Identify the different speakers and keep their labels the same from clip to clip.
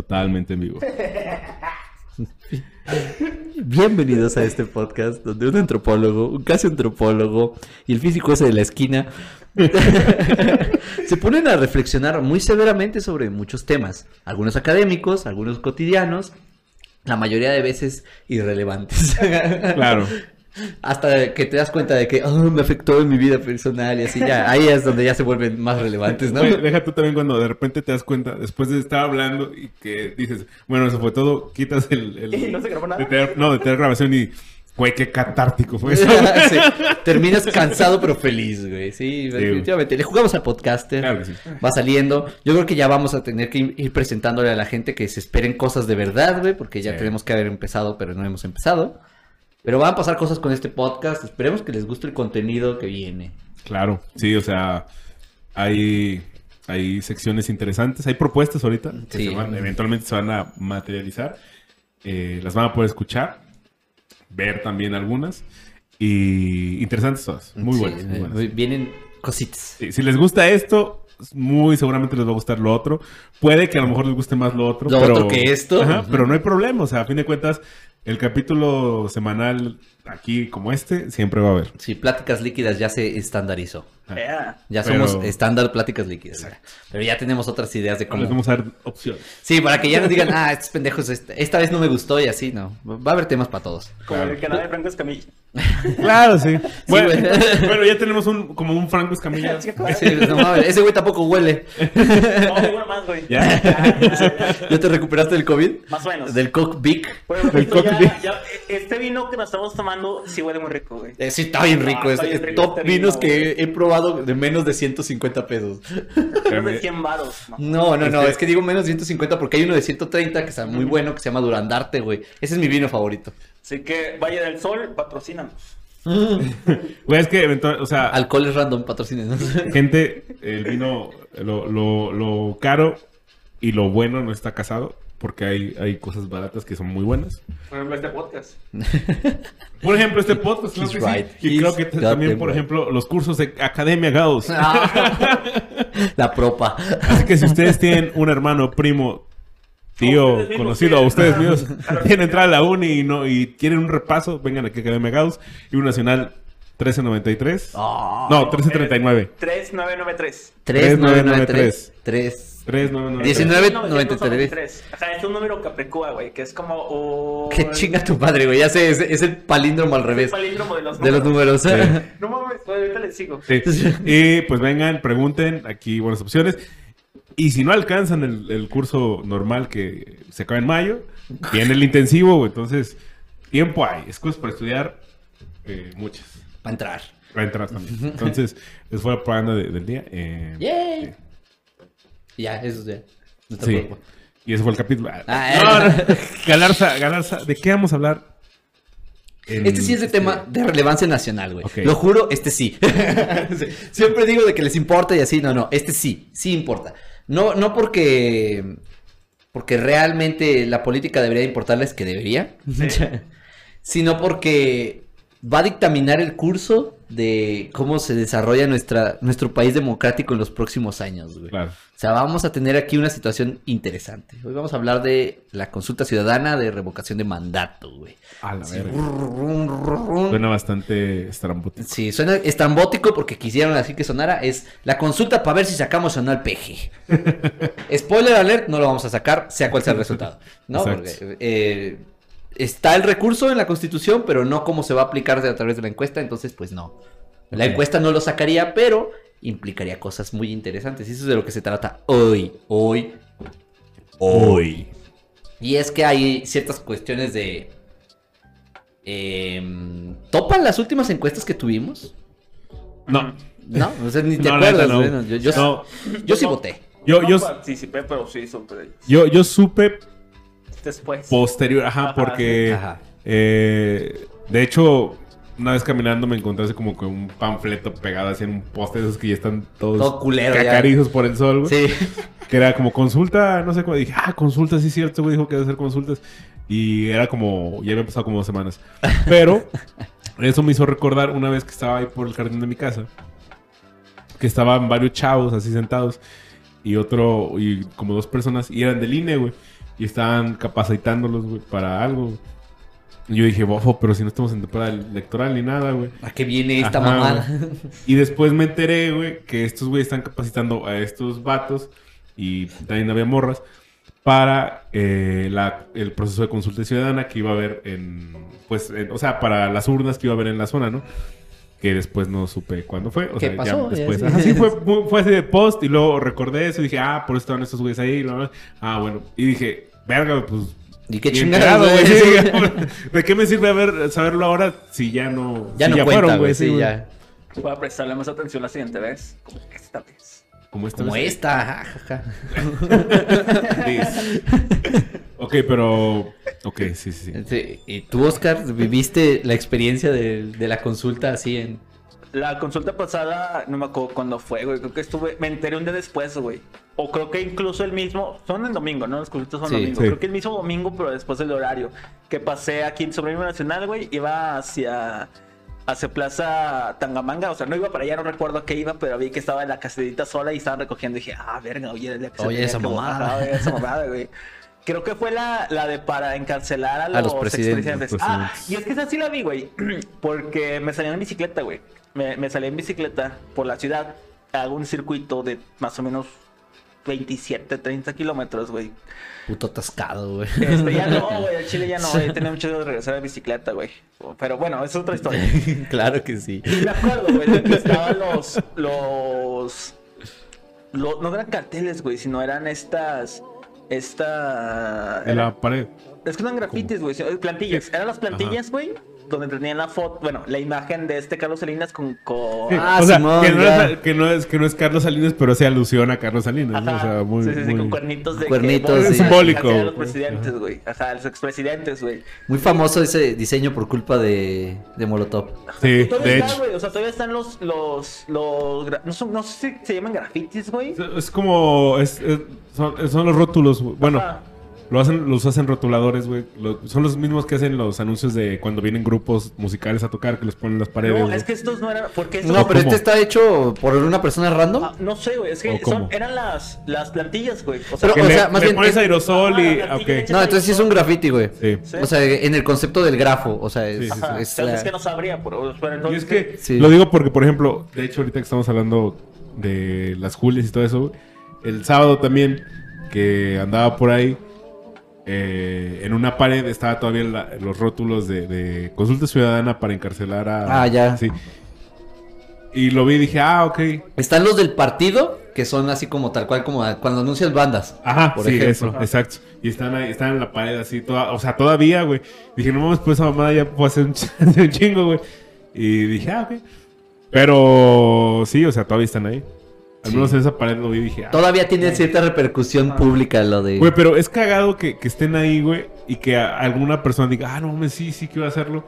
Speaker 1: totalmente en vivo.
Speaker 2: Bienvenidos a este podcast donde un antropólogo, un casi antropólogo y el físico ese de la esquina se ponen a reflexionar muy severamente sobre muchos temas, algunos académicos, algunos cotidianos, la mayoría de veces irrelevantes.
Speaker 1: Claro.
Speaker 2: Hasta que te das cuenta de que "Ah, me afectó en mi vida personal y así ya, ahí es donde ya se vuelven más relevantes, ¿no?
Speaker 1: Oye, deja tú también cuando de repente te das cuenta, después de estar hablando y que dices, bueno, eso fue todo, quitas el... el-
Speaker 3: ¿Y no se grabó nada?
Speaker 1: de tener- no, de tener grabación y, güey, qué catártico fue eso.
Speaker 2: Sí, terminas cansado pero feliz, güey. Sí, definitivamente. Le jugamos al podcaster.
Speaker 1: Claro que sí.
Speaker 2: Va saliendo. Yo creo que ya vamos a tener que ir presentándole a la gente que se esperen cosas de verdad, güey, porque ya
Speaker 1: Sí.
Speaker 2: tenemos que haber empezado, pero no hemos empezado. Pero van a pasar cosas con este podcast. Esperemos que les guste el contenido que viene.
Speaker 1: Claro, sí, o sea, hay, hay secciones interesantes, hay propuestas ahorita que
Speaker 2: Sí.
Speaker 1: se van- eventualmente se van a materializar. Eh, las van a poder escuchar, ver también algunas. Y interesantes todas, muy
Speaker 2: Sí,
Speaker 1: buenas. muy
Speaker 2: eh,
Speaker 1: buenas.
Speaker 2: Vienen cositas.
Speaker 1: Sí, si les gusta esto, muy seguramente les va a gustar lo otro. Puede que a lo mejor les guste más lo otro.
Speaker 2: Lo
Speaker 1: pero,
Speaker 2: otro que esto.
Speaker 1: Ajá,
Speaker 2: Ujú.
Speaker 1: pero no hay problema. O sea, a fin de cuentas, el capítulo semanal aquí como este siempre va a haber.
Speaker 2: Sí, pláticas líquidas ya se estandarizó.
Speaker 3: Yeah.
Speaker 2: Ya
Speaker 1: Pero-
Speaker 2: somos estándar pláticas líquidas. Pero ya tenemos otras ideas de
Speaker 1: Les
Speaker 2: cómo.
Speaker 1: vamos a dar opciones.
Speaker 2: Sí, para que ya nos digan, ah, estos pendejos, esta, esta vez no me gustó y así, no. Va a haber temas para todos.
Speaker 3: Como
Speaker 1: Claro.
Speaker 3: el canal de Franco Escamilla.
Speaker 1: Claro, sí. Bueno, bueno, ya tenemos un como un Franco Escamilla.
Speaker 2: Sí, no mames, ese güey tampoco huele.
Speaker 3: No, uno más, güey.
Speaker 1: Ya.
Speaker 2: ¿Ya te recuperaste del COVID?
Speaker 3: Más o menos.
Speaker 2: Del Coke Big.
Speaker 3: Bueno,
Speaker 1: Del
Speaker 3: esto ya-
Speaker 1: cockpit.
Speaker 3: ya- este vino que nos estamos tomando sí huele muy rico, güey.
Speaker 2: Eh, sí, está bien rico.
Speaker 3: Ah,
Speaker 2: es,
Speaker 3: está bien
Speaker 2: es
Speaker 3: rico
Speaker 2: top vinos
Speaker 3: vino,
Speaker 2: que he probado de menos de 150 pesos.
Speaker 3: Menos de 100 varos, ¿no?
Speaker 2: No, no, no, es que digo menos de 150 porque hay uno de 130 que está muy bueno que se llama Durandarte, güey. Ese es mi vino favorito.
Speaker 3: Así que Valle del Sol, patrocínanos.
Speaker 1: Güey, es que eventualmente, o sea,
Speaker 2: Alcoholes random, patrocinen.
Speaker 1: gente, el vino, lo, lo, lo caro y lo bueno no está casado. Porque hay, hay cosas baratas que son muy buenas.
Speaker 3: Por ejemplo, este podcast.
Speaker 1: Por ejemplo, este podcast. claro sí. Y
Speaker 2: He's
Speaker 1: creo que también, por
Speaker 2: right.
Speaker 1: ejemplo, los cursos de Academia Gauss.
Speaker 2: Ah, La propa.
Speaker 1: Así que si ustedes tienen un hermano, primo, tío, conocido, a ustedes mismos, quieren entrar a la uni y, no, y quieren un repaso, vengan aquí a Academia Gauss. Y un nacional 1393.
Speaker 2: Ah.
Speaker 1: no, 1339.
Speaker 3: 3993.
Speaker 2: 3993. 3.
Speaker 1: 3993.
Speaker 2: 1993.
Speaker 3: Ajá, es un número caprecúa, güey, que es como un...
Speaker 2: Qué chinga tu madre, güey. Ya sé, es, es el palíndromo al
Speaker 3: Es
Speaker 2: revés
Speaker 3: el palíndromo de los
Speaker 2: de los números.
Speaker 3: No mames, ahorita les sigo.
Speaker 1: Sí. Y pues vengan, pregunten, aquí buenas opciones. Y si no alcanzan el, el curso normal que se acaba en mayo, viene el intensivo, güey. entonces tiempo hay, excusas para estudiar, eh, muchas.
Speaker 2: Para entrar.
Speaker 1: Para entrar también. Entonces, esa fue la propaganda de- del día. eh,
Speaker 2: ¡Yay! Ya, eso ya. No te
Speaker 1: sí. Y ese fue el capítulo.
Speaker 2: Ah,
Speaker 1: no,
Speaker 2: eh.
Speaker 1: no. Galarza, Galarza, ¿de qué vamos a hablar? en
Speaker 2: Este sí es de
Speaker 1: este-
Speaker 2: tema de relevancia nacional, güey. Lo juro, este sí. Sí. Siempre digo de que les importa y así, no, no, este sí, sí importa. No, no porque, porque realmente la política debería importarles, que debería, sino porque va a dictaminar el curso de cómo se desarrolla nuestra, nuestro país democrático en los próximos años, güey.
Speaker 1: Claro.
Speaker 2: O sea, vamos a tener aquí una situación interesante. Hoy vamos a hablar de la consulta ciudadana de revocación de mandato, güey.
Speaker 1: A la
Speaker 2: Sí,
Speaker 1: verga. Suena bastante estrambótico.
Speaker 2: Sí, suena estrambótico porque quisieron así que sonara. Es la consulta para ver si sacamos o no el peje. Spoiler alert, no lo vamos a sacar, sea cual sea el resultado. ¿No?
Speaker 1: Exacto.
Speaker 2: Porque, eh, está el recurso en la constitución, pero no cómo se va a aplicar a través de la encuesta, entonces pues no. La encuesta no lo sacaría, pero implicaría cosas muy interesantes. Y eso es de lo que se trata hoy, hoy,
Speaker 1: Hoy.
Speaker 2: y es que hay ciertas cuestiones de... em, ¿Topan las últimas encuestas que tuvimos?
Speaker 1: No.
Speaker 2: No, o sea, ni te
Speaker 1: No,
Speaker 2: acuerdas.
Speaker 1: neta, no.
Speaker 2: güey, no, Yo, yo,
Speaker 1: No.
Speaker 2: yo sí voté.
Speaker 1: Yo,
Speaker 3: no
Speaker 1: yo,
Speaker 3: participé, pero sí ellos.
Speaker 1: yo, yo supe
Speaker 3: Después.
Speaker 1: posterior, ajá,
Speaker 3: Ajá,
Speaker 1: porque
Speaker 2: Ajá.
Speaker 1: eh, de hecho, una vez caminando me encontré así como que un panfleto pegado así en un poste de esos que ya están todos
Speaker 2: Todo culero ya.
Speaker 1: cacarizos por el sol, güey.
Speaker 2: Sí.
Speaker 1: Que era como consulta, no sé cómo dije, ah, consulta, sí es cierto, güey, dijo que debe hacer consultas. Y era como, ya había pasado como dos semanas. Pero eso me hizo recordar una vez que estaba ahí por el jardín de mi casa, que estaban varios chavos así sentados y otro, y como dos personas, y eran del INE, güey. Y estaban capacitándolos, güey, para algo. Y yo dije, bofo, pero si no estamos en temporada electoral ni nada, güey.
Speaker 2: ¿A qué viene esta
Speaker 1: Ajá,
Speaker 2: mamada?
Speaker 1: güey. Y después me enteré, güey, que estos güeyes están capacitando a estos vatos y también había morras para eh, la- el proceso de consulta ciudadana que iba a haber en, pues, en- o sea, para las urnas que iba a haber en la zona, ¿no? Que después no supe cuándo fue. O
Speaker 2: ¿Qué
Speaker 1: sea,
Speaker 2: pasó?
Speaker 1: Ya después.
Speaker 2: sí.
Speaker 1: Ajá, sí, fue, fue, fue así de post y luego recordé eso y dije, ah, por eso estaban estos güeyes ahí. y bla, bla. Ah, bueno. Y dije, verga, pues
Speaker 2: ¿Y qué
Speaker 1: enterado,
Speaker 2: güey?
Speaker 1: ¿De qué me sirve haber, saberlo ahora si ya no...
Speaker 2: Ya
Speaker 1: si
Speaker 2: no cuenta,
Speaker 1: fueron,
Speaker 2: güey. Sí, ya.
Speaker 3: Voy a prestarle más atención la siguiente vez. Como esta vez.
Speaker 1: Como esta.
Speaker 2: Como
Speaker 1: vez.
Speaker 2: esta.
Speaker 1: ok, pero... Ok, sí, sí, sí.
Speaker 2: Sí, ¿Y tú, Oscar, viviste la experiencia de, de la consulta así en...
Speaker 3: La consulta pasada, no me acuerdo cuándo fue, güey. Creo que estuve, me enteré un día después, güey. O creo que incluso el mismo, son el domingo, ¿no? Las consultas son
Speaker 2: Sí,
Speaker 3: domingo.
Speaker 1: sí.
Speaker 3: Creo que el mismo domingo, pero después del horario. Que pasé aquí en Sobrino Nacional, güey. Iba hacia, hacia Plaza Tangamanga. O sea, no iba para allá, no recuerdo a qué iba, pero vi que estaba en la casedita sola y estaban recogiendo. Y dije, ah, verga, oye, el
Speaker 2: esa mamada.
Speaker 3: bajar, oye, esa mamada, güey. Creo que fue la, la de para encarcelar a los,
Speaker 2: A los presidentes.
Speaker 3: Ah, y es que esa sí la vi, güey. Porque me salí en bicicleta, güey. Me, me salí en bicicleta por la ciudad. Hago un circuito de más o menos 27, 30 kilómetros, güey.
Speaker 2: Puto atascado, güey.
Speaker 3: Este, ya no, güey. El Chile ya no. He tenido mucho de regresar a bicicleta, güey. Pero bueno, es otra historia.
Speaker 2: claro que sí.
Speaker 3: Y me acuerdo, güey, de que estaban los. Los. lo- no eran carteles, güey, sino eran estas. Esta.
Speaker 1: En la pared.
Speaker 3: Es que eran grafitis, güey, plantillas. Eran las plantillas, güey, donde tenían la foto, bueno, la imagen de este Carlos Salinas con. con...
Speaker 1: Sí,
Speaker 2: Ah,
Speaker 1: o sea,
Speaker 2: Simón,
Speaker 1: que, no es, que, no es, que no es Carlos Salinas, pero hace alusión a Carlos Salinas. ¿no? O sea, muy,
Speaker 3: sí, sí, sí,
Speaker 1: muy-
Speaker 3: con cuernitos de
Speaker 2: Cuernitos,
Speaker 3: que,
Speaker 2: sí.
Speaker 1: Simbólico.
Speaker 3: A los presidentes, güey. Ajá, a los expresidentes, güey.
Speaker 2: Muy famoso ese diseño por culpa de, de Molotov.
Speaker 1: Sí,
Speaker 3: Todavía
Speaker 1: de
Speaker 3: está,
Speaker 1: hecho.
Speaker 3: güey. O sea, todavía están los. los, los gra- no, son- no sé si se llaman grafitis, güey.
Speaker 1: Es como... es- es- son, son los rótulos. güey. Bueno,
Speaker 3: Ajá.
Speaker 1: Lo hacen, los hacen rotuladores, güey. Lo- son los mismos que hacen los anuncios de cuando vienen grupos musicales a tocar, que los ponen en las paredes.
Speaker 3: No, es que estos no eran. Porque estos
Speaker 2: No, pero
Speaker 1: ¿cómo?
Speaker 2: este está hecho por una persona random.
Speaker 3: Ah, no sé, güey. Es
Speaker 1: ¿O
Speaker 3: que son, eran las, las plantillas, güey. O sea,
Speaker 2: Pero,
Speaker 1: Que
Speaker 2: o
Speaker 1: le,
Speaker 2: sea, más
Speaker 1: le
Speaker 2: bien
Speaker 1: pones
Speaker 2: es-
Speaker 1: aerosol
Speaker 3: Ah,
Speaker 1: y...
Speaker 3: plantilla
Speaker 2: No, entonces sí es un graffiti, güey.
Speaker 1: Sí.
Speaker 3: Sí.
Speaker 2: O sea, en el concepto del grafo. O sea, es,
Speaker 1: Sí, sí, sí.
Speaker 3: Ajá,
Speaker 2: es
Speaker 3: entonces
Speaker 2: la-
Speaker 3: es que no sabría, pero, pero
Speaker 1: Y
Speaker 3: entonces
Speaker 1: es que
Speaker 2: Sí.
Speaker 1: lo digo porque, por ejemplo, de hecho, ahorita que estamos hablando de las Julias y todo eso, güey, el sábado también, que andaba por ahí, eh, en una pared estaba todavía la- los rótulos de, de consulta ciudadana para encarcelar a.
Speaker 2: Ah, ya.
Speaker 1: Sí. Y lo vi y dije, ah, ok.
Speaker 2: Están los del partido, que son así como tal cual, como cuando anuncias bandas.
Speaker 1: Ajá,
Speaker 2: por
Speaker 1: sí,
Speaker 2: ejemplo.
Speaker 1: eso, exacto. Y están ahí, están en la pared así, toda, o sea, todavía, güey. Dije, no mames, pues esa mamada ya puedo hacer un, un chingo, güey. Y dije, ah, ok. Pero sí, o sea, todavía están ahí. Al
Speaker 2: Sí.
Speaker 1: menos en esa pared lo vi y dije, ah.
Speaker 2: Todavía tiene cierta repercusión pública lo de...
Speaker 1: Güey, pero es cagado que, que estén ahí, güey, y que a- alguna persona diga, ah, no mames, sí, sí quiero hacerlo.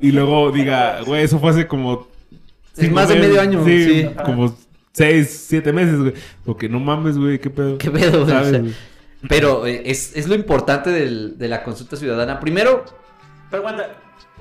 Speaker 1: Y luego diga, güey, eso fue hace como.
Speaker 2: Sí, más de medio año, sí.
Speaker 1: como seis, siete meses, güey. Porque no mames, güey, qué pedo.
Speaker 2: ¿Qué pedo, güey?
Speaker 1: ¿Sabes,
Speaker 2: O sea,
Speaker 1: güey?
Speaker 2: Pero eh, es, es lo importante del- de la consulta ciudadana. Primero,
Speaker 3: Pero aguanta,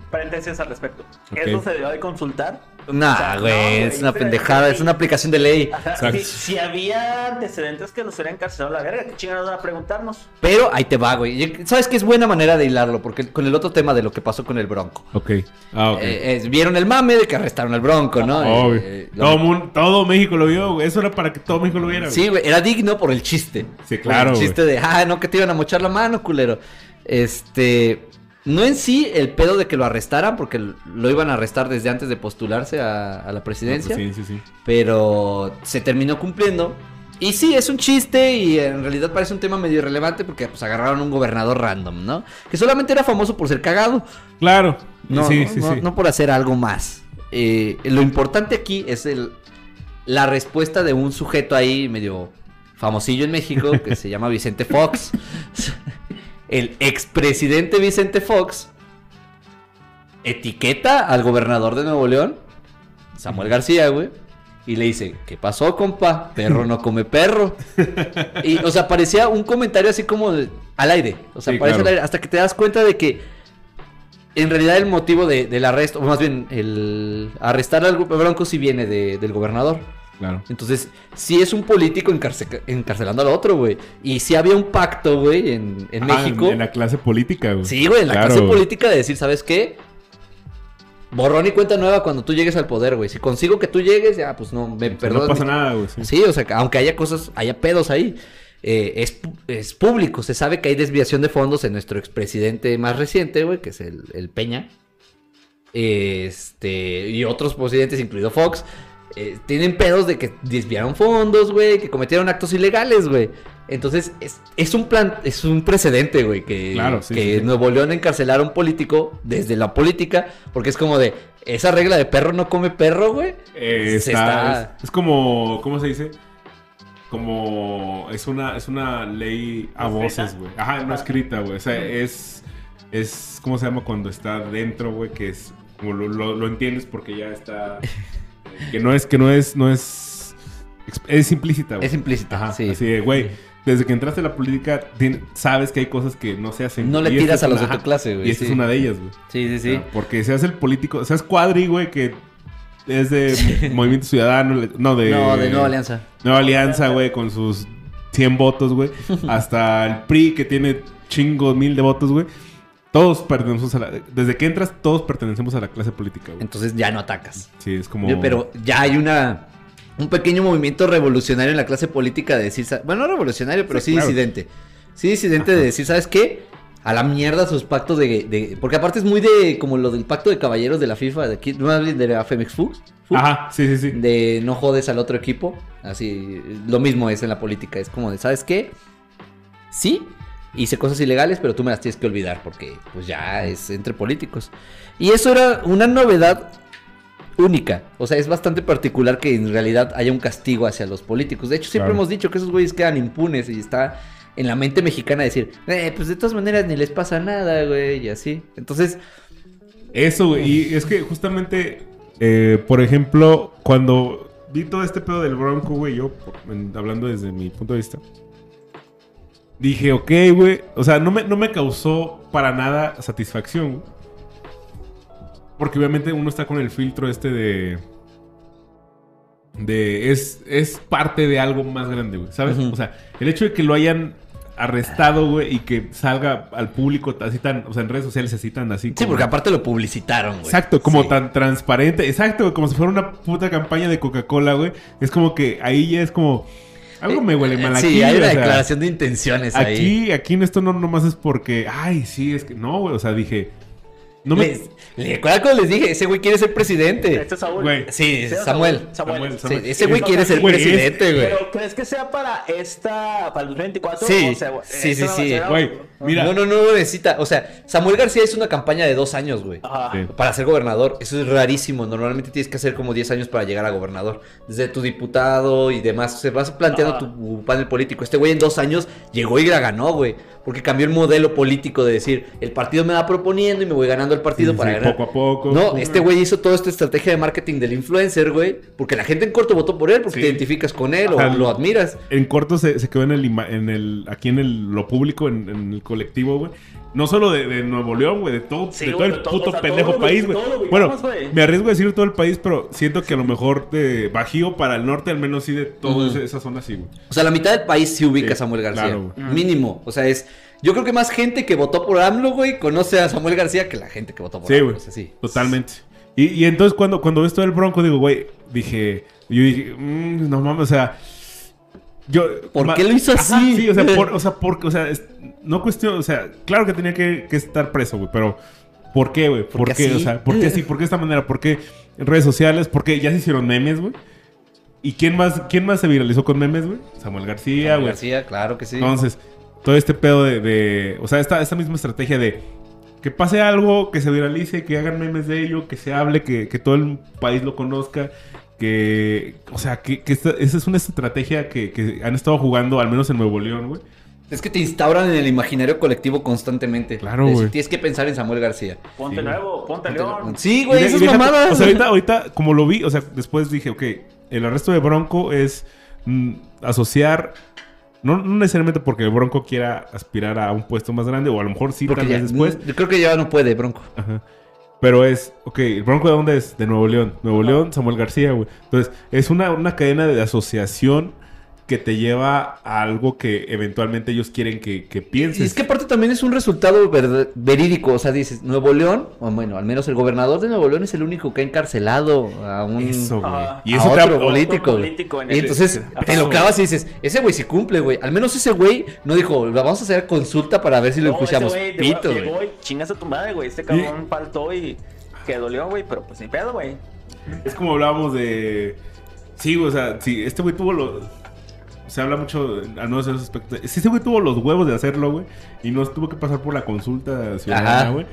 Speaker 3: paréntesis al respecto.
Speaker 1: Ok.
Speaker 3: ¿Eso se debió de consultar?
Speaker 2: Nah,
Speaker 3: O sea, no,
Speaker 2: güey, es una pendejada, es una aplicación de ley.
Speaker 3: Ajá, si, si había antecedentes que los hubieran encarcelado la verga, ¿qué chingados van a preguntarnos?
Speaker 2: Pero ahí te va, güey. Y- ¿Sabes qué es buena manera de hilarlo? Porque con el otro tema de lo que pasó con el Bronco.
Speaker 1: Ok. Ah, ok.
Speaker 2: Eh, eh, Vieron el mame de que arrestaron al Bronco, ¿no?
Speaker 1: Obvio.
Speaker 2: Eh, lo-
Speaker 1: todo, todo México lo vio, güey. Eso era para que todo México lo viera, güey.
Speaker 2: Sí, güey, era digno por el chiste.
Speaker 1: Sí,
Speaker 2: Por
Speaker 1: claro,
Speaker 2: El
Speaker 1: güey.
Speaker 2: chiste de, ah, no, que te iban a mochar la mano, culero. Este. No en sí el pedo de que lo arrestaran, porque lo iban a arrestar desde antes de postularse a, a la presidencia.
Speaker 1: Sí, sí, sí.
Speaker 2: Pero se terminó cumpliendo. Y sí, es un chiste y en realidad parece un tema medio irrelevante porque pues agarraron un gobernador random, ¿no? Que solamente era famoso por ser cagado.
Speaker 1: Claro.
Speaker 2: No,
Speaker 1: sí,
Speaker 2: no,
Speaker 1: sí,
Speaker 2: no-
Speaker 1: sí.
Speaker 2: no por hacer algo más. Eh, lo importante aquí es el, la respuesta de un sujeto ahí medio famosillo en México que se llama Vicente Fox. El expresidente Vicente Fox etiqueta al gobernador de Nuevo León, Samuel García, güey. Y le dice, ¿qué pasó, compa? Perro no come perro. Y, o sea, parecía un comentario así como de- al aire. O sea,
Speaker 1: Sí,
Speaker 2: parece
Speaker 1: claro.
Speaker 2: al aire, hasta que te das cuenta de que en realidad el motivo de- del arresto, o más bien el arrestar al grupo Bronco sí viene de- del gobernador.
Speaker 1: Claro.
Speaker 2: Entonces, sí es un político encarce- encarcelando al otro, güey. Y sí había un pacto, güey, en, en
Speaker 1: Ah,
Speaker 2: México.
Speaker 1: En, en la clase política, güey.
Speaker 2: Sí, güey, en la
Speaker 1: Claro,
Speaker 2: clase política de decir, ¿sabes qué? Borrón y cuenta nueva cuando tú llegues al poder, güey. Si consigo que tú llegues, ya, pues no, me perdonas.
Speaker 1: No pasa
Speaker 2: mi-
Speaker 1: nada, güey. sí.
Speaker 2: Sí, o sea, que aunque haya cosas, haya pedos ahí, eh, es público. Se sabe que hay desviación de fondos en nuestro expresidente más reciente, güey, que es el, el Peña. Este, y otros presidentes, incluido Fox, eh, tienen pedos de que desviaron fondos, güey, que cometieron actos ilegales, güey. Entonces, es, es un plan, es un precedente, güey, que,
Speaker 1: Claro, sí,
Speaker 2: que
Speaker 1: sí, sí.
Speaker 2: Nuevo León encarcelar a un político desde la política, porque es como de, esa regla de perro no come perro, güey.
Speaker 1: Eh, está-
Speaker 2: está-
Speaker 1: Es, es como, ¿cómo se dice? Como es una, es una ley a
Speaker 3: ¿No
Speaker 1: voces, güey. Ajá, no escrita, güey. O sea, es, es, ¿cómo se llama cuando está dentro, güey? Que es, como lo, lo- lo entiendes porque ya está, que no es, que no es, no es, es implícita, güey.
Speaker 2: Es implícita,
Speaker 1: Ajá,
Speaker 2: sí.
Speaker 1: así de, güey, desde que entraste a la política, sabes que hay cosas que no se hacen.
Speaker 2: No le tiras a los de tu clase, güey,
Speaker 1: Y esta
Speaker 2: sí.
Speaker 1: es una de ellas, güey.
Speaker 2: Sí, sí, sí.
Speaker 1: Porque seas el político, seas cuadri, güey, que es de Movimiento Ciudadano, no, de...
Speaker 2: no, de Nueva Alianza.
Speaker 1: Nueva Alianza, güey, con sus 100 votos, güey. Hasta el PRI, que tiene chingos mil de votos, güey. Todos pertenecemos a la... Desde que entras, todos pertenecemos a la clase política, güey.
Speaker 2: Entonces ya no atacas.
Speaker 1: Sí, es como...
Speaker 2: Pero ya hay una un pequeño movimiento revolucionario en la clase política de decir, bueno, no revolucionario, pero sí,
Speaker 1: Sí, claro.
Speaker 2: disidente. Sí, disidente de decir, ¿sabes qué? A la mierda sus pactos de, de- Porque aparte es muy de... Como lo del pacto de caballeros de la FIFA, de aquí, más bien de la Femex Fux.
Speaker 1: Ajá, sí, sí, sí.
Speaker 2: De no jodes al otro equipo. Así, lo mismo es en la política. Es como de, ¿sabes qué? Sí, hice cosas ilegales, pero tú me las tienes que olvidar porque pues ya es entre políticos. Y eso era una novedad única. O sea, es bastante particular que en realidad haya un castigo hacia los políticos. De hecho, siempre
Speaker 1: Claro.
Speaker 2: hemos dicho que esos güeyes quedan impunes y está en la mente mexicana decir, eh, pues de todas maneras ni les pasa nada, güey, y así. Entonces,
Speaker 1: Eso, güey. Y es que justamente, eh, por ejemplo, cuando vi todo este pedo del Bronco, güey, yo, hablando desde mi punto de vista, dije, ok, güey. O sea, no me, no me causó para nada satisfacción, güey. Porque obviamente uno está con el filtro este de. De. Es, es parte de algo más grande, güey. ¿Sabes? O sea, el hecho de que lo hayan arrestado, güey, y que salga al público así tan. O sea, en redes sociales así tan así.
Speaker 2: sí, porque aparte lo publicitaron, güey.
Speaker 1: Exacto, como
Speaker 2: Sí.
Speaker 1: tan transparente. Exacto, como si fuera una puta campaña de Coca-Cola, güey. Es como que ahí ya es como. Algo me huele mal
Speaker 2: Eh, Sí,
Speaker 1: aquí.
Speaker 2: hay una
Speaker 1: sea,
Speaker 2: declaración de intenciones ahí.
Speaker 1: Aquí, aquí en esto no nomás es porque. Ay, sí, es que. No, güey. O sea, dije. No me.
Speaker 2: Les, le- ¿Recuerda cuando les dije? Ese güey quiere ser presidente.
Speaker 3: Este es Saúl.
Speaker 1: Güey.
Speaker 2: Sí, Samuel.
Speaker 3: Samuel.
Speaker 1: Samuel,
Speaker 2: Sí, ese güey quiere ser
Speaker 1: Güey, es-
Speaker 2: presidente, güey.
Speaker 3: Pero ¿crees que sea para esta, para el 2024?
Speaker 2: Sí,
Speaker 3: O sea,
Speaker 2: sí, sí, sí.
Speaker 1: Güey, mira.
Speaker 2: No, no, no necesita. O sea, Samuel García hizo una campaña de dos años, güey.
Speaker 3: Ajá.
Speaker 1: Sí.
Speaker 2: Para ser gobernador. Eso es rarísimo. Normalmente tienes que hacer como 10 años para llegar a gobernador. Desde tu diputado y demás. Se vas planteando
Speaker 3: Ajá.
Speaker 2: tu panel político. Este güey en dos años llegó y la ganó, güey. Porque cambió el modelo político de decir, el partido me va proponiendo y me voy ganando el partido
Speaker 1: Sí,
Speaker 2: para
Speaker 1: sí,
Speaker 2: ganar.
Speaker 1: poco a poco.
Speaker 2: No, este güey hizo toda esta estrategia de marketing del influencer, güey. Porque la gente en corto votó por él, porque
Speaker 1: Sí.
Speaker 2: te identificas con él o lo admiras.
Speaker 1: En corto se, se quedó en el, en el. Aquí en el, lo público, en, en el colectivo, güey. No solo de, de Nuevo León, güey, de todo,
Speaker 3: Sí,
Speaker 1: de todo
Speaker 3: güey,
Speaker 1: el
Speaker 3: todo,
Speaker 1: puto
Speaker 3: o sea,
Speaker 1: pendejo
Speaker 3: todo
Speaker 1: país, güey. Bueno,
Speaker 3: güey.
Speaker 1: me arriesgo a decir todo el país, pero siento que a lo mejor de Bajío para el norte, al menos sí de toda esa, esa zona, sí, güey.
Speaker 2: O sea, la mitad del país sí ubica
Speaker 1: Sí,
Speaker 2: a Samuel García.
Speaker 1: claro,
Speaker 3: güey.
Speaker 2: Mínimo. O sea, es. Yo creo que más gente que votó por AMLO, güey, conoce a Samuel García que la gente que votó por
Speaker 1: Sí,
Speaker 2: AMLO.
Speaker 1: güey.
Speaker 2: O sea, sí.
Speaker 1: Totalmente. Y, y entonces cuando, cuando ves todo el bronco, digo, güey, dije, yo dije, "Mm, no mames, o sea, yo...
Speaker 2: ¿Por qué lo hizo
Speaker 1: Ajá,
Speaker 2: así?
Speaker 1: sí, o sea, por, o sea, o sea, es- no cuestión, o sea, claro que tenía que, que estar preso, güey, pero ¿por qué, güey? ¿Por
Speaker 2: qué
Speaker 1: qué?
Speaker 2: así?
Speaker 1: O sea, ¿por qué así? ¿Por qué de esta manera? ¿Por qué en redes sociales? ¿Por qué ya se hicieron memes, güey? ¿Y quién más, quién más se viralizó con memes, güey? Samuel García,
Speaker 2: Samuel
Speaker 1: güey.
Speaker 2: García, claro que sí.
Speaker 1: Entonces, todo este pedo de, de- o sea, esta, esta misma estrategia de que pase algo, que se viralice, que hagan memes de ello, que se hable, que, que todo el país lo conozca, que, o sea, que, que esta- esa es una estrategia que, que han estado jugando, al menos en Nuevo León, güey.
Speaker 2: Es que te instauran en el imaginario colectivo constantemente.
Speaker 1: Claro, güey.
Speaker 2: Tienes que pensar en Samuel García.
Speaker 3: Ponte
Speaker 1: Sí,
Speaker 3: nuevo, ponte león.
Speaker 2: Sí, güey, esas mamadas.
Speaker 1: O sea, ahorita, ahorita, como lo vi, o sea, después dije, ok, el arresto de Bronco es mm, asociar, no, no necesariamente porque el Bronco quiera aspirar a un puesto más grande, o a lo mejor sí,
Speaker 2: Porque
Speaker 1: tal
Speaker 2: ya-
Speaker 1: vez después.
Speaker 2: Yo creo que ya no puede, Bronco.
Speaker 1: Ajá. Pero es, ok, ¿el Bronco de dónde es? De Nuevo León. Nuevo León, Samuel García, güey. Entonces, es una, una cadena de asociación que te lleva a algo que eventualmente ellos quieren que, que pienses.
Speaker 2: Y es que aparte también es un resultado verídico. O sea, dices, Nuevo León, o bueno, al menos el gobernador de Nuevo León es el único que ha encarcelado a un.
Speaker 1: Eso, güey.
Speaker 3: Ajá.
Speaker 1: Y
Speaker 2: a
Speaker 1: eso te
Speaker 2: otro político. güey.
Speaker 3: político en
Speaker 2: y
Speaker 3: ese-
Speaker 2: entonces
Speaker 3: Ajá.
Speaker 2: te lo clavas y dices, ese güey sí cumple, güey. Al menos ese güey no dijo, "La vamos a hacer consulta para ver si lo
Speaker 3: No, ese
Speaker 2: escuchamos.
Speaker 3: güey de-
Speaker 2: Pito,
Speaker 3: llegó
Speaker 2: güey.
Speaker 3: y chingas a tu madre, güey. Este cabrón faltó y que dolió, güey, pero pues ni pedo, güey.
Speaker 1: Es como hablábamos de. Sí, o sea, sí, este güey tuvo los. Se habla mucho, al menos en esos aspectos. Si este güey tuvo los huevos de hacerlo, güey, y no tuvo que pasar por la consulta ciudadana, güey.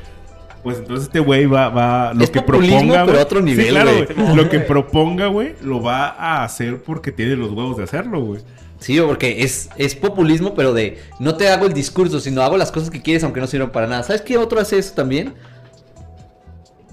Speaker 1: Pues entonces este güey va, va, lo
Speaker 2: Es
Speaker 1: que proponga,
Speaker 2: pero otro
Speaker 1: Sí,
Speaker 2: nivel,
Speaker 1: claro. Lo que proponga, güey, lo va a hacer porque tiene los huevos de hacerlo, güey.
Speaker 2: Sí, porque es, es populismo, pero de no te hago el discurso, sino hago las cosas que quieres aunque no sirvan para nada. ¿Sabes qué otro hace eso también?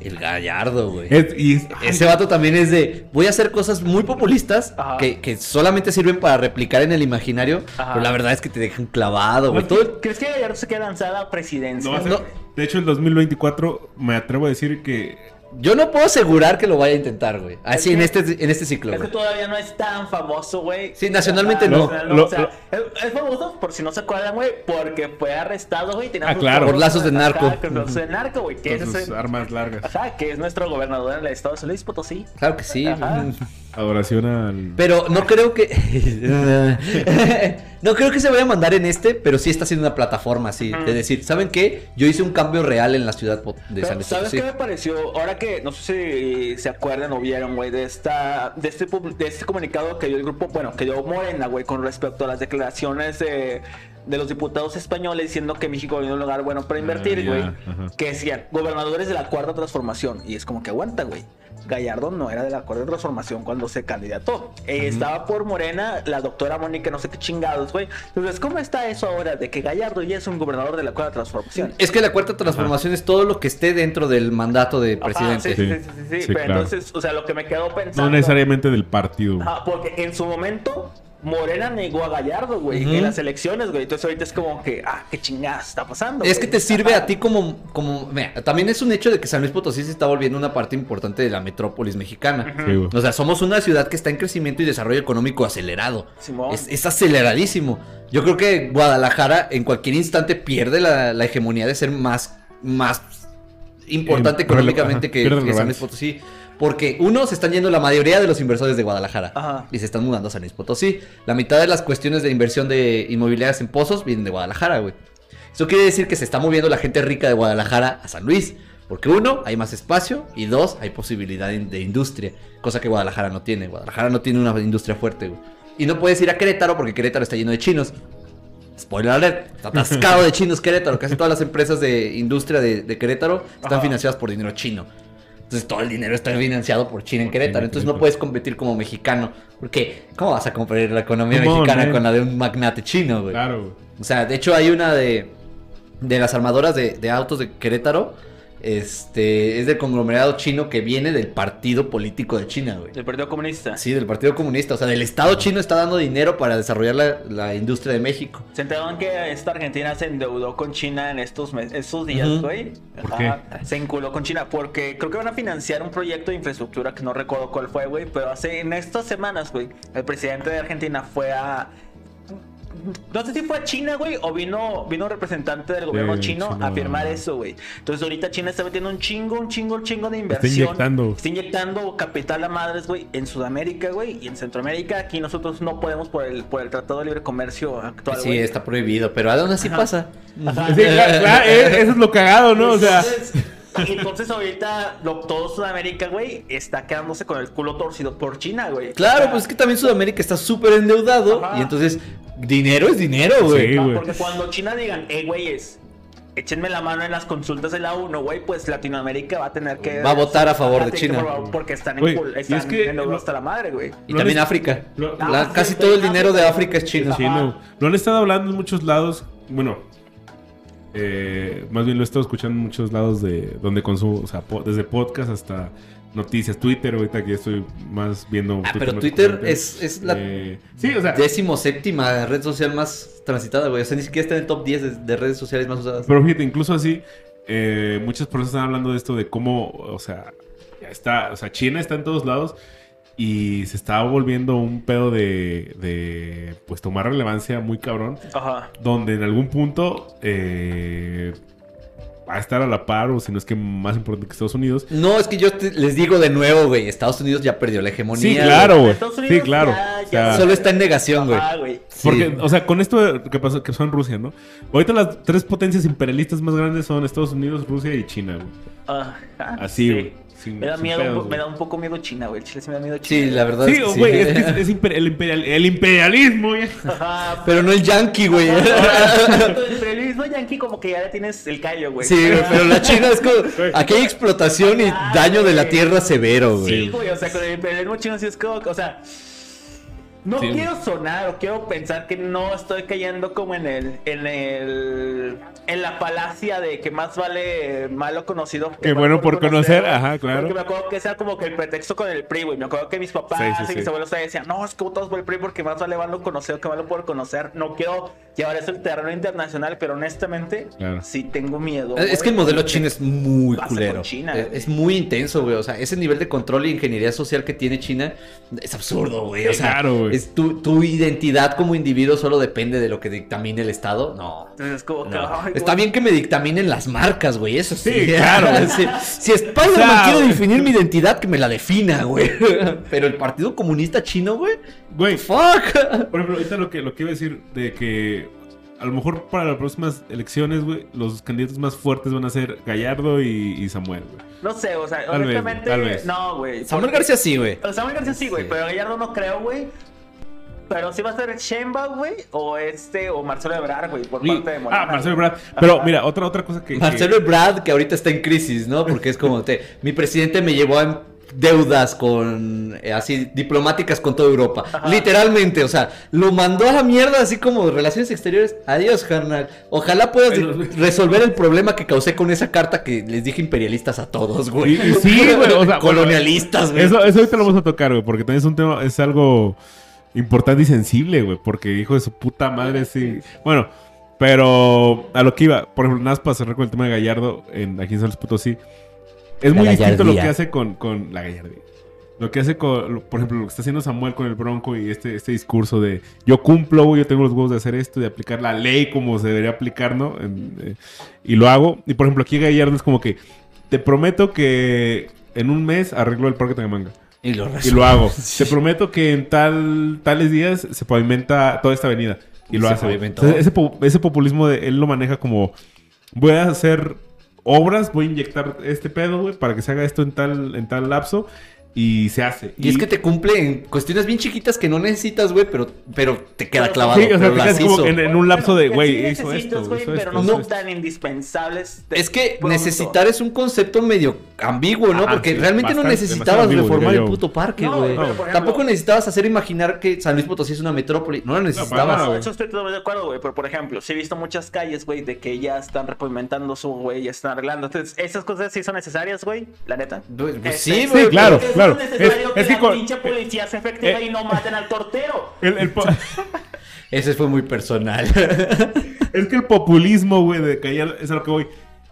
Speaker 2: El gallardo, güey.
Speaker 1: Es- y es-
Speaker 2: Ese vato también es de, voy a hacer cosas muy populistas que, que solamente sirven para replicar en el imaginario,
Speaker 3: Ajá.
Speaker 2: pero la verdad es que te dejan clavado, güey. Todo el-
Speaker 3: ¿Crees que Gallardo se queda lanzada a presidencia?
Speaker 1: no va a ser-
Speaker 2: no.
Speaker 1: De hecho, en 2024 me atrevo a decir que
Speaker 2: Yo no puedo asegurar que lo vaya a intentar, güey. Así
Speaker 3: Es
Speaker 2: en
Speaker 3: que-
Speaker 2: este, en este ciclo,
Speaker 3: Es que todavía no es tan famoso, güey.
Speaker 2: Sí, nacionalmente no.
Speaker 3: nacional
Speaker 1: Lo-
Speaker 3: o sea,
Speaker 1: lo-
Speaker 3: es, es famoso, por si no se acuerdan, güey, porque fue arrestado, güey. tenía
Speaker 1: Ah, claro.
Speaker 2: Por lazos de narco.
Speaker 3: Con lazos de narco, güey. Que
Speaker 1: con
Speaker 3: ese
Speaker 1: sus
Speaker 3: es,
Speaker 1: armas largas.
Speaker 3: ajá, que es nuestro gobernador en el estado de San Luis Potosí.
Speaker 2: Claro que sí.
Speaker 3: Ajá.
Speaker 1: Adoración al.
Speaker 2: Pero no creo que. no creo que se vaya a mandar en este, pero sí está haciendo una plataforma así. De decir, ¿saben qué? Yo hice un cambio real en la ciudad de
Speaker 3: Pero,
Speaker 2: San Luis
Speaker 3: ¿Sabes
Speaker 2: Potosí.
Speaker 3: qué me pareció? Ahora que no sé si se acuerdan o vieron, güey, de esta, de este, de este comunicado que dio el grupo, bueno, que dio Morena, güey, con respecto a las declaraciones de, de los diputados españoles diciendo que México es un lugar bueno para invertir,
Speaker 1: Ah,
Speaker 3: güey.
Speaker 1: ajá.
Speaker 3: que decían gobernadores de la cuarta transformación. Y es como que aguanta, güey. Gallardo no era de la cuarta transformación cuando se candidató. Eh, Estaba por Morena la doctora Mónica, no sé qué chingados, güey. Entonces, ¿cómo está eso ahora de que Gallardo ya es un gobernador de la cuarta transformación?
Speaker 2: Es que la cuarta transformación es todo lo que esté dentro del mandato de
Speaker 3: Ajá,
Speaker 2: presidente.
Speaker 3: sí, sí,
Speaker 1: Sí.
Speaker 3: sí, sí, sí,
Speaker 1: Sí,
Speaker 3: Pero
Speaker 1: claro.
Speaker 3: entonces, o sea, lo que me quedo pensando.
Speaker 1: No necesariamente del partido.
Speaker 3: Ajá, porque en su momento Morena negó a Gallardo, güey,
Speaker 2: Ujú.
Speaker 3: en las elecciones, güey. Entonces ahorita es como que, ah, qué chingadas está pasando.
Speaker 2: Es
Speaker 3: güey?
Speaker 2: que te sirve
Speaker 3: Ajá.
Speaker 2: a ti como, como, mira, también es un hecho de que San Luis Potosí se está volviendo una parte importante de la metrópolis mexicana.
Speaker 1: Sí, güey.
Speaker 2: O sea, somos una ciudad que está en crecimiento y desarrollo económico acelerado.
Speaker 3: Simón.
Speaker 2: Es, es aceleradísimo. Yo creo que Guadalajara en cualquier instante pierde la, la hegemonía de ser más, más importante
Speaker 1: Eh,
Speaker 2: económicamente que, que San Luis. Potosí. Porque uno, se están yendo la mayoría de los inversores de Guadalajara.
Speaker 3: Ajá.
Speaker 2: Y se están mudando a San Luis Potosí. La mitad de las cuestiones de inversión de inmobiliarias en pozos vienen de Guadalajara, güey. Eso quiere decir que se está moviendo la gente rica de Guadalajara a San Luis. Porque uno, hay más espacio. Y dos, hay posibilidad de, industria. Cosa que Guadalajara no tiene. Guadalajara no tiene una industria fuerte, güey. Y no puedes ir a Querétaro porque Querétaro está lleno de chinos. Spoiler alert, está atascado de chinos Querétaro. Casi todas las empresas de industria de, de Querétaro están
Speaker 3: Ajá.
Speaker 2: financiadas por dinero chino. Entonces todo el dinero está financiado por China en Querétaro. Entonces no puedes competir como mexicano. Porque, ¿cómo vas a comparar la economía
Speaker 1: Come
Speaker 2: mexicana con la de un magnate chino, güey?
Speaker 1: Claro, güey.
Speaker 2: O sea, de hecho hay una de, de las armadoras de, de autos de Querétaro. Este, es del conglomerado chino que viene del partido político de China, güey.
Speaker 3: Del Partido Comunista.
Speaker 2: Sí, del Partido Comunista. O sea, del Estado chino está dando dinero para desarrollar la, la industria de México.
Speaker 3: Se enteraron que esta Argentina se endeudó con China en estos meses, estos días, güey.
Speaker 1: ¿Por
Speaker 3: Ajá. Se enculó con China porque creo que van a financiar un proyecto de infraestructura que no recuerdo cuál fue, güey. Pero hace en estas semanas, güey, el presidente de Argentina fue a. No sé si fue a China, güey, o vino, vino un representante del gobierno
Speaker 1: Sí,
Speaker 3: chino,
Speaker 1: chino.
Speaker 3: a firmar eso, güey. Entonces ahorita China está metiendo un chingo, un chingo, un chingo de inversión.
Speaker 1: inyectando.
Speaker 3: Está inyectando capital a madres, güey, en Sudamérica, güey, y en Centroamérica. Aquí nosotros no podemos por el, por el Tratado de Libre Comercio actual,
Speaker 2: Sí, está prohibido, pero aún así
Speaker 3: Ajá.
Speaker 2: pasa.
Speaker 1: Sí, claro, claro, eso es lo cagado, ¿no? O sea,
Speaker 3: Entonces, entonces ahorita lo- todo Sudamérica, güey, está quedándose con el culo torcido por China, güey.
Speaker 2: Claro,
Speaker 3: O sea,
Speaker 2: pues es que también Sudamérica está súper endeudado.
Speaker 3: Ajá.
Speaker 2: Y entonces, dinero es dinero, güey.
Speaker 1: Sí,
Speaker 3: ah,
Speaker 1: güey.
Speaker 3: porque cuando China digan, hey, güeyes, échenme la mano en las consultas de la ONU, güey, pues Latinoamérica va a tener que...
Speaker 2: Va a votar a favor de China.
Speaker 3: por- Porque están, en
Speaker 1: Güey,
Speaker 3: cul-
Speaker 1: y
Speaker 3: están
Speaker 1: es que
Speaker 3: endeudados
Speaker 1: lo-
Speaker 3: hasta la madre, güey.
Speaker 2: Y
Speaker 1: Lo
Speaker 2: también África.
Speaker 1: lo-
Speaker 2: La-
Speaker 3: sí,
Speaker 2: casi todo el dinero de. África es chino.
Speaker 3: Ajá.
Speaker 1: Sí, no. Lo han estado hablando en muchos lados. Bueno, eh, más bien lo he estado escuchando en muchos lados de donde consumo, o sea, po- desde podcast hasta noticias, Twitter. Ahorita que ya estoy más viendo.
Speaker 2: Ah, pero
Speaker 1: más
Speaker 2: Twitter es, es la
Speaker 1: Eh, sí, o sea,
Speaker 2: décimo séptima red social más transitada, güey. O sea, ni siquiera está en el top 10 de, de redes sociales más usadas.
Speaker 1: pero fíjate, incluso así, eh, muchas personas están hablando de esto, de cómo, o sea, ya está, o sea, China está en todos lados y se está volviendo un pedo de, de pues, tomar relevancia muy cabrón,
Speaker 3: Ajá.
Speaker 1: donde en algún punto eh, va a estar a la par, o si no es que más importante que Estados Unidos.
Speaker 2: No, es que yo te- les digo de nuevo, güey. Estados Unidos ya perdió la hegemonía.
Speaker 1: Sí, claro, güey.
Speaker 3: Estados
Speaker 1: Sí, claro.
Speaker 3: ya-
Speaker 1: O sea,
Speaker 3: ya-
Speaker 2: Solo está en negación, güey.
Speaker 3: Ajá, güey.
Speaker 2: Sí.
Speaker 1: Porque, o sea, con esto que pasó, que son Rusia, ¿no? Ahorita las tres potencias imperialistas más grandes son Estados Unidos, Rusia y China, güey.
Speaker 3: Ajá,
Speaker 1: Así,
Speaker 3: sí.
Speaker 1: güey. Sin-
Speaker 3: Me da miedo,
Speaker 1: pedos,
Speaker 3: me
Speaker 1: güey.
Speaker 3: da un poco miedo China, güey. Chile sí me da miedo China.
Speaker 2: Sí, la verdad
Speaker 1: Sí,
Speaker 2: es que sí.
Speaker 1: güey, es que es, es imper- el, imperial- el imperialismo.
Speaker 3: Ajá.
Speaker 2: Pero no el yankee, güey.
Speaker 3: El imperialismo yankee como que ya le tienes el callo, güey.
Speaker 2: Sí, güey, pero la China es como... Aquí hay explotación y
Speaker 3: Ah,
Speaker 2: daño de la
Speaker 3: güey.
Speaker 2: tierra severo, güey.
Speaker 3: Sí, güey, o sea, con el imperialismo chino sí es como, o sea, no
Speaker 1: Sí.
Speaker 3: quiero sonar o quiero pensar que no estoy cayendo como en el, en el, en la falacia de que más vale malo conocido
Speaker 1: Que bueno por conocer, ajá, claro.
Speaker 3: Porque me acuerdo que era como que el pretexto con el PRI, güey. Me acuerdo que mis papás
Speaker 1: Sí, sí,
Speaker 3: y mis
Speaker 1: sí.
Speaker 3: abuelos decían, no, es que votas por el PRI porque más vale malo conocido que malo por conocer. No quiero llevar eso al terreno internacional, pero honestamente,
Speaker 1: Claro.
Speaker 3: sí tengo miedo.
Speaker 2: Es que el modelo chino es muy culero.
Speaker 3: China,
Speaker 2: es, muy intenso, güey. O sea, ese nivel de control y ingeniería social que tiene China es absurdo, güey. O sea,
Speaker 1: claro, güey.
Speaker 2: Es tu, tu identidad como individuo solo depende de lo que dictamine el Estado. No.
Speaker 3: Entonces es como que, ay,
Speaker 2: Está
Speaker 3: güey.
Speaker 2: bien que me dictaminen las marcas, güey. Eso sí.
Speaker 1: Sí, claro.
Speaker 2: si, si Spider-Man
Speaker 1: O sea,
Speaker 2: quiere definir mi identidad, que me la defina, güey. Pero el Partido Comunista Chino, güey.
Speaker 1: Güey,
Speaker 2: Fuck.
Speaker 1: por ejemplo, ahorita lo que, lo que iba a decir de que a lo mejor para las próximas elecciones, güey, los candidatos más fuertes van a ser Gallardo y, y Samuel, güey.
Speaker 3: No sé, o sea,
Speaker 1: Tal vez,
Speaker 3: honestamente,
Speaker 1: tal vez.
Speaker 3: no, güey.
Speaker 2: Samuel García sí, güey.
Speaker 3: Samuel García sí, güey,
Speaker 2: Sí.
Speaker 3: pero Gallardo no creo, güey. Pero sí va a ser Sheinbaum, güey, o este, o Marcelo Ebrard, güey, por
Speaker 1: Y-
Speaker 3: parte de Morena.
Speaker 1: ah, Marcelo. Ebrard. Pero
Speaker 3: Ajá.
Speaker 1: mira, otra, otra cosa que...
Speaker 2: Marcelo Ebrard, que ahorita está en crisis, ¿no? Porque es como, te, mi presidente me llevó a deudas con, eh, así, diplomáticas con toda Europa.
Speaker 3: Ajá.
Speaker 2: Literalmente, o sea, lo mandó a la mierda, así como relaciones exteriores. Adiós, carnal. Ojalá puedas
Speaker 1: Pero-
Speaker 2: resolver el problema que causé con esa carta que les dije imperialistas a todos, güey.
Speaker 1: Sí, güey, o sea,
Speaker 2: Colonialistas, güey.
Speaker 1: Eso, eso ahorita lo vamos a tocar, güey, porque también es un tema, es algo importante y sensible, güey, porque hijo de su puta madre, sí. Bueno, pero a lo que iba, por ejemplo, nada más para cerrar con el tema de Gallardo en, aquí en San Luis Potosí, es
Speaker 2: La
Speaker 1: muy distinto lo
Speaker 2: gallardía.
Speaker 1: que hace con, con la gallardía. Lo que hace con, por ejemplo, lo que está haciendo Samuel con el Bronco y este, este discurso de yo cumplo, yo tengo los huevos de hacer esto, de aplicar la ley como se debería aplicar, ¿no? En- eh, y lo hago. Y por ejemplo, aquí Gallardo es como que te prometo que en un mes arreglo el Parque Tangamanga.
Speaker 2: Y lo
Speaker 1: Y lo hago. Te prometo que en tal, tales días se pavimenta toda esta avenida. Y lo hace. Entonces, ese, ese populismo de él lo maneja como voy a hacer obras, voy a inyectar este pedo, güey, para que se haga esto en tal, en tal lapso. Y se hace.
Speaker 2: Y es que te cumple en cuestiones bien chiquitas que no necesitas, güey, pero, pero te queda clavado.
Speaker 1: Sí, o sea, te quedas como
Speaker 2: hizo.
Speaker 1: en, en un lapso de, güey,
Speaker 3: sí
Speaker 1: hizo
Speaker 3: necesitas,
Speaker 1: esto,
Speaker 3: güey,
Speaker 1: hizo
Speaker 3: pero
Speaker 1: esto.
Speaker 3: no son
Speaker 1: esto.
Speaker 3: tan indispensables.
Speaker 2: Es que
Speaker 3: pronto.
Speaker 2: necesitar es un concepto medio ambiguo, ¿no? Porque
Speaker 1: sí,
Speaker 2: realmente no necesitabas
Speaker 1: ambiguo,
Speaker 2: reformar el puto parque,
Speaker 3: No,
Speaker 2: güey.
Speaker 3: por ejemplo-
Speaker 2: Tampoco necesitabas hacer imaginar que San Luis Potosí es una metrópoli. No lo necesitabas.
Speaker 1: nada,
Speaker 3: No,
Speaker 1: güey.
Speaker 3: eso estoy totalmente de acuerdo, güey. Pero, por ejemplo, sí he visto muchas calles, güey, de que ya están repavimentando su, güey, ya están arreglando. Entonces, esas cosas sí son necesarias, güey, la neta.
Speaker 2: Pues, pues
Speaker 3: Este,
Speaker 2: sí, güey.
Speaker 1: Sí, claro,
Speaker 3: es
Speaker 1: claro.
Speaker 3: necesario
Speaker 1: Es-
Speaker 3: que
Speaker 1: es que
Speaker 3: la pinche policía sea efectiva
Speaker 1: eh,
Speaker 3: y no maten al tortero.
Speaker 1: El- el
Speaker 2: Ese fue muy personal.
Speaker 1: es que el populismo, güey, de callar, es a lo que voy.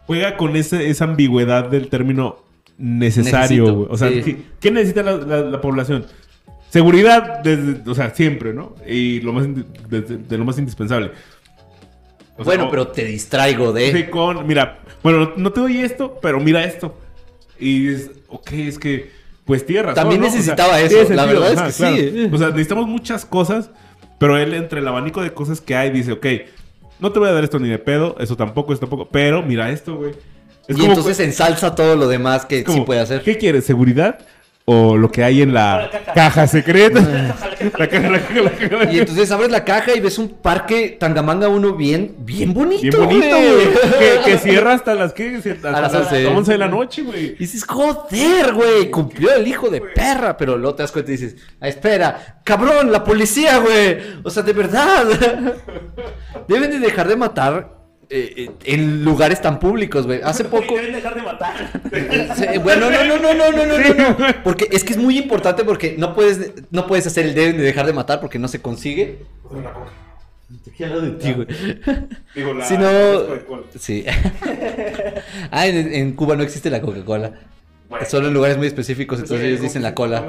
Speaker 1: Juega con ese, esa ambigüedad del término necesario, güey. O sea,
Speaker 2: sí.
Speaker 1: ¿qué, necesita la, la- la población? Seguridad, desde, o sea, siempre, ¿no? Y lo más, desde- de, lo más indispensable. O sea,
Speaker 2: bueno,
Speaker 1: o-
Speaker 2: pero te distraigo de.
Speaker 1: Sí, con, mira, bueno, no te doy esto, pero mira esto. Y es, ok, es que, pues tierra.
Speaker 2: También necesitaba eso, la verdad es que sí.
Speaker 1: O sea, necesitamos muchas cosas, pero él entre el abanico de cosas que hay dice, ok, no te voy a dar esto ni de pedo, eso tampoco, eso tampoco, pero mira esto, güey. Es
Speaker 2: y entonces ensalza todo lo demás que
Speaker 1: como,
Speaker 2: sí puede hacer.
Speaker 1: ¿Qué quieres? ¿Seguridad? ¿O lo que hay en la
Speaker 3: La caja.
Speaker 1: caja secreta? la caja, la caja, la caja.
Speaker 2: Y entonces abres la caja y ves un parque Tangamanga 1 bien, bien bonito.
Speaker 1: Bien bonito, güey. Que, que cierra hasta las, ¿qué? Hasta
Speaker 2: A las
Speaker 1: las
Speaker 2: 11.
Speaker 1: 11 de la noche, güey.
Speaker 2: Y dices, joder, güey, cumplió el hijo de perra. Pero luego te das cuenta y dices, ah, espera, cabrón, la policía, güey. O sea, de verdad. Deben de dejar de matar eh, en lugares tan públicos, güey. Hace poco.
Speaker 3: Deben dejar de matar.
Speaker 2: Sí, bueno, no, no, no, no, no, no, no, no. Porque es que es muy importante porque no puedes, no puedes hacer el deben de dejar de matar porque no se consigue. De ti, güey.
Speaker 1: Digo, la...
Speaker 2: Si no-
Speaker 1: la Coca-Cola.
Speaker 2: Sí. ah, en, en Cuba no existe la Coca-Cola.
Speaker 1: Bueno.
Speaker 2: Solo en lugares muy específicos, entonces
Speaker 1: Sí,
Speaker 2: ellos dicen la cola.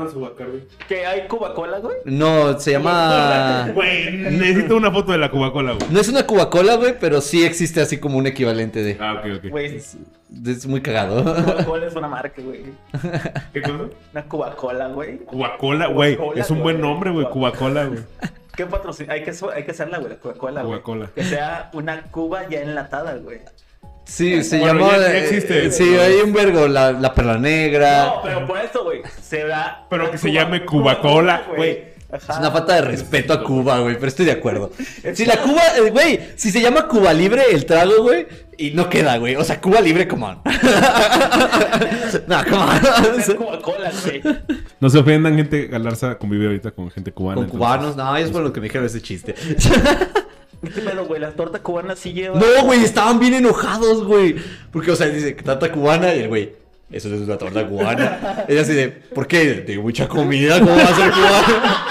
Speaker 3: Que hay Coca-Cola, güey.
Speaker 2: No, se llama...
Speaker 1: Güey, necesito una foto de la Coca-Cola, güey.
Speaker 2: No es una Coca-Cola, güey, pero sí existe así como un equivalente de...
Speaker 1: Ah, ok, ok.
Speaker 3: Güey,
Speaker 2: Es muy cagado.
Speaker 3: Coca-Cola es una marca, güey.
Speaker 1: ¿Qué cosa?
Speaker 3: Una Coca-Cola, güey.
Speaker 1: Coca-Cola, güey.
Speaker 3: Coca-Cola,
Speaker 1: Es un buen
Speaker 3: güey.
Speaker 1: nombre, güey. Coca-Cola, güey.
Speaker 3: ¿Qué patrocinio? Hay que, hay que hacerla, güey, la Coca-Cola, güey.
Speaker 1: Coca-Cola.
Speaker 3: Que sea una Cuba ya enlatada, güey.
Speaker 2: Sí, se
Speaker 1: Bueno,
Speaker 2: llama...
Speaker 1: ya- ya
Speaker 2: eh,
Speaker 1: existe.
Speaker 2: Sí, hay un vergo, la, la perla negra.
Speaker 3: No, pero por eso, güey. Se va.
Speaker 1: Pero que se
Speaker 3: Cuba-
Speaker 1: llame Coca-Cola, güey.
Speaker 3: Ajá.
Speaker 2: Es una falta de respeto a Cuba, güey, pero estoy de acuerdo. Si la Cuba, eh, güey, si se llama Cuba Libre el trago, güey, y no queda, güey. O sea, Cuba Libre, come on. no, come on.
Speaker 3: Es güey.
Speaker 1: No se ofendan, gente. Galarza convive ahorita con gente cubana.
Speaker 2: Con
Speaker 1: entonces-
Speaker 2: cubanos, no, ellos fueron los que me dijeron ese chiste.
Speaker 3: ¿Qué pedo, güey? Las tortas cubanas sí llevan.
Speaker 2: No, güey, estaban bien enojados, güey. Porque, o sea, dice, torta cubana, y el güey, eso no es una torta cubana. Ella así de, ¿por qué? De mucha comida, ¿cómo va a ser cubana?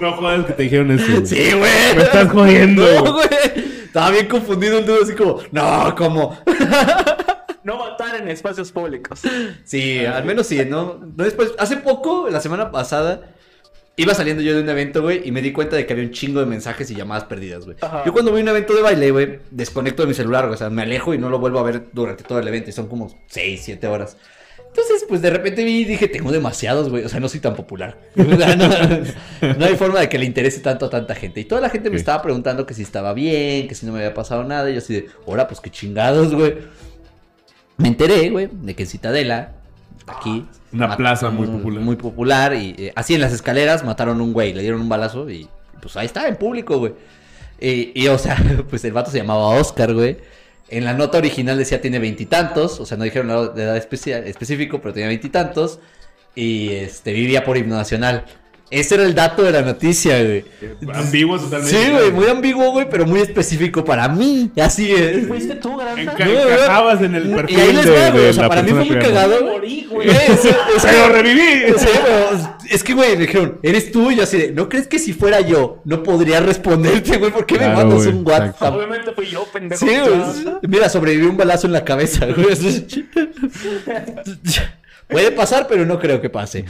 Speaker 1: No jodas que te dijeron eso. güey.
Speaker 2: Sí, güey.
Speaker 1: Me estás jodiendo.
Speaker 2: No, güey. Estaba bien confundido el dudo, así como, no, ¿cómo?
Speaker 3: No matar en espacios públicos.
Speaker 2: Sí, al menos sí, ¿no? no después, hace poco, la semana pasada, iba saliendo yo de un evento, güey, y me di cuenta de que había un chingo de mensajes y llamadas perdidas, güey. Yo cuando voy a un evento de baile, güey, desconecto de mi celular, güey, o sea, me alejo y no lo vuelvo a ver durante todo el evento, y son como 6, 7 horas. Entonces, pues de repente vi y dije, tengo demasiados, güey, o sea, no soy tan popular. No, no hay forma de que le interese tanto a tanta gente. Y toda la gente me
Speaker 1: Sí.
Speaker 2: estaba preguntando que si estaba bien, que si no me había pasado nada, y yo así de, ahora, pues qué chingados, güey. Me enteré, güey, de que en Citadela, aquí.
Speaker 1: Una
Speaker 2: mat-
Speaker 1: plaza muy popular.
Speaker 2: Muy popular. Y eh, así en las escaleras mataron un güey, le dieron un balazo y pues ahí está, en público, güey. Y, y, o sea, pues el vato se llamaba Oscar, güey. En la nota original decía tiene veintitantos, o sea, no dijeron la edad específico, pero tenía veintitantos. Y este, vivía por himno nacional. Ese era el dato de la noticia, güey.
Speaker 1: Ambiguo totalmente.
Speaker 2: Sí, güey, muy ambiguo, güey, pero muy específico para mí. Así es.
Speaker 3: ¿Fuiste tú,
Speaker 2: güey.
Speaker 1: encajabas en el
Speaker 2: Y
Speaker 1: perfil
Speaker 2: ahí les va, güey. O sea, para mí fue muy cagado.
Speaker 3: Morí, güey.
Speaker 2: Es-
Speaker 1: ¡Pero reviví!
Speaker 2: Es que, güey, me dijeron, eres tú, y yo así de, ¿no crees que si fuera yo, no podría responderte, güey? ¿Por qué me
Speaker 1: Claro,
Speaker 2: mandas un WhatsApp?
Speaker 1: exacto.
Speaker 3: Obviamente fui yo, pendejo.
Speaker 2: Sí, güey. Mira, sobreviví un balazo en la cabeza, güey. Puede pasar, pero no creo que pase.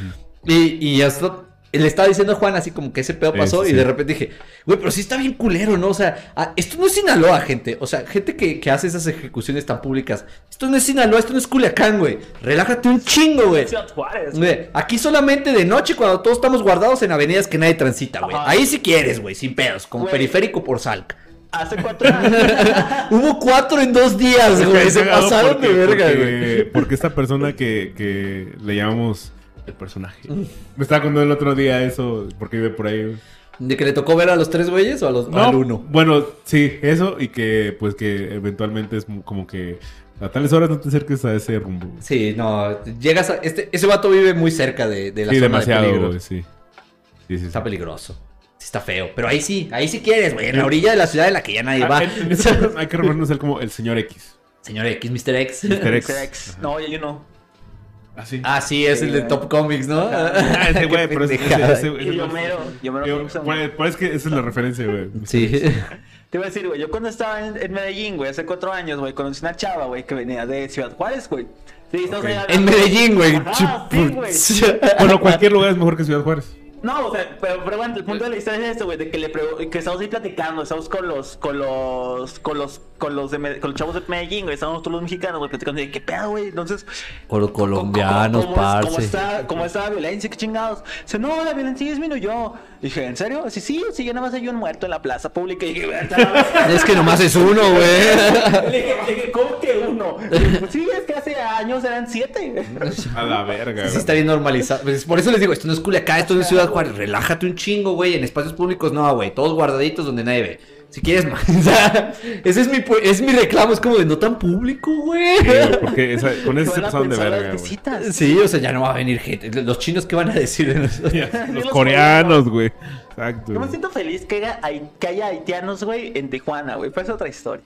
Speaker 2: Y, y hasta le estaba diciendo a Juan así como que ese pedo
Speaker 1: Sí,
Speaker 2: pasó
Speaker 1: sí,
Speaker 2: y
Speaker 1: sí.
Speaker 2: de repente dije, güey, pero sí está bien culero, ¿no? O sea, esto no es Sinaloa, gente. O sea, gente que, que hace esas ejecuciones tan públicas. Esto no es Sinaloa, esto no es Culiacán, güey. Relájate un chingo, güey. Aquí solamente de noche cuando todos estamos guardados en avenidas que nadie transita, güey. Ahí si quieres, güey, sin pedos, como
Speaker 3: Güey.
Speaker 2: periférico por Salc.
Speaker 3: Hace cuatro años.
Speaker 2: Hubo cuatro en dos días, güey. Se pasaron
Speaker 1: porque-
Speaker 2: de verga, güey.
Speaker 1: porque, porque esta persona que, que le llamamos el personaje. Me estaba contando el otro día eso, porque vive por ahí.
Speaker 2: ¿De que le tocó ver a los tres güeyes o a los, al uno?
Speaker 1: Bueno, sí, eso y que pues que eventualmente es como que a tales horas no te acerques a ese rumbo.
Speaker 2: Sí, no. Llegas a. Este, ese vato vive muy cerca de, de la
Speaker 1: Sí,
Speaker 2: zona
Speaker 1: demasiado,
Speaker 2: de peligro.
Speaker 1: sí. Sí, sí, sí.
Speaker 2: Está peligroso. Sí, está feo. Pero ahí sí, ahí sí quieres, güey. En la orilla de la ciudad en la que ya nadie
Speaker 1: Ah,
Speaker 2: va.
Speaker 1: en- en hay que referirnos a él como el señor X.
Speaker 2: Señor X, Mr. X.
Speaker 1: Mr. X.
Speaker 3: Sex. No, ya yo no.
Speaker 1: Así.
Speaker 2: Ah, sí, es el de. Top Comics, ¿no?
Speaker 1: Ah, ese güey, pero ese, ese- ese-
Speaker 3: Y yo Simpson.
Speaker 1: pues, pues es que esa es la referencia, güey.
Speaker 2: Sí.
Speaker 3: Te iba a decir, güey, yo cuando estaba en, en Medellín, güey, hace cuatro años, güey, conocí una chava, güey, que venía de Ciudad Juárez, güey. Sí, estamos
Speaker 1: Ok.
Speaker 3: ahí
Speaker 2: En. Medellín, güey.
Speaker 3: Ajá, sí, güey.
Speaker 1: Bueno, cualquier lugar es mejor que Ciudad Juárez.
Speaker 3: No, o sea, pero, pero bueno, el punto de la historia es esto, güey, de que le que estamos ahí platicando, estamos con los, con los, con los, con los de Me- con los chavos de Medellín, güey, estamos todos los mexicanos, güey, platicando de qué pedo, güey, entonces.
Speaker 2: Con los colombianos,
Speaker 3: ¿cómo, está, ¿Cómo está la violencia? ¿Qué chingados? Dice, no, la violencia disminuyó. Dije, ¿en serio? Sí, sí, sí, yo nada más hay un muerto en la plaza pública. Y dije.
Speaker 2: Es que nomás es uno, güey.
Speaker 3: Le dije, le dije, ¿cómo que uno? Dije, Pues sí, es que hace años eran siete.
Speaker 1: A la verga,
Speaker 2: Sí, está bien normalizado. Pues, por eso les digo, esto no es Culiacán, esto no es Ciudad Juárez. Relájate un chingo, güey. En espacios públicos no, güey. Todos guardaditos donde nadie ve. Si quieres más. O sea, ese es mi, es mi reclamo. Es como de no tan público, güey.
Speaker 1: Sí, porque esa- con eso se pasaron de verga, güey.
Speaker 2: Sí, o sea, ya no va a venir gente. Los chinos, ¿qué van a decir de
Speaker 1: Los
Speaker 3: Los
Speaker 1: coreanos, güey. Exacto.
Speaker 3: Yo me siento feliz que haya, hay- que haya haitianos, güey, en Tijuana, güey. Pero es otra historia.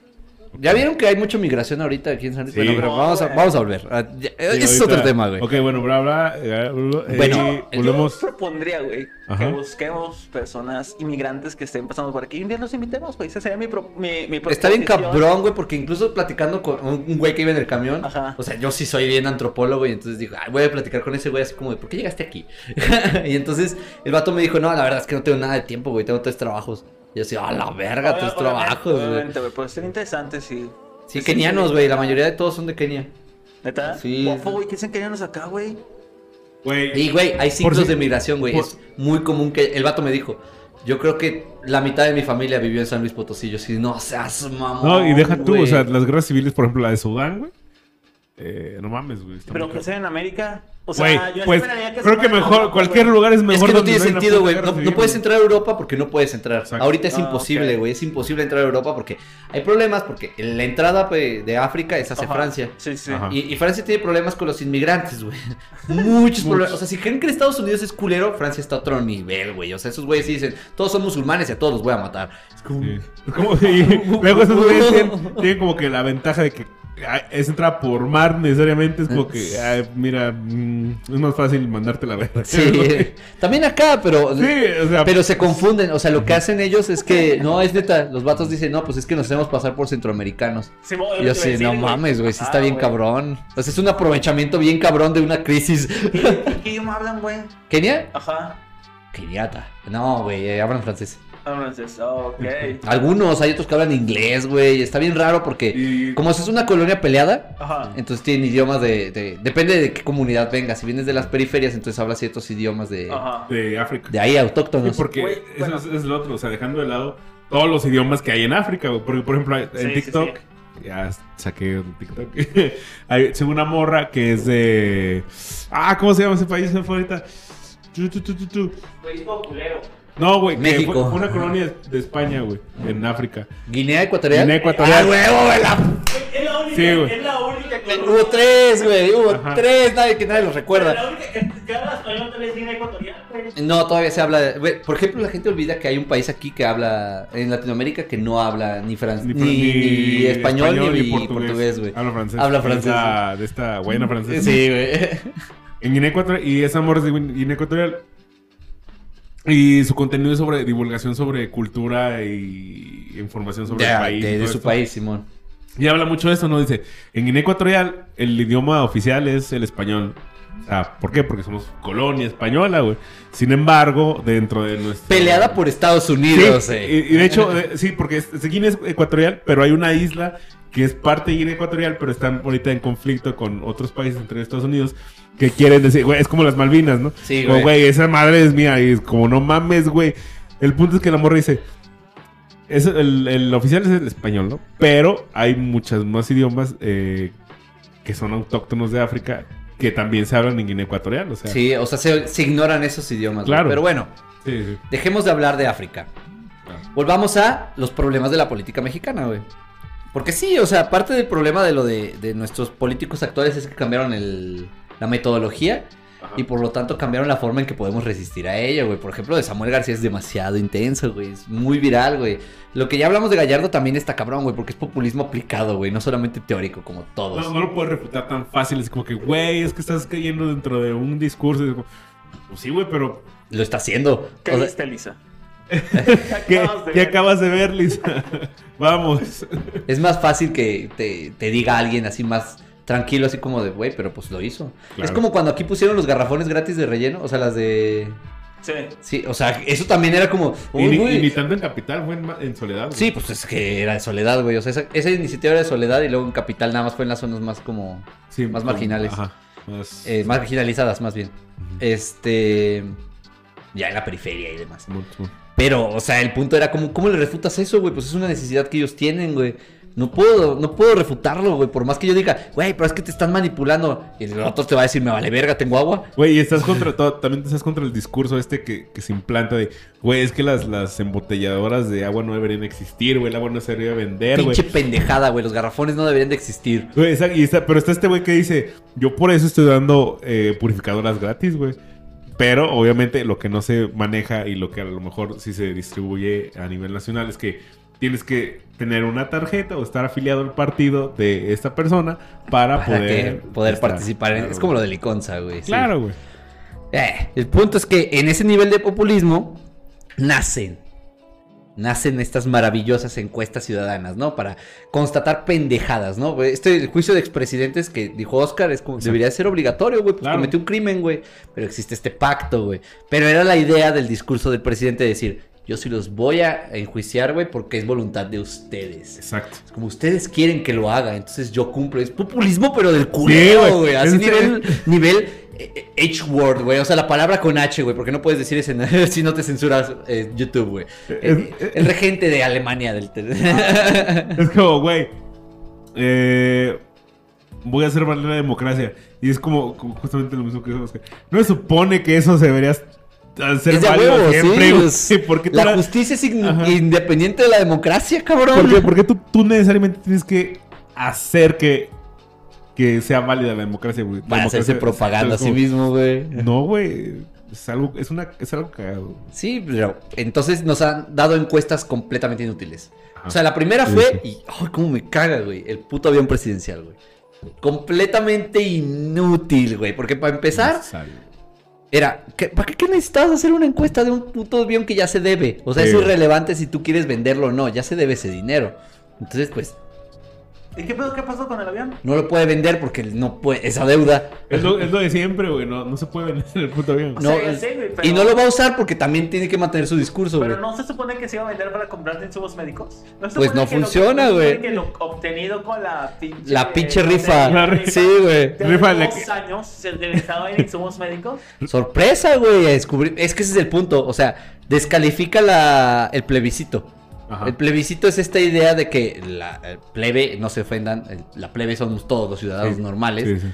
Speaker 2: Ya vieron que hay mucha migración ahorita aquí en San Luis.
Speaker 1: Sí.
Speaker 2: Bueno, pero vamos a, vamos a volver. Ah,
Speaker 1: Sí,
Speaker 2: ese es
Speaker 1: ahorita-
Speaker 2: otro tema, güey.
Speaker 1: Ok, bueno, bla, bla. eh, eh,
Speaker 2: Bueno,
Speaker 3: Yo propondría, güey,
Speaker 1: Ajá.
Speaker 3: que busquemos personas inmigrantes que estén pasando por aquí y un día los invitemos, güey. Esa sería mi, pro- mi, mi
Speaker 2: Está bien cabrón, güey, porque incluso platicando con un un güey que iba en el camión,
Speaker 3: Ajá.
Speaker 2: o sea, yo sí soy bien antropólogo y entonces digo, ay, voy a platicar con ese güey así como de, ¿por qué llegaste aquí? y entonces el vato me dijo, no, la verdad es que no tengo nada de tiempo, güey, tengo tres trabajos. Y yo así, a la verga, tus trabajos, güey.
Speaker 3: Obviamente, güey, pero sería interesante.
Speaker 2: Sí,
Speaker 3: sí,
Speaker 2: kenianos, güey, la mayoría de todos son de Kenia.
Speaker 3: ¿Neta?
Speaker 2: Sí.
Speaker 3: Guapo, güey, ¿qué dicen kenianos acá, güey?
Speaker 1: Güey,
Speaker 2: Y, güey, hay ciclos
Speaker 1: si-
Speaker 2: de migración, güey.
Speaker 1: por-
Speaker 2: Es muy común que el vato me dijo. Yo creo que la mitad de mi familia vivió en San Luis Potosí. Yo sí, no seas mamón.
Speaker 1: No, y deja tú, o sea, las guerras civiles, por ejemplo, la de Sudán, güey. Eh, no mames, güey.
Speaker 3: Pero que sea en América. O sea,
Speaker 1: Güey,
Speaker 3: yo
Speaker 1: pues
Speaker 3: esperaría que
Speaker 1: creo que mejor,
Speaker 3: Europa,
Speaker 1: cualquier
Speaker 3: güey.
Speaker 1: lugar es
Speaker 2: Es
Speaker 1: mejor.
Speaker 2: que no
Speaker 1: donde
Speaker 2: tiene sentido, güey. No, puedes entrar a Europa porque no puedes entrar.
Speaker 1: Exacto.
Speaker 2: Ahorita es
Speaker 3: Ah,
Speaker 2: imposible, güey. Es imposible entrar a Europa porque hay problemas porque la entrada pues, de África es hacia
Speaker 3: Ajá.
Speaker 2: Francia.
Speaker 3: Sí, sí.
Speaker 2: Y, y Francia tiene problemas con los inmigrantes, güey. Muchos problemas. O sea, si creen que Estados Unidos es culero, Francia está a otro nivel, güey. O sea, esos güeyes sí dicen, todos son musulmanes y a todos los voy a matar. Es como...
Speaker 1: Sí. Es como- y luego esos güeyes tienen, tienen como que la ventaja de que es entrar por mar necesariamente. Es como que, ah, mira, mm, es más fácil mandarte la verga.
Speaker 2: Sí, también acá, pero,
Speaker 1: Sí, o sea,
Speaker 2: pero se confunden. O sea, lo que hacen ellos es que, no, es neta, los vatos dicen, no, pues es que nos hacemos pasar por centroamericanos.
Speaker 3: Sí,
Speaker 2: Y yo sí, no mames, güey, sí está
Speaker 3: Ah,
Speaker 2: bien cabrón. O sea, es un aprovechamiento bien cabrón de una crisis.
Speaker 3: ¿Y qué idioma hablan, güey?
Speaker 2: ¿Kenia?
Speaker 3: Ajá.
Speaker 2: Keniata. No, güey, eh, hablan francés.
Speaker 3: Hablan francés. Ok.
Speaker 2: Algunos, hay otros que hablan inglés, güey. Está bien raro porque,
Speaker 1: Y-
Speaker 2: como es una colonia peleada,
Speaker 3: Ajá.
Speaker 2: entonces tienen idiomas de, de- Depende de qué comunidad vengas. Si vienes de las periferias, entonces hablas ciertos idiomas de,
Speaker 3: Ajá.
Speaker 1: de África.
Speaker 2: de ahí
Speaker 1: Sí,
Speaker 2: autóctonos.
Speaker 1: porque
Speaker 3: Güey,
Speaker 1: eso
Speaker 3: bueno.
Speaker 1: es, es lo otro, o sea, dejando de lado todos los idiomas que hay en África, güey. Porque, por ejemplo, en
Speaker 3: Sí, sí,
Speaker 1: TikTok, ya saqué un TikTok, hay según una morra que es de... Ah, ¿cómo se llama ese país? Se fue ahorita. Tu, tu, tu, tu, tu. No, güey, que
Speaker 2: México.
Speaker 1: Fue, fue una colonia de España, güey, en África.
Speaker 2: Guinea Ecuatorial.
Speaker 1: Guinea Ecuatorial.
Speaker 2: ¡Ah, huevo, güey! la-
Speaker 3: Es la única,
Speaker 1: Sí, güey.
Speaker 3: es la única que
Speaker 2: Hubo tres, güey. Hubo
Speaker 1: Ajá.
Speaker 2: tres, nadie, que nadie los recuerda.
Speaker 3: La única que, que habla español tal vez Guinea Ecuatorial, güey.
Speaker 2: No, todavía se habla. de- güey, por ejemplo, la gente olvida que hay un país aquí que habla. En Latinoamérica que no habla ni, fran- ni, español, ni, portugués, güey.
Speaker 1: Habla francés.
Speaker 2: Habla
Speaker 1: De
Speaker 2: francés.
Speaker 1: esta- De esta Guayana francesa.
Speaker 2: Sí, güey.
Speaker 1: En Guinea Ecuatorial, y amor es de Guin- Guinea Ecuatorial. Y su contenido es sobre divulgación sobre cultura y información sobre el país.
Speaker 2: de, su
Speaker 1: esto.
Speaker 2: país, Simón.
Speaker 1: Y habla mucho de eso, ¿no? Dice, en Guinea Ecuatorial el idioma oficial es el español. O sea, ¿por qué? Porque somos colonia española, güey. Sin embargo, dentro de nuestra...
Speaker 2: Peleada por Estados
Speaker 1: Sí,
Speaker 2: Unidos,
Speaker 1: y,
Speaker 2: eh.
Speaker 1: y de hecho, eh, sí, porque es, es Guinea Ecuatorial, pero hay una isla que es parte de Guinea Ecuatorial, pero están ahorita en conflicto con otros países, entre Estados Unidos, que quieren decir, güey, es como las Malvinas, ¿no?
Speaker 2: Sí, güey.
Speaker 1: güey, esa madre es mía, y es como, no mames, güey. El punto es que la morra dice, es el, el oficial es el español, ¿no? Pero hay muchos más idiomas eh, que son autóctonos de África que también se hablan en Guinea Ecuatorial, o sea.
Speaker 2: Sí, o sea, se, se ignoran esos idiomas. güey.
Speaker 1: Claro.
Speaker 2: Pero bueno,
Speaker 1: sí, sí.
Speaker 2: dejemos de hablar de África. Volvamos a los problemas de la política mexicana, güey. Porque sí, o sea, parte del problema de lo de, de nuestros políticos actuales es que cambiaron el, la metodología
Speaker 1: Ajá.
Speaker 2: y por lo tanto cambiaron la forma en que podemos resistir a ella, güey. Por ejemplo, de Samuel García es demasiado intenso, güey. Es muy viral, güey. Lo que ya hablamos de Gallardo también está cabrón, güey, porque es populismo aplicado, güey, no solamente teórico como todos.
Speaker 1: No, no lo puedes refutar tan fácil. Es como que, güey, es que estás cayendo dentro de un discurso. y es como, pues sí, güey, pero
Speaker 2: Lo está haciendo.
Speaker 3: ¿Qué
Speaker 2: O sea,
Speaker 3: Lisa?
Speaker 1: ¿qué,
Speaker 3: Acabas de
Speaker 1: qué
Speaker 3: ver.
Speaker 1: acabas de ver, Lisa? Vamos.
Speaker 2: Es más fácil que te, te diga alguien así más tranquilo, así como de, güey, pero pues lo hizo.
Speaker 1: Claro.
Speaker 2: Es como cuando aquí pusieron los garrafones gratis de relleno, o sea, las de...
Speaker 3: Sí.
Speaker 2: Sí, o sea, eso también era como...
Speaker 1: Y,
Speaker 2: uy,
Speaker 1: ni, y ni tanto en Capital, fue en, Soledad. güey.
Speaker 2: Sí, pues es que era de soledad, güey. O sea, esa, esa iniciativa era de soledad y luego en Capital nada más fue en las zonas más como...
Speaker 1: Sí,
Speaker 2: más
Speaker 1: como-
Speaker 2: marginales.
Speaker 1: Ajá. Más,
Speaker 2: eh, más marginalizadas, más bien. Este... Ya en la periferia y demás.
Speaker 1: mucho.
Speaker 2: Pero, o sea, el punto era como, ¿cómo le refutas eso, güey? Pues es una necesidad que ellos tienen, güey. No puedo, no puedo refutarlo, güey. Por más que yo diga, güey, pero es que te están manipulando. Y el otro te va a decir, me vale verga, tengo agua.
Speaker 1: Güey, y estás contra todo, también estás contra el discurso este que, que se implanta de, güey, es que las, las embotelladoras de agua no deberían existir, güey, el agua no se debería vender, güey.
Speaker 2: Pinche pendejada, güey. Los garrafones no deberían de existir.
Speaker 1: Güey, pero está este güey que dice, yo por eso estoy dando eh, purificadoras gratis, güey. Pero obviamente lo que no se maneja y lo que a lo mejor sí se distribuye a nivel nacional es que tienes que tener una tarjeta o estar afiliado al partido de esta persona para,
Speaker 2: Para
Speaker 1: poder,
Speaker 2: que poder
Speaker 1: estar.
Speaker 2: participar.
Speaker 1: Claro,
Speaker 2: es como lo de Liconza, güey. sí.
Speaker 1: Claro, güey.
Speaker 2: Eh, el punto es que en ese nivel de populismo nacen. Nacen estas maravillosas encuestas ciudadanas, ¿no? Para constatar pendejadas, ¿no? Este el juicio de expresidentes que dijo Oscar es como, debería ser obligatorio, güey, pues
Speaker 1: Claro.
Speaker 2: cometió un crimen, güey. Pero existe este pacto, güey. Pero era la idea del discurso del presidente de decir, yo sí los voy a enjuiciar, güey, porque es voluntad de ustedes.
Speaker 1: Exacto.
Speaker 2: Es como ustedes quieren que lo haga, entonces yo cumplo. Es populismo, pero del culero,
Speaker 1: güey.
Speaker 2: Así nivel, nivel eh, H-word, güey. O sea, la palabra con H, güey. Porque no puedes decir ese si no te censuras eh, YouTube, güey. El,
Speaker 1: Es-
Speaker 2: el regente de Alemania del...
Speaker 1: Es como, güey. eh, voy a hacer valer la democracia. Y es como, como justamente lo mismo que. No se supone que eso se debería hacer
Speaker 2: es de huevo,
Speaker 1: siempre,
Speaker 2: sí.
Speaker 1: güey.
Speaker 2: es-
Speaker 1: ¿Por qué tú
Speaker 2: la
Speaker 1: la-
Speaker 2: justicia es in-
Speaker 1: Ajá.
Speaker 2: independiente de la democracia, cabrón.
Speaker 1: ¿Por qué? Porque tú, tú necesariamente tienes que hacer que, que sea válida la democracia, güey.
Speaker 2: Para hacerse propaganda a sí mismo, güey.
Speaker 1: No, güey. Es algo, es una, es algo cagado.
Speaker 2: Sí, pero entonces nos han dado encuestas completamente inútiles.
Speaker 1: Ajá.
Speaker 2: O sea, la primera fue, y ay, cómo me caga, güey, el puto avión presidencial, güey. Completamente inútil, güey, porque para empezar
Speaker 1: Necesario.
Speaker 2: Era, ¿qué- ¿para qué, necesitabas hacer una encuesta de un puto avión que ya se debe? O sea,
Speaker 1: Sí,
Speaker 2: es irrelevante si tú quieres venderlo o no, ya se debe ese dinero. Entonces, pues,
Speaker 3: ¿Y qué pedo? ¿Qué pasó con el avión?
Speaker 2: no lo puede vender porque no puede, esa deuda.
Speaker 1: Es lo, es lo de siempre, güey. No, no se puede vender el puto avión.
Speaker 2: No,
Speaker 3: güey, pero-
Speaker 2: Y no lo va a usar porque también tiene que mantener su discurso, güey.
Speaker 3: Pero no se supone que se iba a vender para comprar insumos médicos. se
Speaker 2: Pues no
Speaker 3: que lo-
Speaker 2: funciona,
Speaker 3: no se
Speaker 2: güey.
Speaker 3: que lo obtenido con la pinche.
Speaker 2: La pinche
Speaker 3: no
Speaker 2: rifa.
Speaker 1: La rifa.
Speaker 2: Sí, güey.
Speaker 3: De
Speaker 1: Rifa la
Speaker 3: dos años se utilizaba en insumos médicos.
Speaker 2: Sorpresa, güey, a descubrir. Es que ese es el punto. O sea, descalifica la, el plebiscito.
Speaker 1: Ajá.
Speaker 2: El plebiscito es esta idea de que la plebe, no se ofendan, el- la plebe somos todos los ciudadanos
Speaker 1: Sí.
Speaker 2: normales,
Speaker 1: Sí, sí.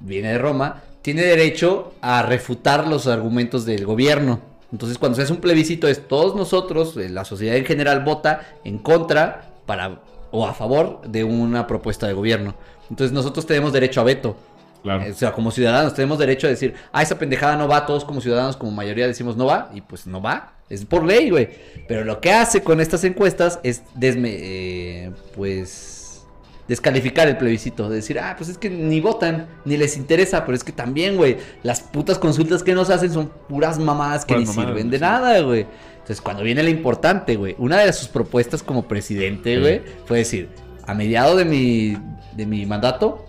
Speaker 2: viene de Roma, tiene derecho a refutar los argumentos del gobierno. Entonces, cuando se hace un plebiscito, es todos nosotros, eh, la sociedad en general, vota en contra para o a favor de una propuesta de gobierno. Entonces, nosotros tenemos derecho a veto.
Speaker 1: Claro.
Speaker 2: O sea, como ciudadanos tenemos derecho a decir, ah, esa pendejada no va, todos como ciudadanos, como mayoría decimos no va, y pues no va, es por ley, güey. Pero lo que hace con estas encuestas es, desme- eh, pues, descalificar el plebiscito, de decir, ah, pues es que ni votan, ni les interesa, pero es que también, güey, las putas consultas que nos hacen son puras mamadas que
Speaker 1: Puras
Speaker 2: ni
Speaker 1: mamadas,
Speaker 2: sirven de
Speaker 1: sí.
Speaker 2: nada, güey. Entonces, cuando viene la importante, güey, una de sus propuestas como presidente,
Speaker 1: Sí.
Speaker 2: güey, fue decir, a mediado de mi, de mi mandato,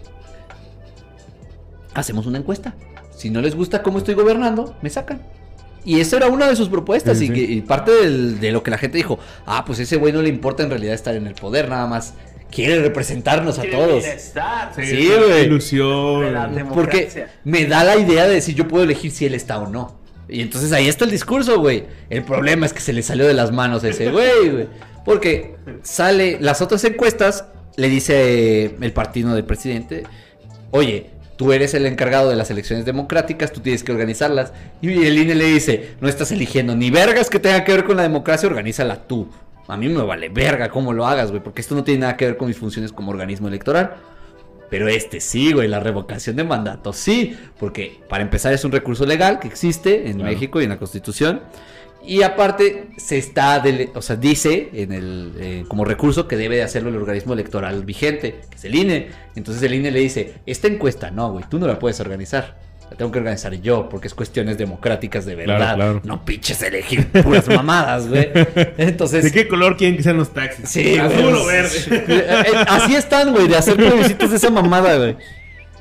Speaker 2: hacemos una encuesta. Si no les gusta cómo estoy gobernando, me sacan. Y esa era una de sus propuestas.
Speaker 1: Sí,
Speaker 2: y,
Speaker 1: sí.
Speaker 2: que- y parte del- de lo que la gente dijo, ah, pues ese güey no le importa en realidad estar en el poder, nada más quiere representarnos a todos.
Speaker 3: bienestar.
Speaker 2: Sí, güey.
Speaker 1: Ilusión.
Speaker 3: De la
Speaker 2: Porque me da la idea de decir yo puedo elegir si él está o no. Y entonces ahí está el discurso, güey. El problema es que se le salió de las manos a ese güey, güey. Porque sale, las otras encuestas, le dice el partido del presidente, oye, tú eres el encargado de las elecciones democráticas, tú tienes que organizarlas. Y el INE le dice, no estás eligiendo ni vergas que tenga que ver con la democracia, organízala tú. A mí me vale verga cómo lo hagas, güey, porque esto no tiene nada que ver con mis funciones como organismo electoral. Pero este sí, güey, la revocación de mandato sí, porque para empezar es un recurso legal que existe en
Speaker 1: Claro.
Speaker 2: México y en la Constitución. Y aparte se está, dele- o sea, dice en el, eh, como recurso que debe de hacerlo el organismo electoral vigente, que es el INE. Entonces el INE le dice, esta encuesta no, güey, tú no la puedes organizar. La tengo que organizar yo, porque es cuestiones democráticas de verdad.
Speaker 1: Claro, claro.
Speaker 2: No pinches elegir puras mamadas, güey. Entonces...
Speaker 1: ¿De qué color quieren que sean los taxis?
Speaker 2: Sí,
Speaker 1: Azul o verde.
Speaker 2: Eh, eh, Así están, güey, de hacer plebiscitos de esa mamada, güey.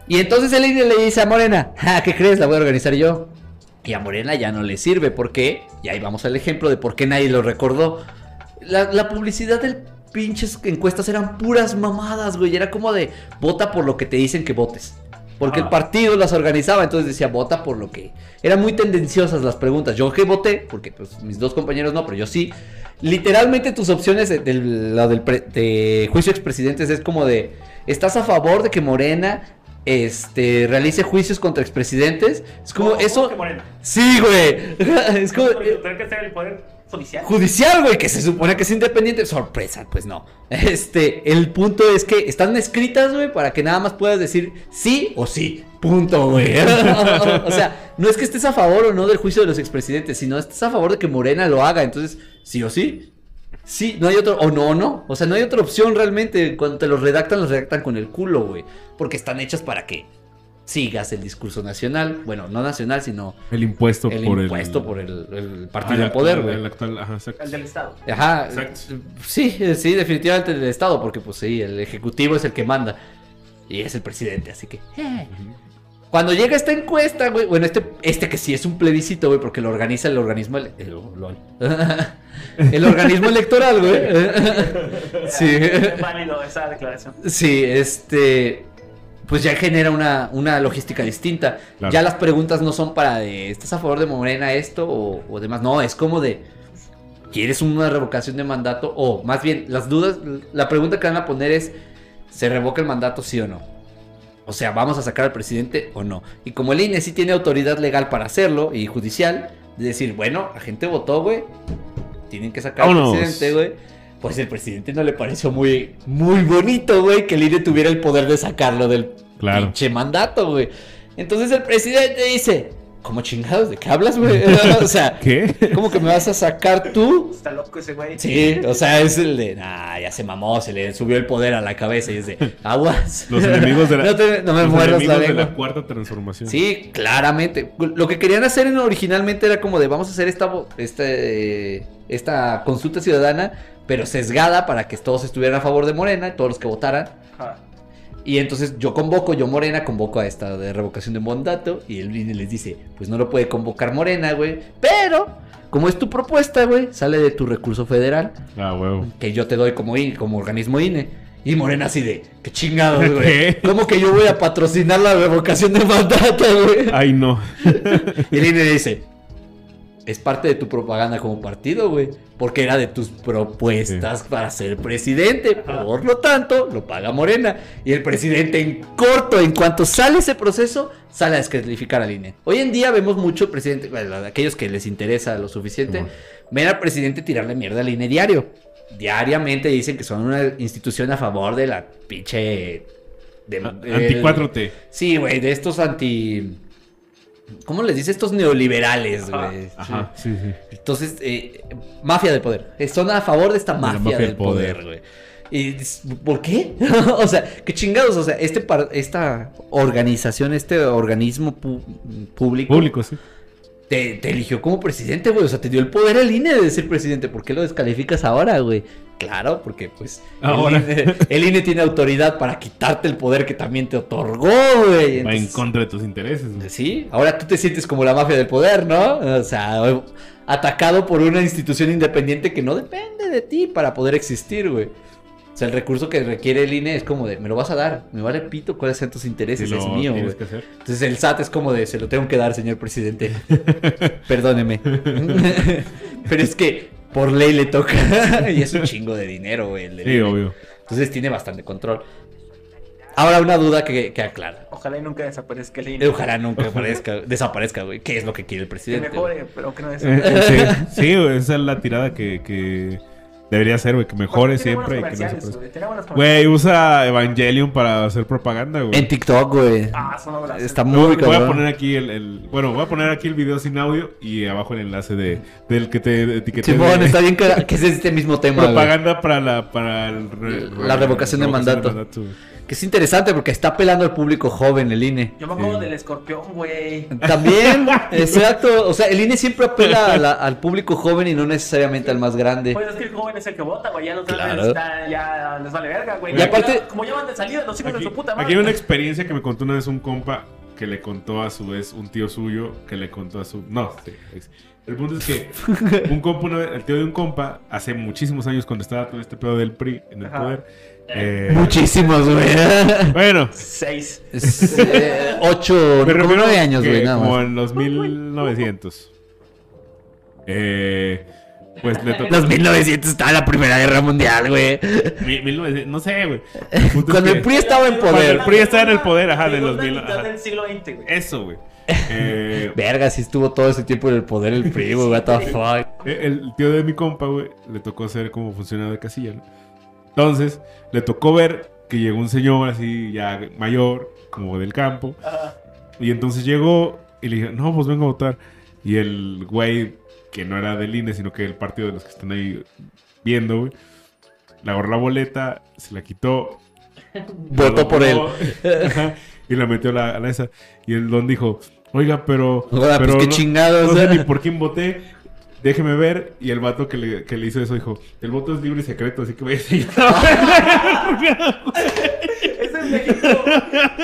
Speaker 2: Y entonces el INE le dice a Morena, ah, ¿qué crees? La voy a organizar yo. Y a Morena ya no le sirve, ¿por qué? Y ahí vamos al ejemplo de por qué nadie lo recordó. La, la publicidad del pinches encuestas eran puras mamadas, güey. Era como de, vota por lo que te dicen que votes. Porque el
Speaker 1: Ah.
Speaker 2: partido las organizaba, entonces decía, vota por lo que... Eran muy tendenciosas las preguntas. Yo que voté, porque pues mis dos compañeros no, pero yo sí. Literalmente tus opciones de, del pre- de juicio de expresidentes es como de, ¿estás a favor de que Morena este, realice juicios contra expresidentes? Es como
Speaker 3: ¿Cómo-
Speaker 2: eso... Sí, güey. es como...
Speaker 3: Porque Tiene que ser el poder judicial.
Speaker 2: Judicial, güey, que se supone que es independiente. Sorpresa, pues no. Este, el punto es que están escritas, güey, para que nada más puedas decir sí o sí. Punto, güey. o sea, no es que estés a favor o no del juicio de los expresidentes, sino estés a favor de que Morena lo haga. Entonces, sí o sí. Sí, no hay otro, o no, no. O sea, no hay otra opción realmente. Cuando te los redactan, los redactan con el culo, güey. Porque están hechas para que sigas el discurso nacional. Bueno, no nacional, sino
Speaker 1: El impuesto
Speaker 2: el
Speaker 1: por
Speaker 2: impuesto
Speaker 1: el...
Speaker 2: por el, el
Speaker 1: Ah,
Speaker 2: partido
Speaker 1: el
Speaker 2: en poder, güey.
Speaker 1: El actual, ajá, exacto.
Speaker 3: El del Estado.
Speaker 2: Ajá,
Speaker 1: Exacto.
Speaker 2: sí, sí, definitivamente del Estado, porque pues sí, el Ejecutivo es el que manda y es el presidente, así que... eh. Cuando llega esta encuesta, güey, bueno, este, este que sí es un plebiscito, güey, porque lo organiza el organismo... el, organismo electoral, güey. sí.
Speaker 3: Es válido esa declaración.
Speaker 2: Sí, este. Pues ya genera una, una logística distinta.
Speaker 1: Claro.
Speaker 2: Ya las preguntas no son para de ¿estás a favor de Morena esto o, o demás? No, es como de ¿quieres una revocación de mandato? O más bien, las dudas, la pregunta que van a poner es ¿se revoca el mandato sí o no? O sea, ¿vamos a sacar al presidente o no? Y como el INE sí tiene autoridad legal para hacerlo y judicial, de decir, bueno, la gente votó, güey, tienen que sacar
Speaker 1: Vámonos.
Speaker 2: al presidente, güey. Pues el presidente no le pareció muy, muy bonito, güey, que el INE tuviera el poder de sacarlo del
Speaker 1: Claro.
Speaker 2: pinche mandato, güey. Entonces el presidente dice, ¿cómo chingados? ¿De qué hablas, güey? o sea,
Speaker 1: ¿Qué?
Speaker 2: ¿cómo que me vas a sacar tú?
Speaker 3: Está loco ese güey.
Speaker 2: Sí, o sea, es el de, nah, ya se mamó, se le subió el poder a la cabeza y es de, aguas.
Speaker 1: Los enemigos de la,
Speaker 2: no, te- no me
Speaker 1: los
Speaker 2: la
Speaker 1: enemigos de la cuarta transformación.
Speaker 2: Sí, claramente. Lo que querían hacer en- originalmente era como de vamos a hacer esta, este, esta consulta ciudadana, pero sesgada para que todos estuvieran a favor de Morena, todos los que votaran. Y entonces yo convoco, yo Morena convoco a esta de revocación de mandato y el INE les dice, pues no lo puede convocar Morena, güey, pero como es tu propuesta, güey, sale de tu recurso federal
Speaker 1: Ah, huevo.
Speaker 2: que yo te doy como, INE, como organismo INE. Y Morena así de, qué chingados, güey. ¿Cómo que yo voy a patrocinar la revocación de mandato, güey?
Speaker 1: Ay, no.
Speaker 2: Y el INE dice, es parte de tu propaganda como partido, güey. Porque era de tus propuestas para ser presidente. Por lo tanto, lo paga Morena. Y el presidente en corto, en cuanto sale ese proceso, sale a descalificar al INE. Hoy en día vemos mucho presidente, bueno, aquellos que les interesa lo suficiente, ven al presidente tirarle mierda al INE diario. Diariamente dicen que son una institución a favor de la pinche... de-
Speaker 1: Anti
Speaker 2: el-
Speaker 1: 4T.
Speaker 2: Sí, güey, de estos anti... ¿Cómo les dice? Estos neoliberales, güey.
Speaker 1: Ajá, sí, sí.
Speaker 2: Entonces, eh, mafia del poder. Eh, Son a favor de esta
Speaker 1: la
Speaker 2: mafia,
Speaker 1: mafia
Speaker 2: del
Speaker 1: del
Speaker 2: poder, güey. ¿por qué? o sea, qué chingados. O sea, este par- esta organización, este organismo público,
Speaker 1: Público, sí.
Speaker 2: Te, te eligió como presidente, güey. O sea, te dio el poder al INE de ser presidente. ¿Por qué lo descalificas ahora, güey? Claro, porque pues
Speaker 1: Ahora.
Speaker 2: El, INE, el INE tiene autoridad para quitarte el poder que también te otorgó, güey.
Speaker 1: Va en contra de tus intereses. güey.
Speaker 2: Sí, ahora tú te sientes como la mafia del poder, ¿no? O sea, atacado por una institución independiente que no depende de ti para poder existir, güey. O sea, el recurso que requiere el INE es como de, me lo vas a dar, me vale pito cuáles sean tus intereses, es mío, güey. Entonces el SAT es como de, se lo tengo que dar, señor presidente. Perdóneme. Pero es que por ley le toca. y es un chingo de dinero, güey.
Speaker 1: Sí, obvio.
Speaker 2: Entonces tiene bastante control. Ahora una duda que, que aclara.
Speaker 3: Ojalá y nunca desaparezca el INE.
Speaker 2: Ojalá nunca aparezca, desaparezca, güey. ¿Qué es lo que quiere el
Speaker 3: Que
Speaker 2: presidente? güey?
Speaker 3: mejore, pero que no
Speaker 1: Eh,
Speaker 3: desaparezca.
Speaker 1: eh, sí, sí, güey, esa es la tirada que, que debería ser, güey. Que mejore siempre y que no se
Speaker 3: güey,
Speaker 1: usa Evangelion para hacer propaganda, güey.
Speaker 2: En TikTok, güey.
Speaker 3: Ah.
Speaker 2: Está
Speaker 1: Voy-
Speaker 2: muy
Speaker 1: voy a poner aquí el, el- bueno, voy a poner aquí el video sin audio y abajo el enlace de del que te etiqueté
Speaker 2: Simón,
Speaker 1: de
Speaker 2: está bien que es este mismo tema,
Speaker 1: propaganda para la para el re-
Speaker 2: La revocación de mandato.
Speaker 1: güey.
Speaker 2: Que es interesante porque está apelando al público joven el INE.
Speaker 3: Yo me acuerdo
Speaker 1: Sí.
Speaker 3: del escorpión, güey.
Speaker 2: También, exacto. O sea, el INE siempre apela a la- al público joven y no necesariamente al más grande.
Speaker 3: Pues es que el joven es el que vota, güey. Ya los
Speaker 2: Claro.
Speaker 3: grandes están- ya les vale verga, güey.
Speaker 2: Y aparte-
Speaker 3: Ya- como ya van de salida, los hijos
Speaker 1: Aquí,
Speaker 3: de su puta
Speaker 1: aquí
Speaker 3: madre.
Speaker 1: hay una experiencia que me contó una vez un compa que le contó a su vez un tío suyo que le contó a su no, sí, es- el punto es que un compa, una vez- el tío de un compa, hace muchísimos años cuando estaba todo este pedo del PRI en el
Speaker 3: Ajá.
Speaker 1: poder. Eh,
Speaker 2: Muchísimos, güey.
Speaker 1: bueno,
Speaker 3: Seis.
Speaker 2: Es, eh, ocho,
Speaker 1: Me
Speaker 2: como nueve años, güey, nada
Speaker 1: Como
Speaker 2: más.
Speaker 1: en los 1900. Eh, pues le tocó.
Speaker 2: Los 1900 estaba la Primera Guerra Mundial, güey.
Speaker 1: Mi- 1900, no sé, güey. El
Speaker 2: Cuando el PRI estaba en
Speaker 1: Cuando el
Speaker 2: poder.
Speaker 1: PRI estaba en el poder, ajá, de los mil. ajá.
Speaker 3: del siglo XX, güey.
Speaker 1: Eso, güey. Eh,
Speaker 2: Verga, si estuvo todo ese tiempo en el poder el PRI, güey, what the fuck.
Speaker 1: Eh, El tío de mi compa, güey, le tocó ser como funcionario de casilla, ¿no? Entonces, le tocó ver que llegó un señor así ya mayor, como del campo,
Speaker 3: Ajá.
Speaker 1: y entonces llegó y le dije, no, pues vengo a votar. Y el güey, que no era del INE, sino que el partido de los que están ahí viendo, güey. Le agarró la boleta, se la quitó.
Speaker 2: Votó por él.
Speaker 1: ajá, y la metió a la, a la esa. Y el don dijo, oiga, pero...
Speaker 2: Oiga, pues
Speaker 1: pero
Speaker 2: qué
Speaker 1: no-
Speaker 2: chingados.
Speaker 1: No sé ni por quién voté. Déjeme ver. Y el vato que le, que le hizo eso dijo, el voto es libre y secreto, así que vaya
Speaker 3: Es el México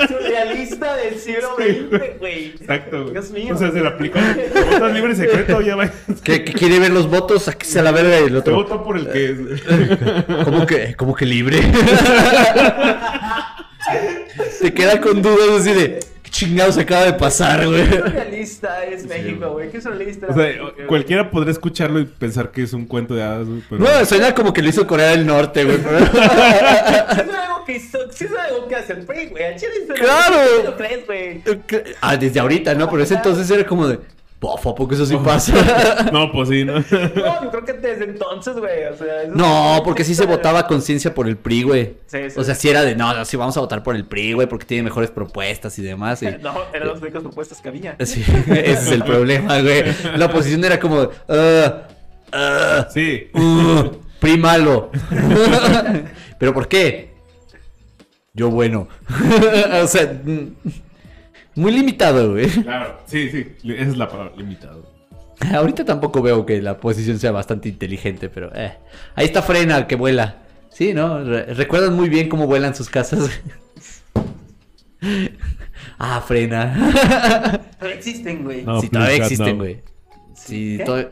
Speaker 3: surrealista del siglo XX, güey.
Speaker 1: Exacto. güey.
Speaker 3: Dios mío.
Speaker 1: O sea, se le aplicó. El voto es libre y secreto, ya va.
Speaker 2: ¿Qué, qué quiere ver los votos? Aquí se la verga el
Speaker 1: Se
Speaker 2: otro.
Speaker 1: votó por el que...
Speaker 2: ¿Cómo que, cómo que libre? Te queda con dudas así de ¿qué chingados acaba de pasar, güey?
Speaker 3: Qué surrealista es México, güey. Qué surrealista.
Speaker 1: O sea,
Speaker 3: México, güey.
Speaker 1: cualquiera podría escucharlo y pensar que es un cuento de hadas, güey, pero...
Speaker 2: No, suena como que lo hizo Corea del Norte, güey. pero-
Speaker 3: Sí es algo que hizo, sí es algo que hace el PRI, güey. Chile
Speaker 2: ¡Claro!
Speaker 3: lo crees, güey.
Speaker 2: Ah, desde ahorita, ¿no? Pero ese entonces era como de. Bofo, porque eso sí pasa.
Speaker 1: No, pues sí, ¿no?
Speaker 3: No, yo creo que desde entonces, güey. O sea,
Speaker 2: No, porque sí se votaba a conciencia por el PRI, güey.
Speaker 3: Sí, sí.
Speaker 2: O sea, sí era de, no, no, sí vamos a votar por el PRI, güey, porque tiene mejores propuestas y demás. y-
Speaker 3: No, eran las únicas propuestas que había.
Speaker 2: Sí, ese es el problema, güey. La oposición era como, ah, ah,
Speaker 1: Sí.
Speaker 2: uh, PRI malo. ¿Pero por qué? Yo bueno. o sea, mm, muy limitado, güey.
Speaker 1: Claro, sí, sí. Esa es la palabra, limitado.
Speaker 2: Ahorita tampoco veo que la oposición sea bastante inteligente, pero eh. ahí está Frena que vuela. Sí, ¿no? Re- recuerdan muy bien cómo vuelan sus casas. ah, Frena.
Speaker 3: Pero existen, güey.
Speaker 1: No,
Speaker 2: sí, todavía existen,
Speaker 1: no.
Speaker 2: güey. Sí, todavía-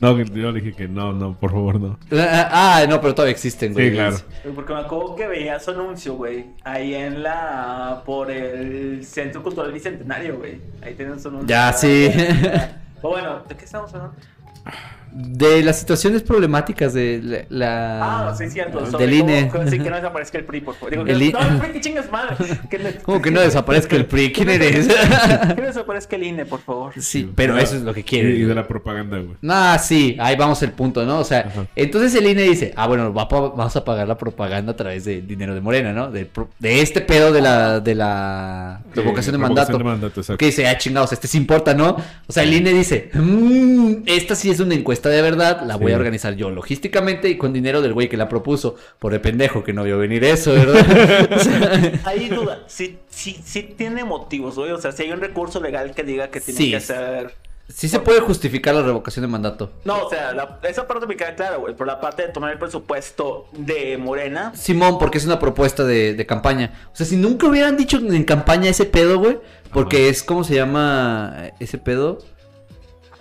Speaker 1: No, que yo le dije que no, no, por favor, no.
Speaker 2: Ah, no, pero todavía existen, güey.
Speaker 1: Sí, claro.
Speaker 3: Porque me acuerdo que veía su anuncio, güey. Ahí en la. por el Centro Cultural Bicentenario, güey. Ahí tienen su anuncio.
Speaker 2: Ya, sí.
Speaker 3: Pero bueno, ¿de qué estamos hablando?
Speaker 2: De las situaciones problemáticas de la... la-
Speaker 3: Ah, sí, cierto.
Speaker 2: del
Speaker 3: Sobre
Speaker 2: INE.
Speaker 3: cómo- sí, que no desaparezca el PRI, por favor. Digo,
Speaker 2: El
Speaker 3: que,
Speaker 2: I-
Speaker 3: no, el PRI, que chingas madre. Que no-
Speaker 2: ¿Cómo que no desaparezca el PRI? ¿Quién eres?
Speaker 3: Que no desaparezca el INE, por favor.
Speaker 2: sí, pero eso es lo que quiere.
Speaker 1: y de la propaganda, güey.
Speaker 2: Ah, sí, ahí vamos el punto, ¿no? O sea,
Speaker 1: Ajá.
Speaker 2: entonces el INE dice, ah, bueno, va pa- vamos a pagar la propaganda a través del dinero de Morena, ¿no? Del pro- de este pedo de la, de la revocación de mandato.
Speaker 1: De mandato, exacto.
Speaker 2: Que dice, ah, chingados, este sí importa, ¿no? O sea, el INE dice, "Mm, esta sí es una encuesta de verdad, la voy
Speaker 1: Sí.
Speaker 2: a organizar yo logísticamente y con dinero del güey que la propuso, por el pendejo que no vio venir eso, ¿verdad? O sea,
Speaker 3: Hay duda. Sí, sí, sí tiene motivos, güey. O sea, si hay un recurso legal que diga que tiene
Speaker 2: Sí.
Speaker 3: que ser.
Speaker 2: sí se puede justificar la revocación de mandato.
Speaker 3: No, o sea, la- esa parte me queda clara, güey. Pero la parte de tomar el presupuesto de Morena.
Speaker 2: Simón, porque es una propuesta de, de campaña. O sea, si nunca hubieran dicho en campaña ese pedo, güey, porque es, ¿cómo se llama ese pedo?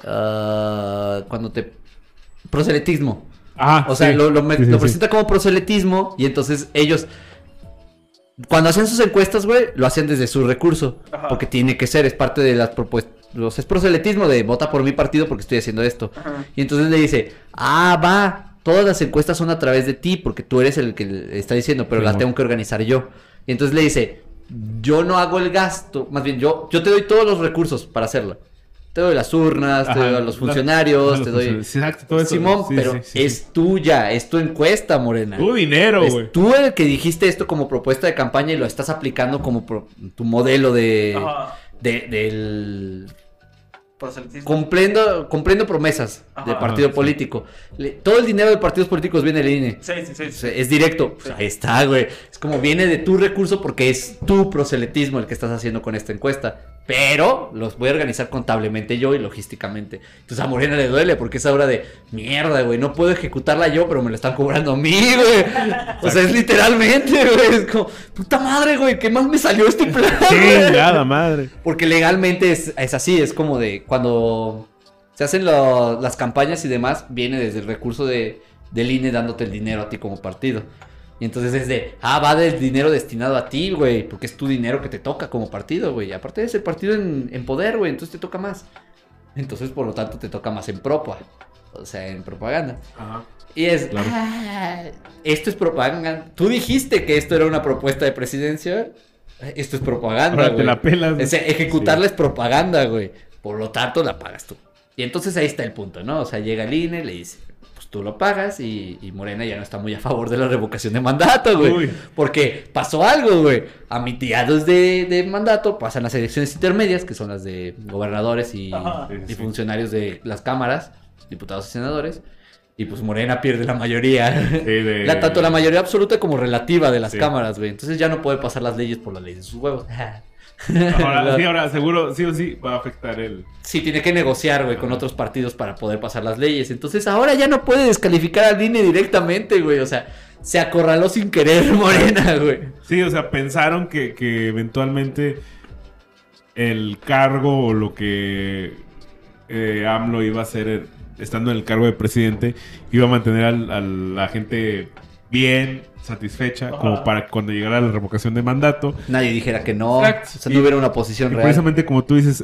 Speaker 2: Ah, cuando te... Proselitismo.
Speaker 1: Ah,
Speaker 2: O sea,
Speaker 1: sí.
Speaker 2: lo, lo me-
Speaker 1: Sí, sí,
Speaker 2: lo
Speaker 1: sí.
Speaker 2: presenta como proselitismo y entonces ellos... Cuando hacían sus encuestas, güey, lo hacían desde su recurso.
Speaker 3: Ajá.
Speaker 2: Porque tiene que ser, es parte de las propuestas. Los, es proselitismo de vota por mi partido porque estoy haciendo esto.
Speaker 3: Ajá.
Speaker 2: Y entonces le dice, ah, va, todas las encuestas son a través de ti porque tú eres el que le está diciendo, pero
Speaker 1: Sí,
Speaker 2: las tengo que organizar yo. Y entonces le dice, yo no hago el gasto, más bien yo, yo te doy todos los recursos para hacerlo. Te doy las urnas, te
Speaker 1: Ajá,
Speaker 2: doy a los
Speaker 1: la-
Speaker 2: funcionarios, te
Speaker 1: los
Speaker 2: doy...
Speaker 1: Exacto, todo eso.
Speaker 2: Simón,
Speaker 1: Sí,
Speaker 2: pero
Speaker 1: sí, sí,
Speaker 2: es
Speaker 1: sí.
Speaker 2: tuya, es tu encuesta, Morena.
Speaker 1: Tu dinero,
Speaker 2: Es
Speaker 1: güey.
Speaker 2: tú el que dijiste esto como propuesta de campaña y lo estás aplicando como pro- tu modelo de,
Speaker 3: Ajá.
Speaker 2: de- del. Comprendo, comprendo promesas
Speaker 3: Ajá.
Speaker 2: de partido político. Le- todo el dinero de partidos políticos viene del INE.
Speaker 3: Sí, sí, sí.
Speaker 2: O sea, Es directo. Pues ahí está, güey. Es como viene de tu recurso porque es tu proselitismo el que estás haciendo con esta encuesta. Pero los voy a organizar contablemente yo y logísticamente. Entonces a Morena le duele porque es ahora de mierda, güey. No puedo ejecutarla yo, pero me lo están cobrando a mí, güey. O sea, es literalmente, güey. Es como, puta madre, güey. ¿Qué más me salió este plan? güey?"
Speaker 1: Chingada madre.
Speaker 2: Porque legalmente es, es así, es como de cuando se hacen lo- las campañas y demás, viene desde el recurso de, del INE dándote el dinero a ti como partido. Y entonces es de, ah, va del dinero destinado a ti, güey, porque es tu dinero que te toca como partido, güey. Aparte es el partido en, en poder, güey, entonces te toca más. Entonces, por lo tanto, te toca más en propa, o sea, en propaganda.
Speaker 1: Ajá.
Speaker 2: Y es,
Speaker 1: Claro.
Speaker 2: "Ah, esto es propaganda. Tú dijiste que esto era una propuesta de presidencia. Esto es propaganda.
Speaker 1: Ahora te la pelas.
Speaker 2: O sea, ejecutarla es propaganda, güey. Por lo tanto, la pagas tú. Y entonces ahí está el punto, ¿no? O sea, llega el INE, le dice, pues tú lo pagas y, y Morena ya no está muy a favor de la revocación de mandato, güey.
Speaker 1: Uy.
Speaker 2: Porque pasó algo, güey. A mitiados de, de mandato pasan las elecciones intermedias, que son las de gobernadores y,
Speaker 3: Ajá.
Speaker 1: Sí,
Speaker 2: y
Speaker 1: sí.
Speaker 2: funcionarios de las cámaras, diputados y senadores. Y pues Morena pierde la mayoría.
Speaker 1: Sí, de-
Speaker 2: La, tanto la mayoría absoluta como relativa de las
Speaker 1: Sí.
Speaker 2: cámaras, güey. Entonces ya no puede pasar las leyes por las leyes de sus huevos.
Speaker 1: Ahora, sí, ahora seguro, sí o sí, va a afectar el...
Speaker 2: Sí, tiene que negociar, güey, con otros partidos para poder pasar las leyes. Entonces ahora ya no puede descalificar al INE directamente, güey. O sea, se acorraló sin querer Morena, güey.
Speaker 1: Sí, o sea, pensaron que, que eventualmente el cargo o lo que eh, AMLO iba a hacer eh, estando en el cargo de presidente iba a mantener al- a la gente bien, satisfecha, como para que cuando llegara la revocación de mandato.
Speaker 2: Nadie dijera que no.
Speaker 1: Exacto.
Speaker 2: O sea, no
Speaker 1: Y-
Speaker 2: hubiera una posición
Speaker 1: Y
Speaker 2: real.
Speaker 1: precisamente como tú dices,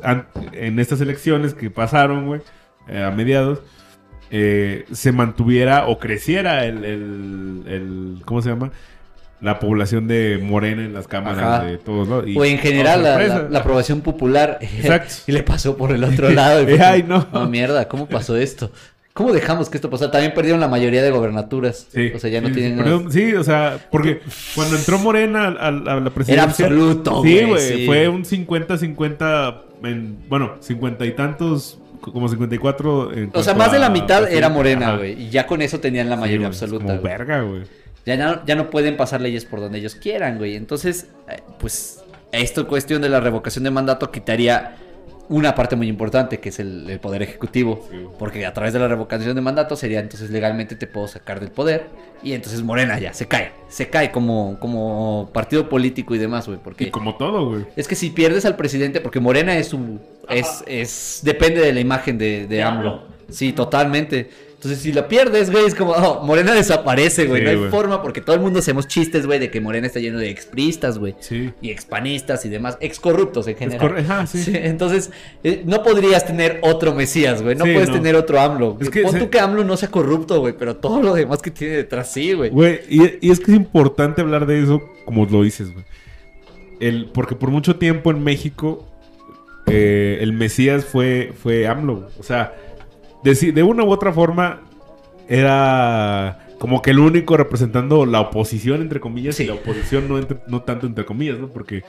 Speaker 1: en estas elecciones que pasaron, güey, eh, a mediados, eh, se mantuviera o creciera el, el- el- ¿cómo se llama? La población de Morena en las cámaras
Speaker 2: Ajá.
Speaker 1: de todos lados. Y-
Speaker 2: O en general
Speaker 1: oh,
Speaker 2: la,
Speaker 1: sorpresa.
Speaker 2: la- la aprobación popular.
Speaker 1: Exacto.
Speaker 2: y le pasó por el otro lado. y fue
Speaker 1: ay, no.
Speaker 2: mierda, ¿cómo pasó esto? ¿Cómo dejamos que esto pasara? También perdieron la mayoría de gobernaturas.
Speaker 1: Sí,
Speaker 2: o sea, ya no
Speaker 1: sí,
Speaker 2: tienen...
Speaker 1: perdón, sí, o sea, porque cuando entró Morena a, a- a la presidencia...
Speaker 2: absoluto,
Speaker 1: Sí,
Speaker 2: güey, sí.
Speaker 1: fue un 50-50, en- bueno, 50 y tantos, como 54... en
Speaker 2: O sea, más de la mitad era morena, güey. Y ya con eso tenían la
Speaker 1: Sí,
Speaker 2: mayoría
Speaker 1: es
Speaker 2: absoluta.
Speaker 1: Como verga, güey.
Speaker 2: Ya no, ya no pueden pasar leyes por donde ellos quieran, güey. Entonces, eh, pues, esto cuestión de la revocación de mandato quitaría una parte muy importante, que es el, el poder ejecutivo.
Speaker 1: Sí.
Speaker 2: Porque a través de la revocación de mandato sería entonces legalmente te puedo sacar del poder. Y entonces Morena ya se cae. Se cae como, como partido político y demás, güey. Porque
Speaker 1: Y como todo, güey.
Speaker 2: es que si pierdes al presidente, porque Morena es su. Es, es. Depende de la imagen de, de. AMLO. Sí, totalmente. Entonces, si la pierdes, güey, es como, oh, Morena desaparece, güey.
Speaker 1: Sí,
Speaker 2: no hay
Speaker 1: güey.
Speaker 2: forma, porque todo el mundo hacemos chistes, güey, de que Morena está lleno de expristas, güey.
Speaker 1: Sí.
Speaker 2: Y expanistas y demás, excorruptos en general.
Speaker 1: ajá, sí.
Speaker 2: Sí, entonces, eh, no podrías tener otro Mesías, güey. No
Speaker 1: Sí,
Speaker 2: puedes
Speaker 1: no.
Speaker 2: tener otro AMLO.
Speaker 1: Es que
Speaker 2: Pon
Speaker 1: se-
Speaker 2: tú que AMLO no sea corrupto, güey, pero todo lo demás que tiene detrás sí, güey.
Speaker 1: Güey, y, y es que es importante hablar de eso como lo dices, güey. El, porque por mucho tiempo en México eh, el Mesías fue, fue AMLO. O sea, de, de una u otra forma era como que el único representando la oposición, entre comillas.
Speaker 2: Sí.
Speaker 1: Y la oposición no, entre- no tanto entre comillas, ¿no? Porque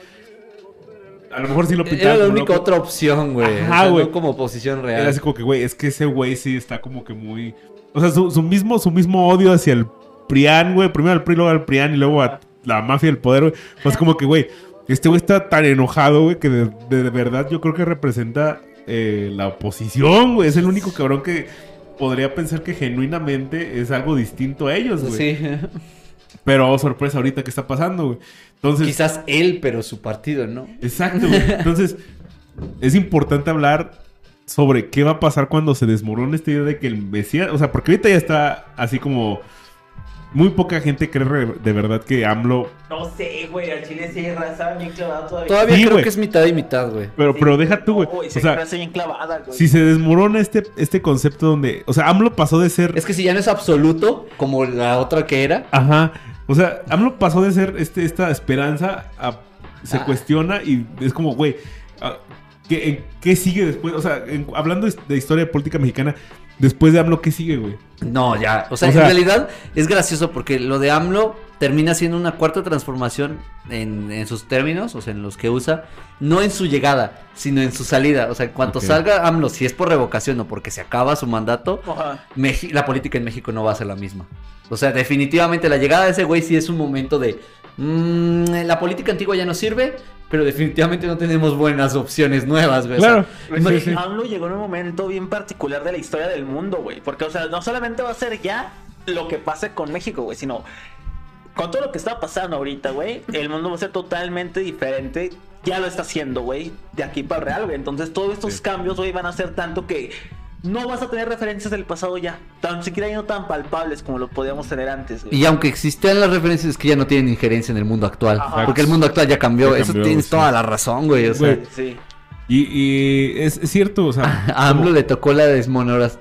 Speaker 1: a lo mejor sí lo
Speaker 2: Era
Speaker 1: pintaban
Speaker 2: la única
Speaker 1: loco.
Speaker 2: otra opción, güey.
Speaker 1: Ajá,
Speaker 2: o sea,
Speaker 1: güey.
Speaker 2: no como oposición real.
Speaker 1: Era así como que, güey, es que ese güey sí está como que muy... O sea, su, su mismo, su mismo odio hacia el PRIAN, güey. Primero al PRI, luego al PRIAN y luego a la mafia del poder, güey. Pues como que, güey, este güey está tan enojado, güey, que de, de- de verdad yo creo que representa eh, la oposición, güey. Es el único cabrón que podría pensar que genuinamente es algo distinto a ellos, güey.
Speaker 2: Sí.
Speaker 1: Pero, oh, sorpresa, ahorita que está pasando, güey. Entonces...
Speaker 2: Quizás él, pero su partido, ¿no?
Speaker 1: Exacto, güey. Entonces, es importante hablar sobre qué va a pasar cuando se desmorone esta idea de que el Mesías. O sea, porque ahorita ya está así como. Muy poca gente cree re- de verdad que AMLO.
Speaker 3: No sé, güey, al chile sí hay raza bien clavada todavía.
Speaker 2: Todavía
Speaker 1: Sí,
Speaker 2: creo
Speaker 1: güey.
Speaker 2: que es mitad y mitad, güey.
Speaker 1: Pero,
Speaker 3: Sí.
Speaker 1: pero deja tú, güey.
Speaker 3: No,
Speaker 1: O
Speaker 3: hay
Speaker 1: sea,
Speaker 3: raza bien clavada, güey.
Speaker 1: si se desmorona este, este concepto donde. O sea, AMLO pasó de ser.
Speaker 2: Es que si ya no es absoluto, como la otra que era.
Speaker 1: Ajá. O sea, AMLO pasó de ser este, esta esperanza a. Se
Speaker 2: Ah.
Speaker 1: cuestiona y es como, güey. ah, ¿qué, qué sigue después? O sea, en- hablando de historia política mexicana, después de AMLO, ¿qué sigue, güey?
Speaker 2: No, ya. O sea,
Speaker 1: O sea-
Speaker 2: en realidad es gracioso porque lo de AMLO termina siendo una cuarta transformación en, en sus términos, o sea, en los que usa, no en su llegada, sino en su salida. O sea, en cuanto salga AMLO, si es por revocación o porque se acaba su mandato, la política en México no va a ser la misma. O sea, definitivamente la llegada de ese güey sí es un momento de... mm, la política antigua ya no sirve, pero definitivamente no tenemos buenas opciones nuevas, güey. O sea,
Speaker 1: Claro.
Speaker 3: Güey,
Speaker 1: Sí, sí.
Speaker 3: AMLO llegó en un momento bien particular de la historia del mundo, güey. Porque, o sea, no solamente va a ser ya lo que pase con México, güey, sino con todo lo que está pasando ahorita, güey, el mundo va a ser totalmente diferente. Ya lo está haciendo, güey, de aquí para el real, güey. Entonces, todos estos
Speaker 1: Sí.
Speaker 3: cambios, güey, van a ser tanto que no vas a tener referencias del pasado ya. Tan siquiera ya no tan palpables como lo podíamos tener antes, güey.
Speaker 2: Y aunque existían las referencias es que ya no tienen injerencia en el mundo actual.
Speaker 3: Ajá.
Speaker 2: Porque el mundo actual ya cambió.
Speaker 1: Ya
Speaker 2: Eso
Speaker 1: cambió,
Speaker 2: tienes
Speaker 1: sí.
Speaker 2: toda la razón, güey. O sea,
Speaker 1: Güey.
Speaker 3: Sí.
Speaker 1: Y, y es, es cierto, o sea.
Speaker 2: a AMLO le tocó la desmonora...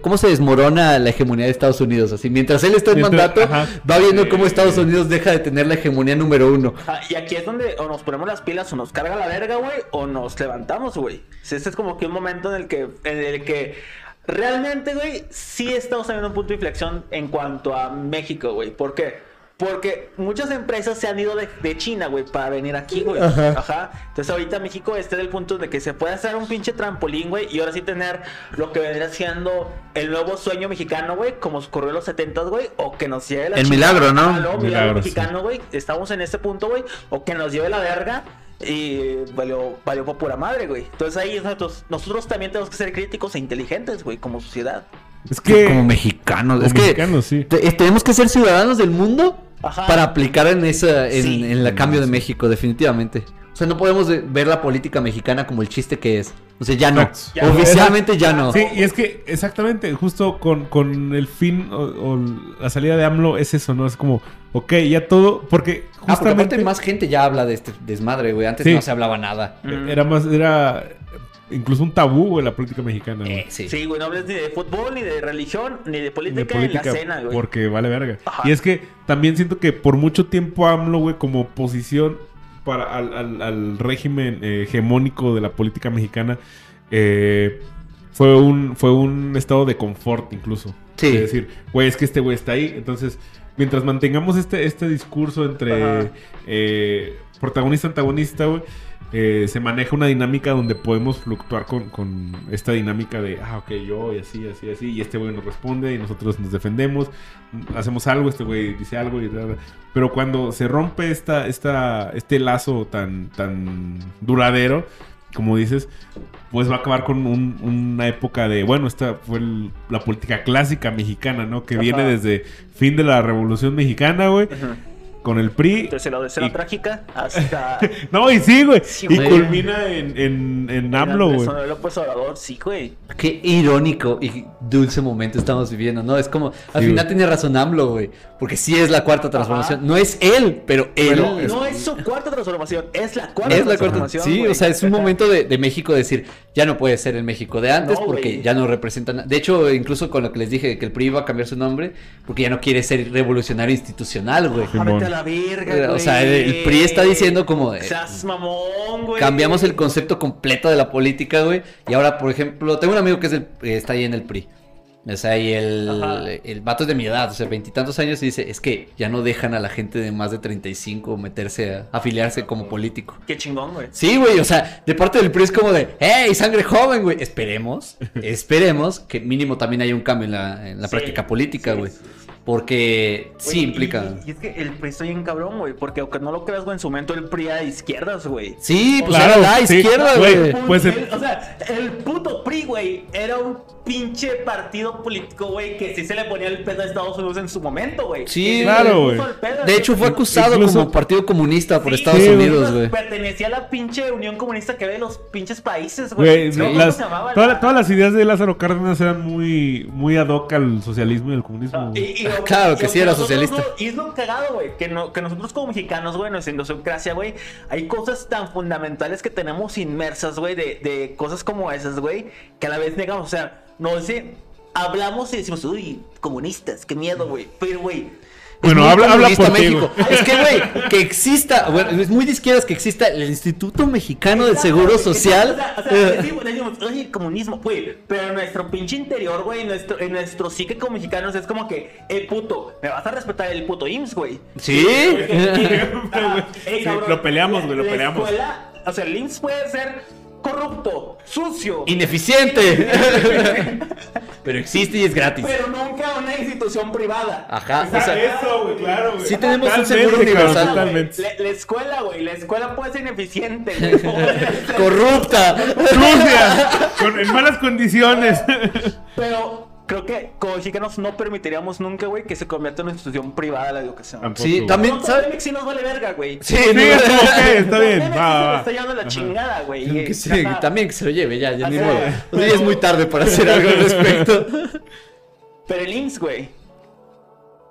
Speaker 2: ¿Cómo se desmorona la hegemonía de Estados Unidos? Así, mientras él está en mandato,
Speaker 1: ajá.
Speaker 2: va viendo cómo. Estados Unidos deja de tener la hegemonía número uno.
Speaker 3: Ah, y aquí es donde o nos ponemos las pilas o nos carga la verga, güey, o nos levantamos, güey. Este es como que un momento en el que, en el que realmente, güey, sí estamos teniendo un punto de inflexión en cuanto a México, güey. ¿Por qué? Porque muchas empresas se han ido de, de China, güey, para venir aquí, güey. Ajá. Entonces ahorita México está en el punto de que se puede hacer un pinche trampolín, güey, y ahora sí tener lo que vendría siendo el nuevo sueño mexicano, güey, como ocurrió en los 70, güey, o que nos lleve la
Speaker 2: El
Speaker 3: chingada.
Speaker 2: milagro, ¿no?
Speaker 3: Luego, milagro mexicano, güey. Estamos en este punto, güey, o que nos lleve la verga. Y valió, valió por pura madre, güey. Entonces ahí nosotros, nosotros también tenemos que ser críticos e inteligentes, güey, como sociedad.
Speaker 1: Es que.
Speaker 2: Como mexicanos.
Speaker 1: como
Speaker 2: es que
Speaker 1: mexicanos, sí.
Speaker 2: te- tenemos que ser ciudadanos del mundo
Speaker 3: Ajá.
Speaker 2: para aplicar en esa en,
Speaker 3: Sí.
Speaker 2: en el cambio de
Speaker 1: Sí.
Speaker 2: México, definitivamente. O sea, no podemos de- ver la política mexicana como el chiste que es. O sea, ya no. Oficialmente ya no.
Speaker 1: Sí, y es que exactamente, justo con, con el fin o, o la salida de AMLO es eso, ¿no? Es como, ok, ya todo, porque
Speaker 2: Ah, porque
Speaker 1: justamente
Speaker 2: aparte más gente ya habla de este desmadre, güey. Antes
Speaker 1: Sí.
Speaker 2: no se hablaba nada.
Speaker 1: Era más, era incluso un tabú, güey, la política mexicana, güey.
Speaker 2: Eh, sí.
Speaker 3: Sí, güey, no hables ni de fútbol, ni de religión, ni de política,
Speaker 1: de política,
Speaker 3: en la cena, güey.
Speaker 1: porque vale verga.
Speaker 3: Ajá.
Speaker 1: Y es que también siento que por mucho tiempo AMLO, güey, como oposición para al, al- al régimen eh, hegemónico de la política mexicana, eh, fue un fue un estado de confort incluso.
Speaker 2: Sí.
Speaker 1: Es decir, güey, es que este güey está ahí, entonces mientras mantengamos este este discurso entre eh, protagonista antagonista, güey. Eh, se maneja una dinámica donde podemos fluctuar con, con esta dinámica de, ah, ok, yo y así, así, así, y este güey nos responde y nosotros nos defendemos, hacemos algo, este güey dice algo, y bla, bla. pero cuando se rompe esta, esta, este lazo tan, tan duradero, como dices, pues va a acabar con un- una época de, bueno, esta fue el- la política clásica mexicana, ¿no? Que
Speaker 3: Ajá.
Speaker 1: viene desde fin de la Revolución Mexicana, güey,
Speaker 3: Ujú.
Speaker 1: Con el PRI.
Speaker 3: Entonces, escena
Speaker 1: Y-
Speaker 3: trágica hasta.
Speaker 1: No, y sí, güey.
Speaker 3: Sí,
Speaker 1: y
Speaker 2: güey.
Speaker 1: culmina en, en, en AMLO, güey.
Speaker 3: López Obrador, sí, güey.
Speaker 2: Qué irónico y dulce momento estamos viviendo, ¿no? Es como, al
Speaker 1: Sí,
Speaker 2: final
Speaker 1: güey.
Speaker 2: tiene razón AMLO, güey. Porque sí es la cuarta transformación. No es él, pero él.
Speaker 1: Pero
Speaker 2: es,
Speaker 3: No es su cuarta transformación, es la cuarta
Speaker 2: es la cuarta.
Speaker 3: transformación.
Speaker 2: Sí,
Speaker 3: güey.
Speaker 2: o sea, es un momento de, de México decir, ya no puede ser el México de antes
Speaker 3: No,
Speaker 2: porque ya no representan. De hecho, incluso con lo que les dije de que el PRI iba a cambiar su nombre, porque ya no quiere ser revolucionario institucional, güey.
Speaker 3: La verga,
Speaker 2: O
Speaker 3: güey.
Speaker 2: sea, el- el PRI está diciendo como
Speaker 3: Seas mamón, güey.
Speaker 2: Cambiamos el concepto completo de la política, güey. Y ahora, por ejemplo, tengo un amigo que es del- eh, está ahí en el PRI. O sea, y el, el vato es de mi edad, o sea, veintitantos años, y dice, es que ya no dejan a la gente de más de 35 meterse a afiliarse como político.
Speaker 3: Qué chingón, güey.
Speaker 2: Sí, güey, o sea, de parte del PRI es como de, ¡hey, sangre joven, güey! Esperemos, esperemos que mínimo también haya un cambio en la, en la
Speaker 3: Sí,
Speaker 2: práctica política,
Speaker 3: sí,
Speaker 2: güey.
Speaker 3: sí,
Speaker 2: Porque sí implica...
Speaker 3: Y, y es que el PRI está bien cabrón, güey. Porque aunque no lo creas, güey, en su momento el PRI era de izquierdas, güey.
Speaker 2: Sí, pues
Speaker 1: Claro,
Speaker 2: era la
Speaker 1: sí,
Speaker 2: izquierda,
Speaker 1: güey. Pues,
Speaker 3: el-
Speaker 1: eh,
Speaker 3: o sea, el puto PRI, güey, era un pinche partido político, güey, que sí se le ponía el pedo a Estados Unidos en su momento, güey.
Speaker 2: Sí,
Speaker 1: claro, güey.
Speaker 2: De hecho, fue acusado
Speaker 1: Incluso-
Speaker 2: como partido comunista por
Speaker 3: Sí,
Speaker 2: Estados
Speaker 1: sí.
Speaker 2: Unidos, güey.
Speaker 3: Pertenecía a la pinche Unión Comunista que ve los pinches países, güey.
Speaker 1: Güey,
Speaker 3: ¿Cómo
Speaker 1: las-
Speaker 3: se llamaba?
Speaker 1: toda-
Speaker 3: La-
Speaker 1: todas las ideas de Lázaro Cárdenas eran muy, muy ad hoc al socialismo y al comunismo.
Speaker 3: Ah,
Speaker 1: güey.
Speaker 3: y- y
Speaker 2: Claro que sí era
Speaker 3: nosotros
Speaker 2: socialista.
Speaker 3: y es lo cagado, güey, que, no- que nosotros como mexicanos, güey, nuestra idiosincrasia, güey, hay cosas tan fundamentales que tenemos inmersas, güey, de, de cosas como esas, güey, que a la vez negamos, o sea, no sé, hablamos y decimos, uy, comunistas, qué miedo, güey, pero, güey,
Speaker 1: Bueno,
Speaker 2: muy
Speaker 1: habla, habla por ti,
Speaker 2: México.
Speaker 1: güey.
Speaker 2: Es que, güey, que exista, bueno, es muy de izquierdas que exista el Instituto Mexicano del Seguro Social.
Speaker 3: O sea, o sea, decimos, decimos, oye, comunismo, güey. Pero en nuestro pinche interior, güey, en nuestro, en nuestro psique como mexicanos es como que, eh, puto, me vas a respetar el puto IMSS, güey.
Speaker 2: Sí.
Speaker 3: Ajá, eh,
Speaker 1: Sí,
Speaker 3: cabrón,
Speaker 1: lo peleamos, güey, lo
Speaker 3: la
Speaker 1: peleamos.
Speaker 3: escuela, o sea, el IMSS puede ser corrupto, sucio,
Speaker 2: Ineficiente. Pero existe y es gratis.
Speaker 3: pero nunca una institución privada.
Speaker 2: Ajá, o sea,
Speaker 1: eso, güey, claro, güey.
Speaker 2: Sí tenemos un seguro universal.
Speaker 1: Totalmente.
Speaker 3: La, la escuela, güey, la escuela puede ser ineficiente,
Speaker 2: corrupta.
Speaker 1: Sucia, con- en malas condiciones.
Speaker 3: Pero creo que como mexicanos no permitiríamos nunca, güey, que se convierta en una institución privada la educación.
Speaker 1: Tampoco,
Speaker 2: Sí,
Speaker 1: güey.
Speaker 2: también,
Speaker 3: No,
Speaker 2: ¿sabes?
Speaker 3: Sí nos vale verga, güey.
Speaker 2: Sí,
Speaker 1: Sí,
Speaker 2: no-
Speaker 1: es está bien. Va, va,
Speaker 3: está llevando la chingada, güey.
Speaker 2: Que sí, también que se lo lleve, ya, ya ni modo. O sea, ya es muy tarde para hacer algo al respecto.
Speaker 3: Pero el IMSS, güey.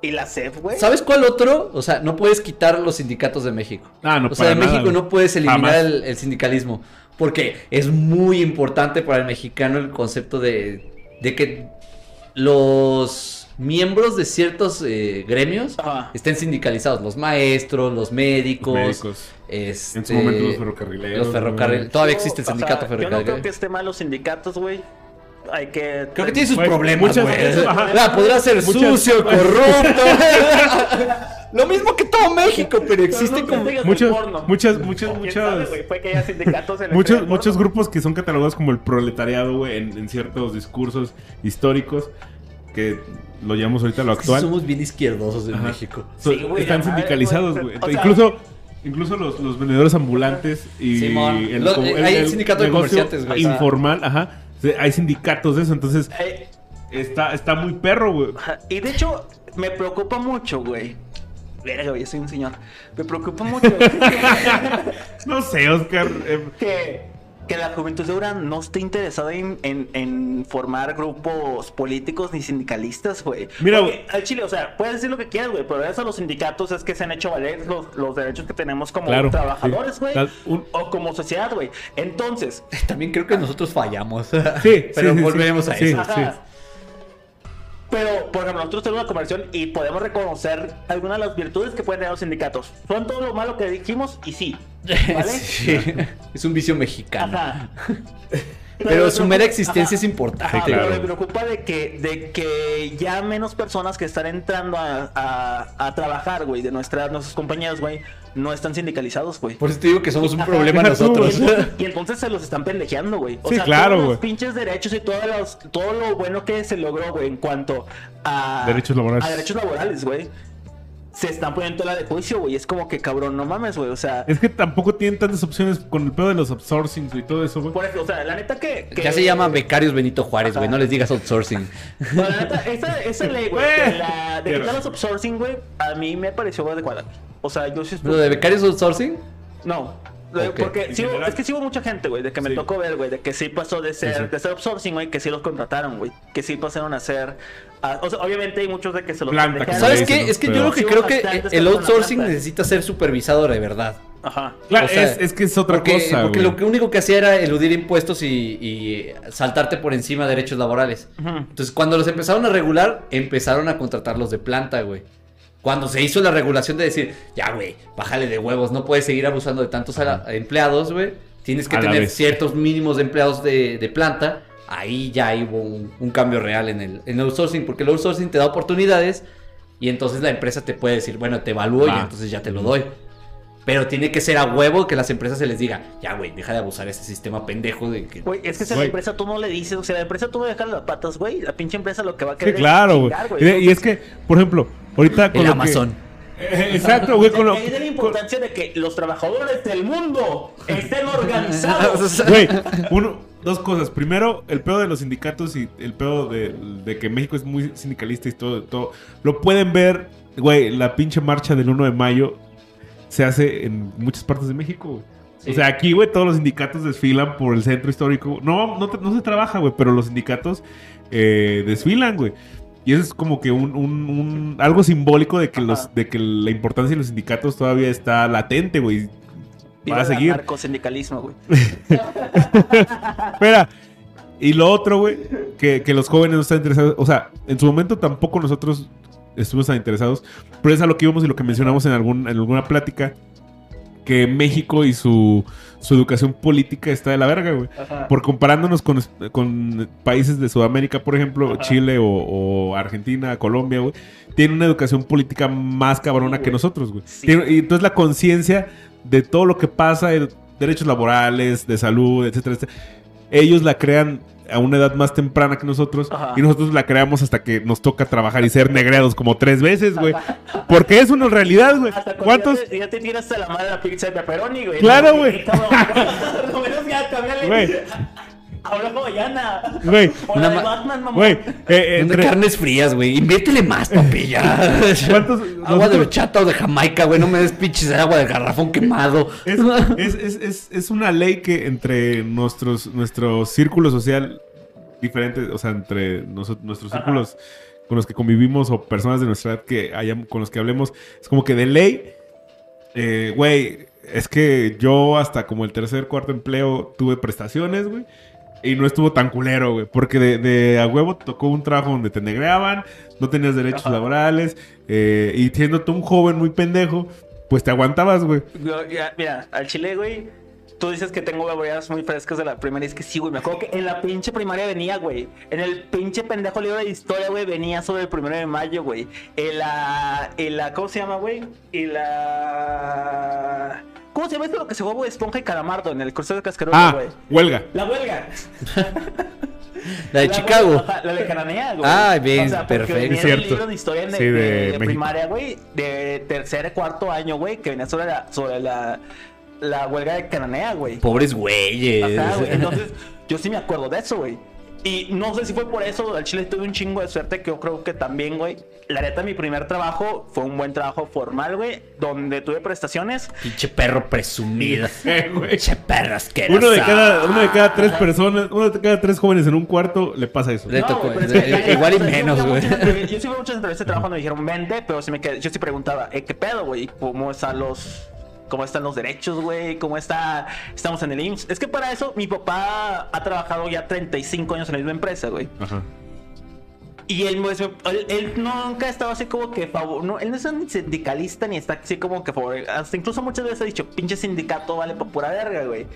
Speaker 3: Y la CEF, güey.
Speaker 2: ¿Sabes cuál otro? O sea, no puedes quitar los sindicatos de México.
Speaker 1: Ah, no,
Speaker 2: o sea, de
Speaker 1: nada,
Speaker 2: México no puedes eliminar el, el sindicalismo. Porque es muy importante para el mexicano el concepto de, de que los miembros de ciertos eh, gremios
Speaker 3: Ajá.
Speaker 2: estén sindicalizados. Los maestros, los médicos.
Speaker 1: Los médicos.
Speaker 2: este,
Speaker 1: En su momento los ferrocarrileros.
Speaker 2: Los ferrocarriles.
Speaker 1: güey.
Speaker 2: Todavía existe el
Speaker 3: O sea,
Speaker 2: sindicato
Speaker 3: Yo no
Speaker 2: ferrocarrilero.
Speaker 3: creo que esté mal los sindicatos, güey. Hay que...
Speaker 2: Creo que tiene sus problemas,
Speaker 1: muchas-
Speaker 2: güey. podrá ser
Speaker 1: Muchas-
Speaker 2: sucio, corrupto. Lo mismo que todo México, pero existe
Speaker 3: No, no,
Speaker 2: como...
Speaker 3: digas
Speaker 1: Muchas-
Speaker 3: el porno.
Speaker 1: muchas- muchas-
Speaker 3: ¿Quién
Speaker 1: muchas-
Speaker 3: sabe, güey? Fue que haya sindicatos en la
Speaker 1: Muchos, muchos grupos que son catalogados como el proletariado, güey, en, en ciertos discursos históricos, que lo llamamos ahorita lo actual.
Speaker 2: Somos bien izquierdosos en
Speaker 1: Ajá.
Speaker 2: México.
Speaker 1: So-
Speaker 3: Sí, güey,
Speaker 1: están
Speaker 3: madre,
Speaker 1: sindicalizados,
Speaker 3: güey.
Speaker 1: güey.
Speaker 3: O sea-
Speaker 1: incluso incluso los, los vendedores ambulantes y.
Speaker 2: Lo-
Speaker 1: como
Speaker 2: eh, hay sindicato de
Speaker 1: negocio
Speaker 2: comerciantes, güey.
Speaker 1: Informal, ajá. Hay sindicatos de eso, entonces
Speaker 3: Eh,
Speaker 1: está, está muy perro, güey.
Speaker 3: y de hecho, me preocupa mucho, güey. Verga, güey, yo soy un señor. Me preocupa mucho
Speaker 1: No sé, Oscar. eh,
Speaker 3: que, que la juventud de ahora no esté interesada en, en- en formar grupos políticos ni sindicalistas, güey.
Speaker 1: Mira,
Speaker 3: Porque al Chile, o sea, puedes decir lo que quieras, güey, pero gracias a los sindicatos es que se han hecho valer los, los derechos que tenemos como
Speaker 1: Claro,
Speaker 3: trabajadores, güey.
Speaker 1: Un-
Speaker 3: O como sociedad, güey. Entonces,
Speaker 2: También creo que nosotros fallamos.
Speaker 1: Sí,
Speaker 2: pero
Speaker 1: sí,
Speaker 2: volveremos
Speaker 1: sí.
Speaker 2: a
Speaker 1: Sí.
Speaker 2: eso.
Speaker 3: Ajá. Pero, por ejemplo, nosotros tenemos una conversión y podemos reconocer algunas de las virtudes que pueden tener los sindicatos. Son todo lo malo que dijimos y sí. ¿Vale?
Speaker 2: Sí. Es un vicio mexicano.
Speaker 3: Ajá.
Speaker 2: Pero su mera
Speaker 3: Ajá.
Speaker 2: existencia es importante.
Speaker 3: Ajá,
Speaker 1: claro.
Speaker 3: pero me preocupa de que, de que ya menos personas que están entrando a, a- a trabajar, güey, de nuestra, nuestros compañeros, güey, no están sindicalizados, güey.
Speaker 2: Por eso te digo que somos un
Speaker 3: Ajá.
Speaker 2: problema
Speaker 1: tú,
Speaker 2: nosotros.
Speaker 3: Y entonces, y entonces se los están pendejeando, güey. O
Speaker 1: Sí,
Speaker 3: sea,
Speaker 1: claro,
Speaker 3: todos los pinches derechos y todos los, todo lo bueno que se logró, güey, en cuanto a
Speaker 1: Derechos laborales.
Speaker 3: A derechos laborales, güey. Se están poniendo en tela de juicio, güey. Es como que cabrón, no mames, güey. O sea,
Speaker 1: Es que tampoco tienen tantas opciones con el pedo de los outsourcing y todo eso, güey.
Speaker 3: por ejemplo, o sea, la neta que. que-
Speaker 2: Ya se llama becarios Benito Juárez, güey. No les digas outsourcing.
Speaker 3: Bueno, la neta, esa, esa ley, güey, de, la, de
Speaker 1: Quiero.
Speaker 3: quitar los outsourcing, güey, a mí me pareció adecuada. O sea, yo sí
Speaker 2: ¿Lo de becarios outsourcing?
Speaker 3: No. Porque sí hubo- es que sí hubo mucha gente, güey, de que me
Speaker 1: Sí.
Speaker 3: tocó ver, güey, de que sí pasó de ser,
Speaker 1: Sí, sí.
Speaker 3: de ser outsourcing, güey, que sí los contrataron, güey, que sí pasaron a ser, a- o sea, obviamente hay muchos de que se los
Speaker 1: Planta,
Speaker 2: ¿Sabes qué? Es que yo lo que
Speaker 3: Sí,
Speaker 2: creo que el outsourcing necesita ser supervisado de verdad.
Speaker 3: Ajá.
Speaker 1: Claro,
Speaker 2: O sea,
Speaker 1: es, es que es otra
Speaker 2: porque,
Speaker 1: cosa,
Speaker 2: porque
Speaker 1: güey.
Speaker 2: lo que único que hacía era eludir impuestos y, y saltarte por encima de derechos laborales. Entonces, cuando los empezaron a regular, empezaron a contratarlos de planta, güey. Cuando se hizo la regulación de decir, ya, güey, bájale de huevos, no puedes seguir abusando de tantos empleados, güey. Tienes que tener
Speaker 1: vez.
Speaker 2: ciertos mínimos de empleados de, de planta. Ahí ya hubo un, un cambio real en el, en el outsourcing, porque el outsourcing te da oportunidades y entonces la empresa te puede decir, bueno, te evalúo y entonces ya te lo doy. Pero tiene que ser a huevo que las empresas se les diga, ya, güey, deja de abusar de ese sistema pendejo de que...
Speaker 3: Güey, es que si a la empresa tú no le dices, o sea, la empresa tú no dejas las patas, güey, la pinche empresa lo que va a
Speaker 1: Sí,
Speaker 3: querer
Speaker 1: claro,
Speaker 3: es
Speaker 1: güey. y es que, por ejemplo, ahorita con
Speaker 2: El
Speaker 1: que-
Speaker 2: Amazon.
Speaker 1: Eh, Exacto, güey, con lo
Speaker 3: de la
Speaker 1: con-
Speaker 3: importancia de que los trabajadores del mundo estén organizados.
Speaker 1: Güey, uno, dos cosas. Primero, el pedo de los sindicatos y el pedo de, de que México es muy sindicalista y todo, todo. Lo pueden ver, güey, la pinche marcha del 1 de mayo se hace en muchas partes de México, güey.
Speaker 2: Sí.
Speaker 1: O sea, aquí, güey, todos los sindicatos desfilan por el centro histórico. No, no, te- no se trabaja, güey, pero los sindicatos eh, desfilan, güey. Y eso es como que un, un- un- algo simbólico de que,
Speaker 3: Ajá.
Speaker 1: los, de que la importancia de los sindicatos todavía está latente, güey. Va a seguir.
Speaker 3: narcosindicalismo, güey.
Speaker 1: Espera. Y lo otro, güey, que, que los jóvenes no están interesados. O sea, en su momento tampoco nosotros estuvimos tan interesados. Pero es a lo que íbamos y lo que mencionamos en, algún, en alguna plática. Que México y su, su educación política está de la verga, güey.
Speaker 3: Ajá.
Speaker 1: Por comparándonos con, con países de Sudamérica, por ejemplo,
Speaker 3: Ajá.
Speaker 1: Chile o, o Argentina, Colombia, güey, tienen una educación política más cabrona
Speaker 3: Sí,
Speaker 1: que nosotros, güey.
Speaker 3: Sí.
Speaker 1: Tiene- Y entonces la conciencia de todo lo que pasa, de derechos laborales, de salud, etcétera, etcétera, ellos la crean a una edad más temprana que nosotros
Speaker 3: Ajá.
Speaker 1: y nosotros la creamos hasta que nos toca trabajar y ser negreados como tres veces, güey. Porque es una realidad, güey. ¿Cuántos?
Speaker 3: Ya te, ya te tiras a la madre la pizza de pepperoni, güey.
Speaker 1: Claro, güey.
Speaker 3: Lo menos ya.
Speaker 1: Güey.
Speaker 3: Habla hawaiana.
Speaker 1: Güey.
Speaker 2: Una
Speaker 3: de
Speaker 2: ma-
Speaker 3: Batman, mamá.
Speaker 1: Güey, eh,
Speaker 2: De
Speaker 1: entre-
Speaker 2: carnes frías, güey. Inviértele más, papi, ya.
Speaker 1: ¿Cuántos-
Speaker 2: Agua de
Speaker 1: nosotros-
Speaker 2: horchata o de Jamaica, güey. No me des pinches agua de garrafón quemado.
Speaker 1: Es, es, es, es, es una ley que entre nuestros, nuestro círculo social diferente, o sea, entre noso- nuestros
Speaker 3: Ajá.
Speaker 1: círculos con los que convivimos o personas de nuestra edad que hayam- con los que hablemos, es como que de ley, eh, güey, es que yo hasta como el tercer, cuarto empleo tuve prestaciones, güey. Y no estuvo tan culero, güey. Porque de, de a huevo tocó un trabajo donde te negreaban, no tenías derechos
Speaker 3: Ajá.
Speaker 1: laborales. eh, y siendo tú un joven muy pendejo, pues te aguantabas, güey.
Speaker 3: Mira, al chile, güey. tú dices que tengo memorias muy frescas de la primaria. Es que sí, güey. Me acuerdo que en la pinche primaria venía, güey. En el pinche pendejo libro de historia, güey, venía sobre el primero de mayo, güey. En la. En la ¿Cómo se llama, güey? En la. ¿Cómo se llama esto lo que se jugó Esponja y Calamardo en el curso de cascarudo,
Speaker 1: Ah,
Speaker 3: güey?
Speaker 1: huelga.
Speaker 3: La huelga.
Speaker 2: La de
Speaker 3: La
Speaker 2: Chicago.
Speaker 3: La de Cananea, güey.
Speaker 2: Ah, bien,
Speaker 3: porque
Speaker 2: perfecto.
Speaker 3: venía en
Speaker 1: Cierto.
Speaker 3: el libro de historia de,
Speaker 1: Sí, de
Speaker 3: de- primaria, güey, de tercer y cuarto año, güey, que venía sobre la, sobre la, la huelga de Cananea, güey.
Speaker 2: Pobres güeyes.
Speaker 3: Ajá, güey. Entonces, yo sí me acuerdo de eso, güey. Y no sé si fue por eso, al chile tuve un chingo de suerte que yo creo que también, güey. La neta, mi primer trabajo fue un buen trabajo formal, güey, donde tuve prestaciones.
Speaker 2: Pinche perro presumido.
Speaker 1: Eh, güey.
Speaker 2: Pinche perro asqueroso.
Speaker 1: Uno de cada, uno de cada tres personas, uno de cada tres jóvenes en un cuarto le pasa eso.
Speaker 2: Le
Speaker 3: No,
Speaker 2: tocó.
Speaker 3: güey, pero es que-
Speaker 2: eh, Igual y menos, güey.
Speaker 3: Yo sí fui muchas entrevistas de trabajo donde me dijeron vente, pero sí me quedé, yo sí preguntaba, "Eh, ¿qué pedo, güey? ¿Cómo están los cómo están los derechos, güey? ¿Cómo está estamos en el IMSS? Es que para eso mi papá ha trabajado ya 35 años en la misma empresa, güey.
Speaker 1: Ajá.
Speaker 3: Y él, pues, él, él nunca ha estado así como que favor, no, él no es un sindicalista ni está así como que favor, hasta incluso muchas veces ha dicho, pinche sindicato vale por pura verga, güey.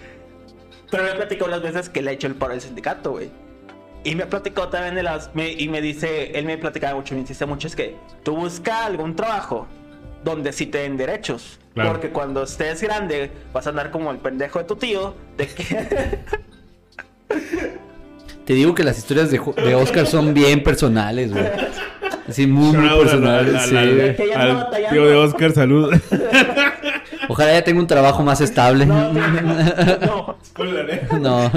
Speaker 3: Pero me ha platicado las veces que le ha hecho el paro al sindicato, güey. Y me ha platicado también de las, me- y me dice, él me platicaba mucho, me insiste mucho, es que tú busca algún trabajo donde sí te den derechos.
Speaker 1: Claro.
Speaker 3: Porque cuando estés grande vas a andar como el pendejo de tu tío, de que...
Speaker 2: Te digo que las historias de, Oscar son bien personales, güey. Sí, muy, muy personales,
Speaker 1: al tío de Oscar, salud.
Speaker 2: Ojalá ya tenga un trabajo más estable.
Speaker 3: no, no,
Speaker 2: No.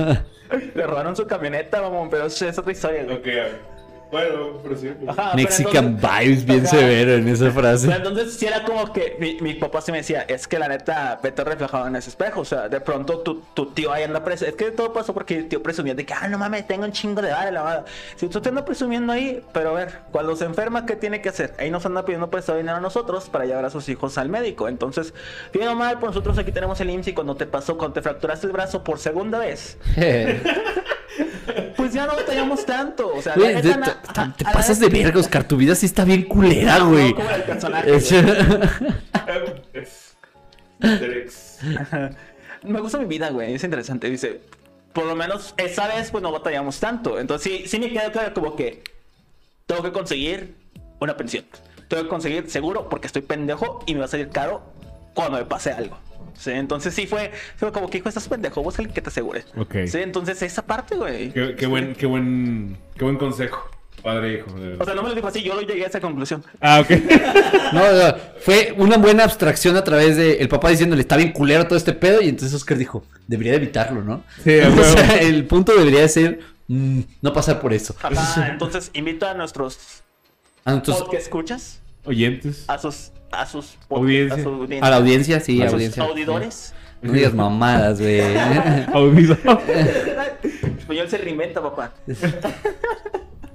Speaker 3: le robaron su camioneta, mamón, pero es otra historia, güey.
Speaker 1: ok, a ver. Bueno, pero sí.
Speaker 3: Ajá, pero
Speaker 2: Mexican
Speaker 3: entonces-
Speaker 2: vibes bien
Speaker 3: Ajá.
Speaker 2: severo en esa
Speaker 3: Pero
Speaker 2: frase.
Speaker 3: entonces sí era como que mi, mi papá sí me decía, es que la neta, vete reflejado en ese espejo. O sea, de pronto tu, tu tío ahí anda preso. Es que todo pasó porque el tío presumía de que, ah, no mames, tengo un chingo de vara, la vara. Si tú te andas presumiendo ahí, pero a ver, cuando se enferma, ¿qué tiene que hacer? Ahí nos anda pidiendo prestado dinero a nosotros para llevar a sus hijos al médico. Entonces, bien o mal, pues nosotros aquí tenemos el IMSS y cuando te pasó, cuando te fracturaste el brazo por segunda vez, pues ya no batallamos tanto. O sea,
Speaker 2: Güey, de- te-
Speaker 3: a
Speaker 2: pasas de verga, Oscar. Tu vida sí está bien culera, güey.
Speaker 3: No, como el personaje,
Speaker 2: Es-
Speaker 3: Me gusta mi vida, güey. Es interesante. Dice, por lo menos esa vez, pues no batallamos tanto. Entonces sí, sí me queda claro como que tengo que conseguir una pensión. Tengo que conseguir seguro porque estoy pendejo y me va a salir caro cuando me pase algo. Sí, entonces sí fue, fue como que hijo, estás pendejo, busca alguien que te asegure.
Speaker 1: Ok.
Speaker 3: Sí, entonces esa parte, güey.
Speaker 1: Qué, qué buen, qué buen, qué buen consejo. Padre e hijo.
Speaker 3: O sea, no me lo dijo así, yo lo llegué a esa conclusión.
Speaker 1: Ah, ok.
Speaker 2: No, no, fue una buena abstracción a través de el papá diciéndole está bien culero todo este pedo y entonces Oscar dijo, debería de evitarlo, ¿no?
Speaker 1: Sí, a
Speaker 2: o sea, el punto debería ser mm, no pasar por eso.
Speaker 3: Ajá, entonces invito a nuestros
Speaker 2: Ah, entonces,
Speaker 3: que escuchas,
Speaker 1: Oyentes.
Speaker 3: a sus, a sus
Speaker 1: Audiencia.
Speaker 3: a su
Speaker 2: a la audiencia, sí,
Speaker 3: a sus
Speaker 2: audiencia.
Speaker 3: audidores.
Speaker 2: No digas mamadas, güey.
Speaker 1: Audido.
Speaker 3: Español se reinventa, papá.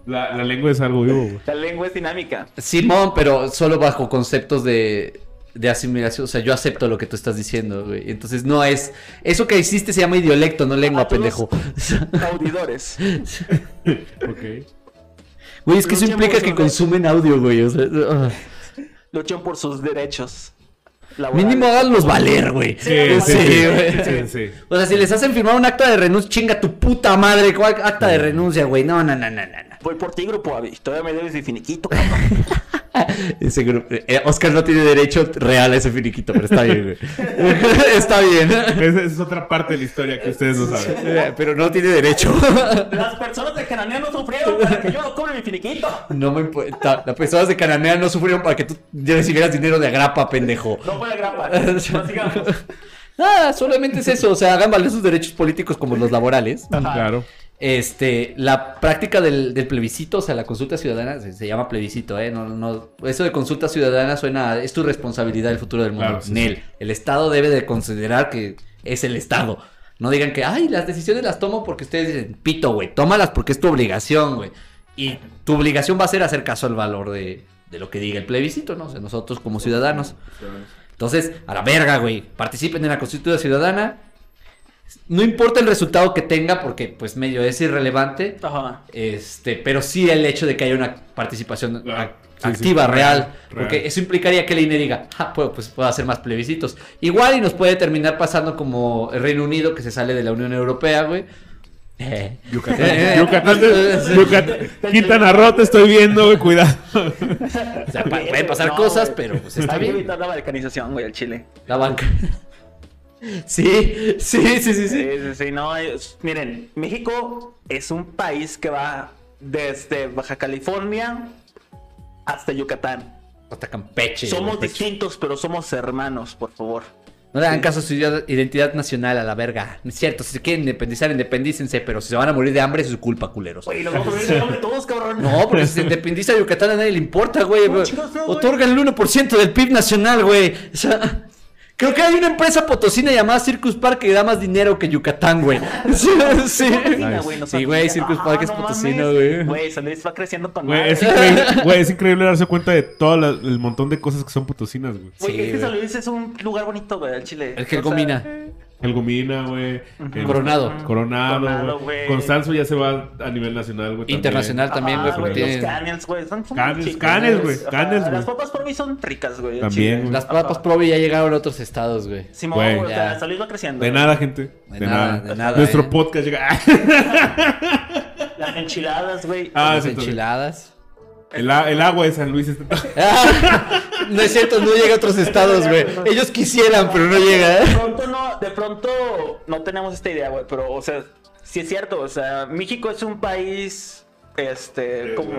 Speaker 1: La, la lengua es algo vivo, güey.
Speaker 3: La lengua es dinámica.
Speaker 2: Simón, pero solo bajo conceptos de, de asimilación. O sea, yo acepto lo que tú estás diciendo, güey. Entonces no es. Eso que hiciste se llama idiolecto, no lengua,
Speaker 3: A todos
Speaker 2: pendejo.
Speaker 3: Audidores.
Speaker 1: Ok.
Speaker 2: Güey, es que eso implica que
Speaker 3: su-
Speaker 2: consumen audio, güey. O sea, ah.
Speaker 3: Luchan por sus derechos. laborales.
Speaker 2: mínimo háganlos valer, güey.
Speaker 1: Sí, sí, sí.
Speaker 2: güey.
Speaker 1: sí, sí.
Speaker 2: O sea, si les hacen firmar un acta de renuncia, chinga tu puta madre. ¿Cuál acta de renuncia, güey? No, no, no, no, no.
Speaker 3: Voy por ti, grupo Avi. Todavía me debes de finiquito, cabrón.
Speaker 2: Ese grupo. eh, Oscar no tiene derecho real a ese finiquito, pero está bien, güey. está bien.
Speaker 1: Esa es otra parte de la historia que ustedes no saben.
Speaker 2: Eh, Pero no tiene derecho.
Speaker 3: Las personas de Cananea no sufrieron para que yo no cobre mi finiquito.
Speaker 2: No me importa. Las personas de Cananea no sufrieron para que tú recibieras dinero de agrapa, pendejo.
Speaker 3: No fue la grapa. Prosigamos.
Speaker 2: Nada, solamente es eso. O sea, hagan valer sus derechos políticos como los laborales.
Speaker 3: Ajá.
Speaker 1: Claro.
Speaker 2: Este, la práctica del, del plebiscito, o sea, la consulta ciudadana, se, se llama plebiscito, ¿eh? No, no, eso de consulta ciudadana suena, a, es tu responsabilidad el futuro del mundo.
Speaker 1: Claro, sí,
Speaker 2: Nel,
Speaker 1: sí.
Speaker 2: el Estado debe de considerar que es el Estado. No digan que, ay, las decisiones las tomo porque ustedes dicen, pito, güey, tómalas porque es tu obligación, güey. Y tu obligación va a ser hacer caso al valor de, de lo que diga el plebiscito, ¿no? O sea, nosotros como ciudadanos. Entonces, a la verga, güey. Participen en la consulta ciudadana. No importa el resultado que tenga, porque pues medio es irrelevante.
Speaker 3: Ajá.
Speaker 2: Este, pero sí el hecho de que haya una participación
Speaker 1: Claro.
Speaker 2: ac-
Speaker 1: sí,
Speaker 2: activa,
Speaker 1: real,
Speaker 2: real,
Speaker 1: real.
Speaker 2: Porque eso implicaría que el INE diga, ah, pues, pues puedo hacer más plebiscitos. Igual y nos puede terminar pasando como el Reino Unido que se sale de la Unión Europea, güey. Eh.
Speaker 1: Yucatán.
Speaker 2: Eh,
Speaker 1: Yucatán. Yucatán. Quintana Roo, te estoy viendo, güey, cuidado.
Speaker 2: O sea, pueden pasar
Speaker 3: No,
Speaker 2: cosas, pero pues está
Speaker 3: Hay que
Speaker 2: bien.
Speaker 3: evitar la balcanización, güey, al Chile.
Speaker 2: La banca. Sí, sí, sí, sí, sí.
Speaker 3: Sí, sí, no, es- miren, México es un país que va desde Baja California hasta Yucatán.
Speaker 2: Hasta Campeche.
Speaker 3: somos distintos, pero somos hermanos, por favor.
Speaker 2: No le hagan caso a su identidad nacional a la verga. No es cierto, si se quieren independizar, independícense, pero si se van a morir de hambre es su culpa, culeros.
Speaker 3: Güey, los vamos a poner el nombre todos, cabrón.
Speaker 2: No, porque si se independiza Yucatán a nadie le importa, güey.
Speaker 3: No, chicos, no, güey.
Speaker 2: Otorgan el 1% del PIB nacional, güey. O sea, creo que hay una empresa potosina llamada Circus Park que da más dinero que Yucatán, güey. Sí, sí.
Speaker 3: Potosina, güey, no
Speaker 2: Sí,
Speaker 3: sabía.
Speaker 2: güey, Circus Park es
Speaker 3: no
Speaker 2: potosino, güey.
Speaker 3: Güey, San Luis va creciendo con
Speaker 1: Güey, es increíble, güey, es increíble darse cuenta de todo la- el montón de cosas que son potosinas, güey.
Speaker 3: Güey,
Speaker 2: Sí,
Speaker 3: es que. San Luis es un lugar bonito, güey, al Chile.
Speaker 2: El que
Speaker 3: O sea,
Speaker 2: gomina.
Speaker 1: El Gomina, güey.
Speaker 2: Coronado.
Speaker 1: Coronado,
Speaker 3: Coronado,
Speaker 1: güey. Constanzo ya se va a nivel nacional, güey.
Speaker 2: Internacional también, güey,
Speaker 3: Ajá,
Speaker 2: porque
Speaker 3: Los
Speaker 2: tienen...
Speaker 3: canels, güey. Son, son
Speaker 1: Canels,
Speaker 3: chicos,
Speaker 1: canels, güey, güey.
Speaker 3: Las papas mí son ricas, güey.
Speaker 1: También, güey.
Speaker 2: Las papas Provi ya llegaron a otros estados, güey.
Speaker 3: Simón,
Speaker 1: Güey.
Speaker 3: güey, o
Speaker 2: Ya.
Speaker 3: sea, San Luis va creciendo.
Speaker 1: De nada, gente.
Speaker 2: De
Speaker 1: De,
Speaker 2: nada,
Speaker 1: nada.
Speaker 2: de nada,
Speaker 1: Nuestro
Speaker 2: eh.
Speaker 1: podcast llega.
Speaker 3: Las enchiladas, güey.
Speaker 1: Ah,
Speaker 2: Las
Speaker 1: entonces.
Speaker 2: enchiladas.
Speaker 1: El, agua de San Luis está.
Speaker 2: no es cierto, no llega a otros estados, güey. Ellos quisieran, pero no llega,
Speaker 3: De
Speaker 2: ¿eh?
Speaker 3: pronto no, de pronto no tenemos esta idea, güey, pero, o sea, sí es cierto, o sea, México es un país, este, como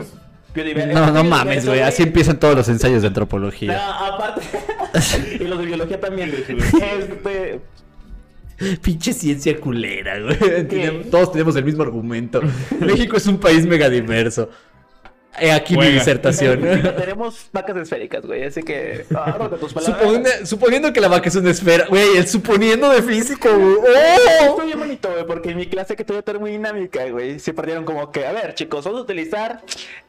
Speaker 2: No, no mames, güey. Así empiezan todos los ensayos de
Speaker 3: No,
Speaker 2: antropología.
Speaker 3: aparte, y los de biología también, este,
Speaker 2: Pinche ciencia culera, güey. Todos tenemos el mismo argumento. México es un país megadiverso. He aquí mi
Speaker 1: Juega.
Speaker 2: disertación.
Speaker 3: tenemos vacas esféricas, güey, así que, ah, tus.
Speaker 2: Suponiendo, suponiendo que la vaca es una esfera. Güey, el suponiendo de físico, güey. ¡Oh!
Speaker 3: Estoy bien bonito, güey, porque en mi clase que tuve termodinámica, güey, se perdieron como que, a ver, chicos, vamos a utilizar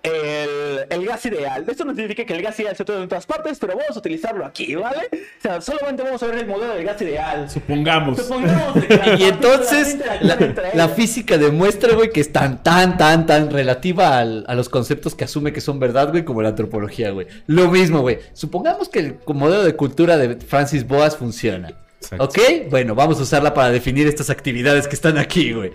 Speaker 3: el, el gas ideal. Esto no significa que el gas ideal se utilice en todas partes, pero vamos a utilizarlo aquí, ¿vale? O sea, solamente vamos a ver el modelo del gas ideal.
Speaker 1: Supongamos.
Speaker 3: Supongamos
Speaker 2: Y entonces la,
Speaker 3: entre
Speaker 2: la
Speaker 3: ellas.
Speaker 2: física demuestra, güey, que es tan, tan, tan, tan relativa al- a los conceptos que asume que son verdad, güey, como la antropología, güey. Lo mismo, güey. Supongamos que el modelo de cultura de Francis Boas funciona.
Speaker 1: Exacto.
Speaker 2: ¿Ok? Bueno, vamos a usarla para definir estas actividades que están aquí, güey.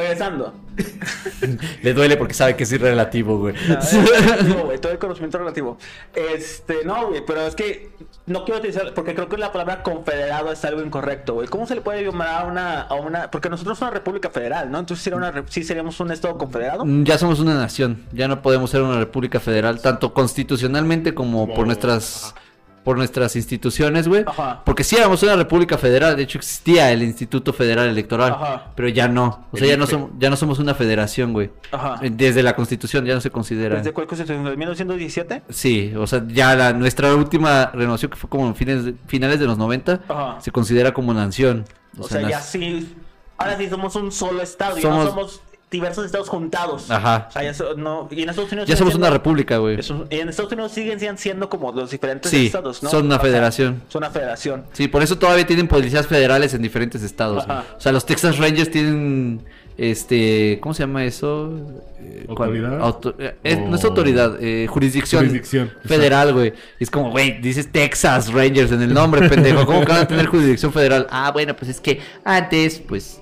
Speaker 3: Regresando.
Speaker 2: Le duele porque sabe que es relativo, güey.
Speaker 3: No, es relativo, güey, todo el conocimiento relativo. Este, no, güey, pero es que no quiero utilizar, porque creo que la palabra confederado es algo incorrecto, güey. ¿Cómo se le puede llamar a una, a una, porque nosotros somos una república federal, ¿no? Entonces, ¿sería una, ¿sí seríamos un estado confederado?
Speaker 2: Mm, Ya somos una nación, ya no podemos ser una república federal, tanto constitucionalmente como por nuestras
Speaker 1: ajá.
Speaker 2: Por nuestras instituciones, güey.
Speaker 3: Ajá.
Speaker 2: Porque sí éramos una república federal, de hecho existía el Instituto Federal Electoral,
Speaker 3: Ajá.
Speaker 2: pero ya no, o sea,
Speaker 1: El
Speaker 2: ya no somos ya no somos una federación, güey.
Speaker 3: Ajá.
Speaker 2: Eh, Desde la Constitución ya no se considera.
Speaker 3: ¿Desde cuál constitución? ¿De 1917?
Speaker 2: Sí, o sea, ya la, nuestra última renovación que fue como en fines de- finales de los 90
Speaker 3: Ajá.
Speaker 2: se considera como nación.
Speaker 3: O, sea, ya sí. Ahora sí somos un solo estado, ya
Speaker 2: Somos-
Speaker 3: no somos diversos estados juntados.
Speaker 2: Ajá.
Speaker 3: O sea, ya so- no, y en Estados Unidos
Speaker 2: ya somos una república, güey.
Speaker 3: eso- y en Estados Unidos siguen, siguen siendo como los diferentes
Speaker 2: Sí,
Speaker 3: estados, ¿no?
Speaker 2: son una
Speaker 3: O sea,
Speaker 2: federación.
Speaker 3: son una federación.
Speaker 2: Sí, por eso todavía tienen policías federales en diferentes estados.
Speaker 3: Ajá.
Speaker 2: O sea, los Texas Rangers tienen, este, ¿cómo se llama eso? Eh.
Speaker 1: ¿Autoridad?
Speaker 2: Auto- eh, no es autoridad, eh, jurisdicción,
Speaker 1: Jurisdicción,
Speaker 2: federal, güey. Es como, güey, dices Texas Rangers en el nombre, pendejo. ¿Cómo que van a tener jurisdicción federal? Ah, bueno, pues es que antes, pues,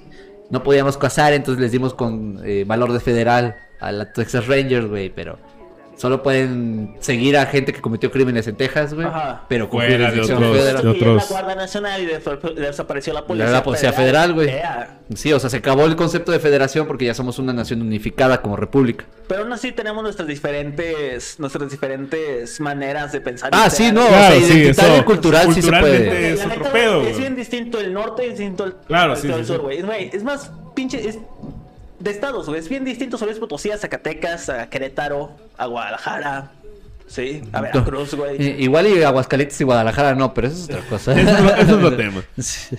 Speaker 2: no podíamos casar, entonces les dimos con eh, valor de federal a la Texas Rangers, güey, pero... Solo pueden seguir a gente que cometió crímenes en Texas, güey.
Speaker 3: Ajá.
Speaker 2: Pero con
Speaker 1: de
Speaker 2: jurisdicción
Speaker 1: otros-
Speaker 2: federal.
Speaker 1: de otros-
Speaker 3: la Guardia Nacional y des- desapareció la policía,
Speaker 2: La policía federal, güey. Sí, o sea, se acabó el concepto de federación porque ya somos una nación unificada como república.
Speaker 3: Pero aún así tenemos nuestras diferentes, nuestras diferentes maneras de pensar.
Speaker 2: Ah, sí, no,
Speaker 1: Claro,
Speaker 2: o sea,
Speaker 1: sí,
Speaker 2: identitario
Speaker 1: eso,
Speaker 2: y cultural sí se puede.
Speaker 1: es
Speaker 3: La
Speaker 1: otro pedo,
Speaker 3: Es bien distinto el norte y es distinto el,
Speaker 1: Claro,
Speaker 3: el-
Speaker 1: sí,
Speaker 3: el
Speaker 1: sí,
Speaker 3: sur,
Speaker 1: sí.
Speaker 3: güey. Es, güey, es más pinche. Es de estados, güey. Es bien distinto San Luis Potosí a Zacatecas, a Querétaro, a Guadalajara. Sí, a Veracruz, güey.
Speaker 2: Igual y Aguascalientes y Guadalajara no, pero eso es otra cosa.
Speaker 1: Eso es, lo- eso es otro tema.
Speaker 2: Sí.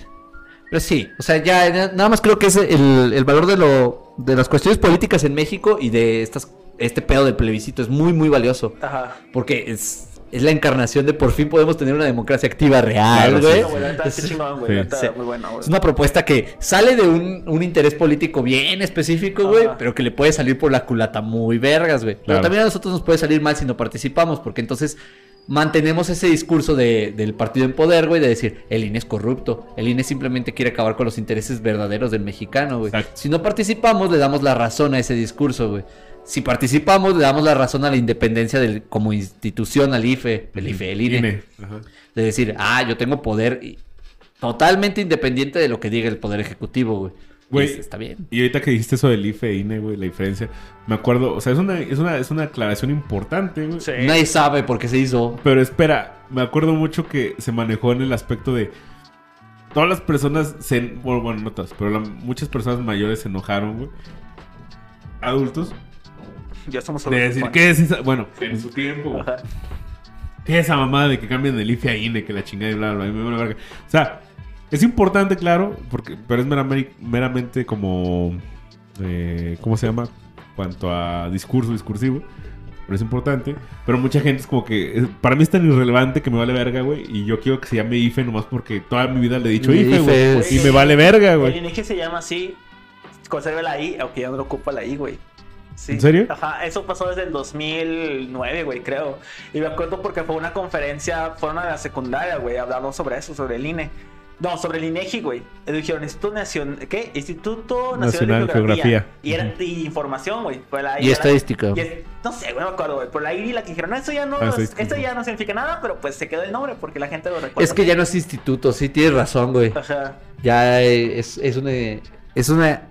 Speaker 2: Pero sí, o sea, ya ya- nada más creo que es el, el valor de lo de las cuestiones políticas en México y de estas este pedo del plebiscito es muy muy valioso
Speaker 3: Ajá.
Speaker 2: porque es es la encarnación de por fin podemos tener una democracia activa real,
Speaker 1: Claro, sí,
Speaker 2: güey. Es una propuesta que sale de un, un interés político bien específico, güey, pero que le puede salir por la culata muy vergas, güey. Pero también a nosotros nos puede salir mal si no participamos, porque entonces mantenemos ese discurso de- del partido en poder, güey, de decir, el INE es corrupto, el INE simplemente quiere acabar con los intereses verdaderos del mexicano, güey. Si no participamos, le damos la razón a ese discurso, güey. Si participamos, le damos la razón a la independencia del, como institución, al IFE, el IFE, el INE.
Speaker 1: INE. Ajá.
Speaker 2: De decir, ah, yo tengo poder y- totalmente independiente de lo que diga el poder ejecutivo, güey.
Speaker 1: Güey,
Speaker 2: está bien.
Speaker 1: Y ahorita que dijiste eso del IFE e INE, güey, la diferencia, me acuerdo, o sea, es una, es una, es una aclaración importante, güey.
Speaker 3: Sí.
Speaker 2: Nadie sabe por qué se hizo.
Speaker 1: Pero espera, me acuerdo mucho que se manejó en el aspecto de todas las personas se, bueno, bueno, no todas, pero la- muchas personas mayores se enojaron, güey. Adultos.
Speaker 3: Ya somos
Speaker 1: De
Speaker 3: adultos,
Speaker 1: decir,
Speaker 3: Juan.
Speaker 1: ¿qué es esa? Bueno, en su tiempo. ¿Qué es esa mamada de que cambien el IFE a INE, que la chingada y bla, bla, bla? me vale verga? O sea, es importante, claro, porque, pero es meramente, meramente como. eh, ¿Cómo se llama? Cuanto a discurso, discursivo. Pero es importante. Pero mucha gente es como que. para mí es tan irrelevante que me vale verga, güey. Y yo quiero que se llame IFE nomás porque toda mi vida le he dicho IFE, güey. Y me vale verga,
Speaker 3: El
Speaker 1: güey.
Speaker 3: INEGI se llama así, conserva la I, aunque ya no lo ocupa la I, güey. Sí.
Speaker 1: ¿En serio?
Speaker 3: Ajá, eso pasó desde el 2009, güey, creo. Y me acuerdo porque fue una conferencia, fueron a la secundaria, güey, hablaron sobre eso, sobre el INE. No, sobre el INEGI, güey. Y Dijeron, Instituto Nacion... ¿qué? Instituto Nacional,
Speaker 1: Nacional
Speaker 3: de Geografía.
Speaker 1: Geografía.
Speaker 3: Y era y información, güey. La I,
Speaker 2: Y estadística.
Speaker 3: y es- no sé, güey, no me acuerdo, güey. Por la I la que dijeron, no, eso ya no,
Speaker 1: Ah,
Speaker 3: esto ya no significa nada, pero pues se quedó el nombre porque la gente lo recuerda.
Speaker 2: Es que ya no es instituto, sí tienes razón, güey.
Speaker 3: Ajá.
Speaker 2: Ya es, es una. Es una.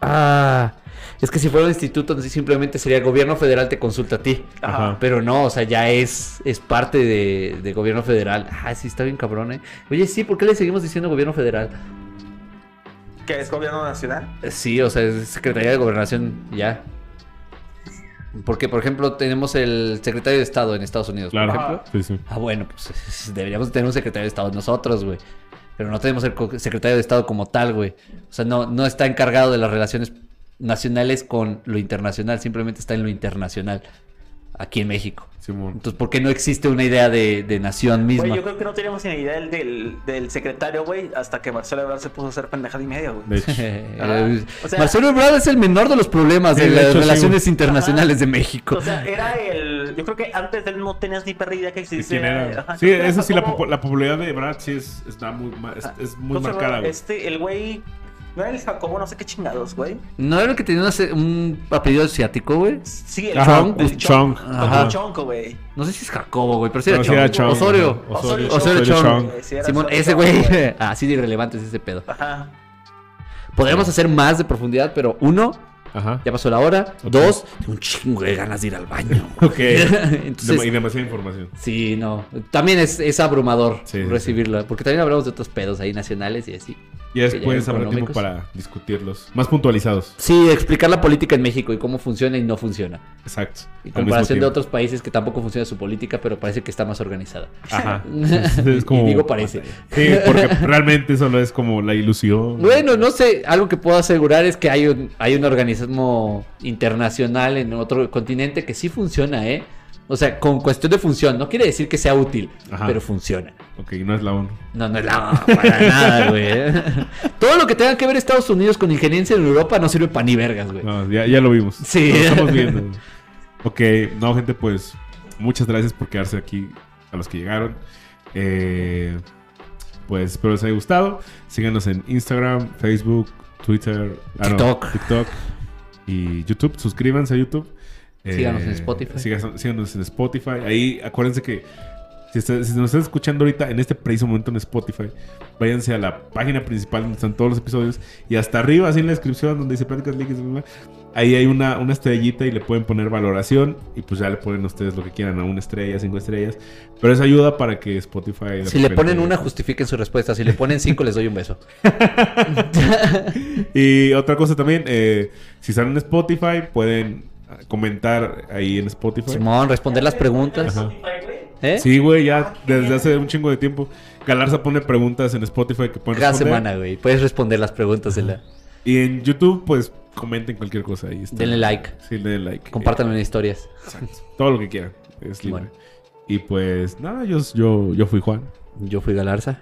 Speaker 2: Ah. Es que si fuera un instituto, simplemente sería el gobierno federal te consulta a ti.
Speaker 3: Ajá.
Speaker 2: Pero no, o sea, ya es, es parte de, de gobierno federal. Ah, sí, está bien cabrón, eh. Oye, sí, ¿por qué le seguimos diciendo gobierno federal?
Speaker 3: Que es gobierno nacional.
Speaker 2: Eh, Sí, o sea, es Secretaría de Gobernación, ya. Porque, por ejemplo, tenemos el secretario de Estado en Estados Unidos,
Speaker 1: Claro.
Speaker 2: por ejemplo.
Speaker 1: Sí, sí.
Speaker 2: Ah, bueno, pues es- deberíamos tener un secretario de Estado nosotros, güey. Pero no tenemos el secretario de Estado como tal, güey. O sea, no, no está encargado de las relaciones nacionales con lo internacional, simplemente está en lo internacional, aquí en México.
Speaker 1: Simón.
Speaker 2: Entonces, ¿por qué no existe una idea de, de nación misma?
Speaker 3: Güey, yo creo que no teníamos ni idea del, del, del secretario, güey, hasta que Marcelo Ebrard se puso a hacer pendejada y media, güey.
Speaker 2: Eh,
Speaker 3: O sea-
Speaker 2: Marcelo Ebrard es el menor de los problemas de
Speaker 1: de
Speaker 2: las
Speaker 1: hecho,
Speaker 2: relaciones internacionales de México.
Speaker 3: O sea, era el. Yo creo que antes de él no tenías ni perra idea que
Speaker 1: ¿De
Speaker 3: existía.
Speaker 1: quién era?
Speaker 3: Ajá,
Speaker 1: Sí, eso sí, la, la popularidad de Brad sí es, está muy, es, es muy marcada, güey.
Speaker 3: Este, el güey. No era el Jacobo, no sé qué chingados, güey.
Speaker 2: ¿No era el que tenía una un apellido asiático, güey?
Speaker 3: Sí, el
Speaker 1: Ajá,
Speaker 3: Chong. El
Speaker 1: Chong.
Speaker 2: Ajá.
Speaker 3: Chonco, güey.
Speaker 2: No sé si es Jacobo, güey, pero sí era
Speaker 1: No, sí
Speaker 2: Chong.
Speaker 1: era Chong.
Speaker 2: Osorio.
Speaker 1: Osorio,
Speaker 2: Osorio
Speaker 1: Osorio
Speaker 2: Chong.
Speaker 1: Chong.
Speaker 3: Sí, era
Speaker 2: Simón, ese güey, así de irrelevante es ese pedo.
Speaker 3: Ajá.
Speaker 2: Podríamos hacer más de profundidad, pero uno,
Speaker 1: Ajá.
Speaker 2: ya pasó la hora. Dos, tengo un chingo de ganas de ir al baño.
Speaker 1: Ok.
Speaker 2: Entonces,
Speaker 1: Dem- y demasiada información.
Speaker 2: sí, no. También es, es abrumador
Speaker 1: Sí, sí,
Speaker 2: recibirla, porque también hablamos de otros pedos ahí nacionales y así.
Speaker 1: Y después habrá tiempo para discutirlos. Más puntualizados.
Speaker 2: Sí, explicar la política en México y cómo funciona y no funciona.
Speaker 1: Exacto.
Speaker 2: En
Speaker 1: Al
Speaker 2: comparación de otros países que tampoco funciona su política, pero parece que está más organizada.
Speaker 1: Ajá. Es, es como...
Speaker 2: Y digo parece.
Speaker 1: Sí, porque realmente solo es como la ilusión.
Speaker 2: Bueno, no sé, algo que puedo asegurar es que hay un, hay un organismo internacional en otro continente que sí funciona, ¿eh? O sea, con cuestión de función, no quiere decir que sea útil,
Speaker 1: Ajá.
Speaker 2: pero funciona.
Speaker 1: Ok, no es la ONU.
Speaker 2: No, no es la para nada, güey. Todo lo que tenga que ver Estados Unidos con injerencia en Europa no sirve para ni vergas, güey.
Speaker 1: No, ya, ya lo vimos.
Speaker 2: Sí.
Speaker 1: Lo estamos viendo. Ok, no, gente, pues muchas gracias por quedarse aquí a los que llegaron. Eh, pues espero les haya gustado. Síganos en Instagram, Facebook, Twitter, ah, no,
Speaker 2: TikTok.
Speaker 1: TikTok y YouTube. Suscríbanse a YouTube. Eh,
Speaker 2: Síganos en Spotify.
Speaker 1: sigas- síganos en Spotify. Ahí acuérdense que si, está- si nos están escuchando ahorita en este preciso momento en Spotify, váyanse a la página principal donde están todos los episodios y hasta arriba, así en la descripción donde dice Pláticas bla, ahí hay una, una estrellita y le pueden poner valoración y pues ya le ponen ustedes lo que quieran, a una estrella, cinco estrellas. Pero eso ayuda para que Spotify...
Speaker 2: Si le ponen una, justifiquen su respuesta. Si le ponen cinco, les doy un beso.
Speaker 1: Y otra cosa también, eh, si están en Spotify, pueden comentar ahí en Spotify.
Speaker 2: Simón, responder las preguntas.
Speaker 1: Ajá.
Speaker 2: ¿Eh?
Speaker 1: Sí, güey, ya desde hace un chingo de tiempo. Galarza pone preguntas en Spotify que pueden
Speaker 2: Cada
Speaker 1: responder.
Speaker 2: semana, güey. Puedes responder las preguntas de la...
Speaker 1: Y en YouTube, pues comenten cualquier cosa ahí. Está.
Speaker 2: Denle like.
Speaker 1: Sí, denle like.
Speaker 2: Compártanlo en historias.
Speaker 1: Exacto. Todo lo que quieran. Es libre.
Speaker 2: Bueno.
Speaker 1: Y pues, nada, yo, yo, yo fui Juan.
Speaker 2: Yo fui Galarza.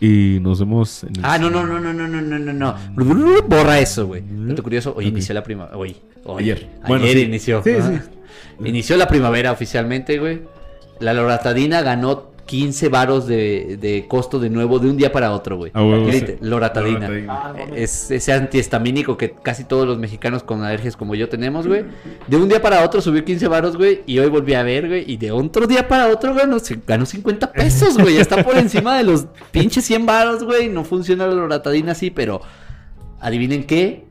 Speaker 1: Y nos vemos en el...
Speaker 2: Ah, no, no, no, no, no, no, no, no, no. Borra eso, güey. Dato curioso, hoy inició la primavera. Hoy, hoy.
Speaker 1: Ayer.
Speaker 2: Ayer
Speaker 1: sí.
Speaker 2: inició.
Speaker 1: Sí,
Speaker 2: Ajá.
Speaker 1: sí.
Speaker 2: Inició la primavera oficialmente, güey. La loratadina ganó 15 varos de, de costo de nuevo de un día para otro, güey.
Speaker 1: Sí.
Speaker 2: Loratadina.
Speaker 1: Loratadina.
Speaker 3: Ah, no mames.
Speaker 2: Es ese antihistamínico que casi todos los mexicanos con alergias como yo tenemos, güey. De un día para otro subió 15 varos, güey. Y hoy volví a ver, güey. Y de otro día para otro ganó, se- ganó 50 pesos, güey. Ya está por encima de los pinches 100 varos, güey. No funciona la loratadina así, pero adivinen qué.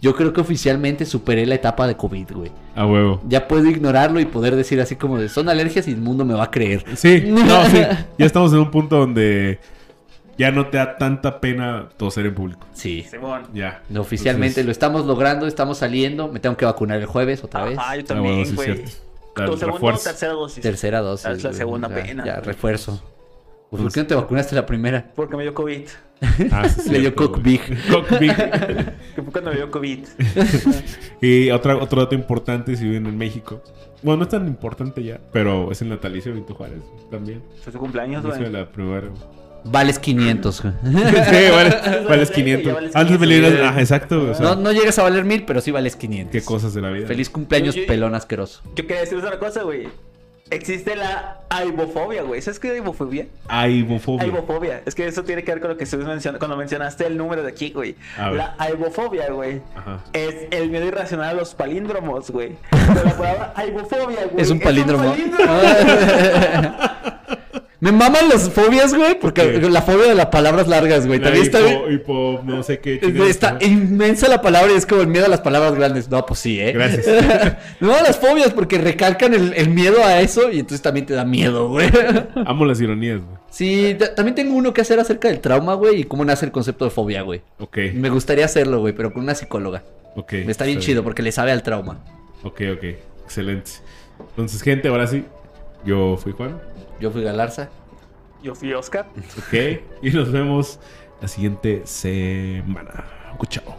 Speaker 2: Yo creo que oficialmente superé la etapa de COVID, güey.
Speaker 1: A huevo.
Speaker 2: Ya puedo ignorarlo y poder decir así como de son alergias y el mundo me va a creer.
Speaker 1: Sí, no, sí. Ya estamos en un punto donde ya no te da tanta pena toser en público.
Speaker 2: Sí.
Speaker 3: Simón.
Speaker 1: Ya.
Speaker 2: Oficialmente lo estamos logrando, estamos saliendo. Me tengo que vacunar el jueves otra vez.
Speaker 3: Yo
Speaker 1: Ah, bueno,
Speaker 3: también,
Speaker 1: sí,
Speaker 3: güey.
Speaker 1: cierto. La-
Speaker 3: tu
Speaker 1: el
Speaker 3: segunda o
Speaker 1: refuerzo.
Speaker 3: tercera dosis.
Speaker 2: Tercera dosis.
Speaker 3: Es la
Speaker 2: güey.
Speaker 3: segunda
Speaker 2: Ya-
Speaker 3: pena.
Speaker 2: Ya, refuerzo. Pues, ¿Por qué no te vacunaste la primera?
Speaker 3: Porque me dio COVID.
Speaker 1: Ah, sí,
Speaker 2: Le dio
Speaker 1: cierto,
Speaker 2: Cock
Speaker 1: güey.
Speaker 2: Big.
Speaker 1: Cock Big.
Speaker 3: Que fue cuando me dio COVID.
Speaker 1: Y otra, otro dato importante si viven en México. Bueno, no es tan importante ya, pero es el natalicio de Benito Juárez también.
Speaker 3: Fue su cumpleaños,
Speaker 1: Inicio de
Speaker 3: güey.
Speaker 1: la primera.
Speaker 2: Vales 500. güey.
Speaker 1: sí, vale, vales
Speaker 3: Ya
Speaker 1: 500.
Speaker 3: vales
Speaker 1: Antes me
Speaker 3: 500,
Speaker 1: libras.
Speaker 3: güey.
Speaker 1: Ajá, exacto. o sea,
Speaker 2: No, no llegas a valer mil, pero sí vales 500.
Speaker 1: Qué cosas de la vida.
Speaker 2: Feliz cumpleaños,
Speaker 3: Yo- yo-
Speaker 2: pelón asqueroso.
Speaker 3: Yo quería decirles una cosa, güey. Existe la aibofobia, güey. ¿Sabes qué es aibofobia?
Speaker 1: Aibofobia.
Speaker 3: Aibofobia. Es que eso tiene que ver con lo que estuviste mencionando cuando mencionaste el número de aquí, güey. La aibofobia, güey.
Speaker 1: Ajá.
Speaker 3: Es el miedo irracional a los palíndromos, güey. Pero la palabra aibofobia, güey.
Speaker 2: Es un palíndromo.
Speaker 3: palíndromo.
Speaker 2: Me maman las fobias, güey, porque la fobia de las palabras largas, güey.
Speaker 1: La
Speaker 2: También está
Speaker 1: hipo,
Speaker 2: bien.
Speaker 1: hipo, no sé qué.
Speaker 2: Está
Speaker 1: ¿no?
Speaker 2: inmensa la palabra y es como el miedo a las palabras grandes. No, pues sí, ¿eh?
Speaker 1: Gracias.
Speaker 2: no a las fobias porque recalcan el, el miedo a eso y entonces también te da miedo, güey.
Speaker 1: Amo las ironías, güey.
Speaker 2: sí, ta- también tengo uno que hacer acerca del trauma, güey, y cómo nace el concepto de fobia, güey.
Speaker 1: Ok.
Speaker 2: Me gustaría hacerlo, güey, pero con una psicóloga.
Speaker 1: Ok.
Speaker 2: Está bien chido porque le sabe al trauma.
Speaker 1: Ok, ok. Excelente. Entonces, gente, ahora sí. Yo fui Juan.
Speaker 2: Yo fui Galarza.
Speaker 3: Yo fui Oscar.
Speaker 1: Ok. Y nos vemos la siguiente semana. Chao.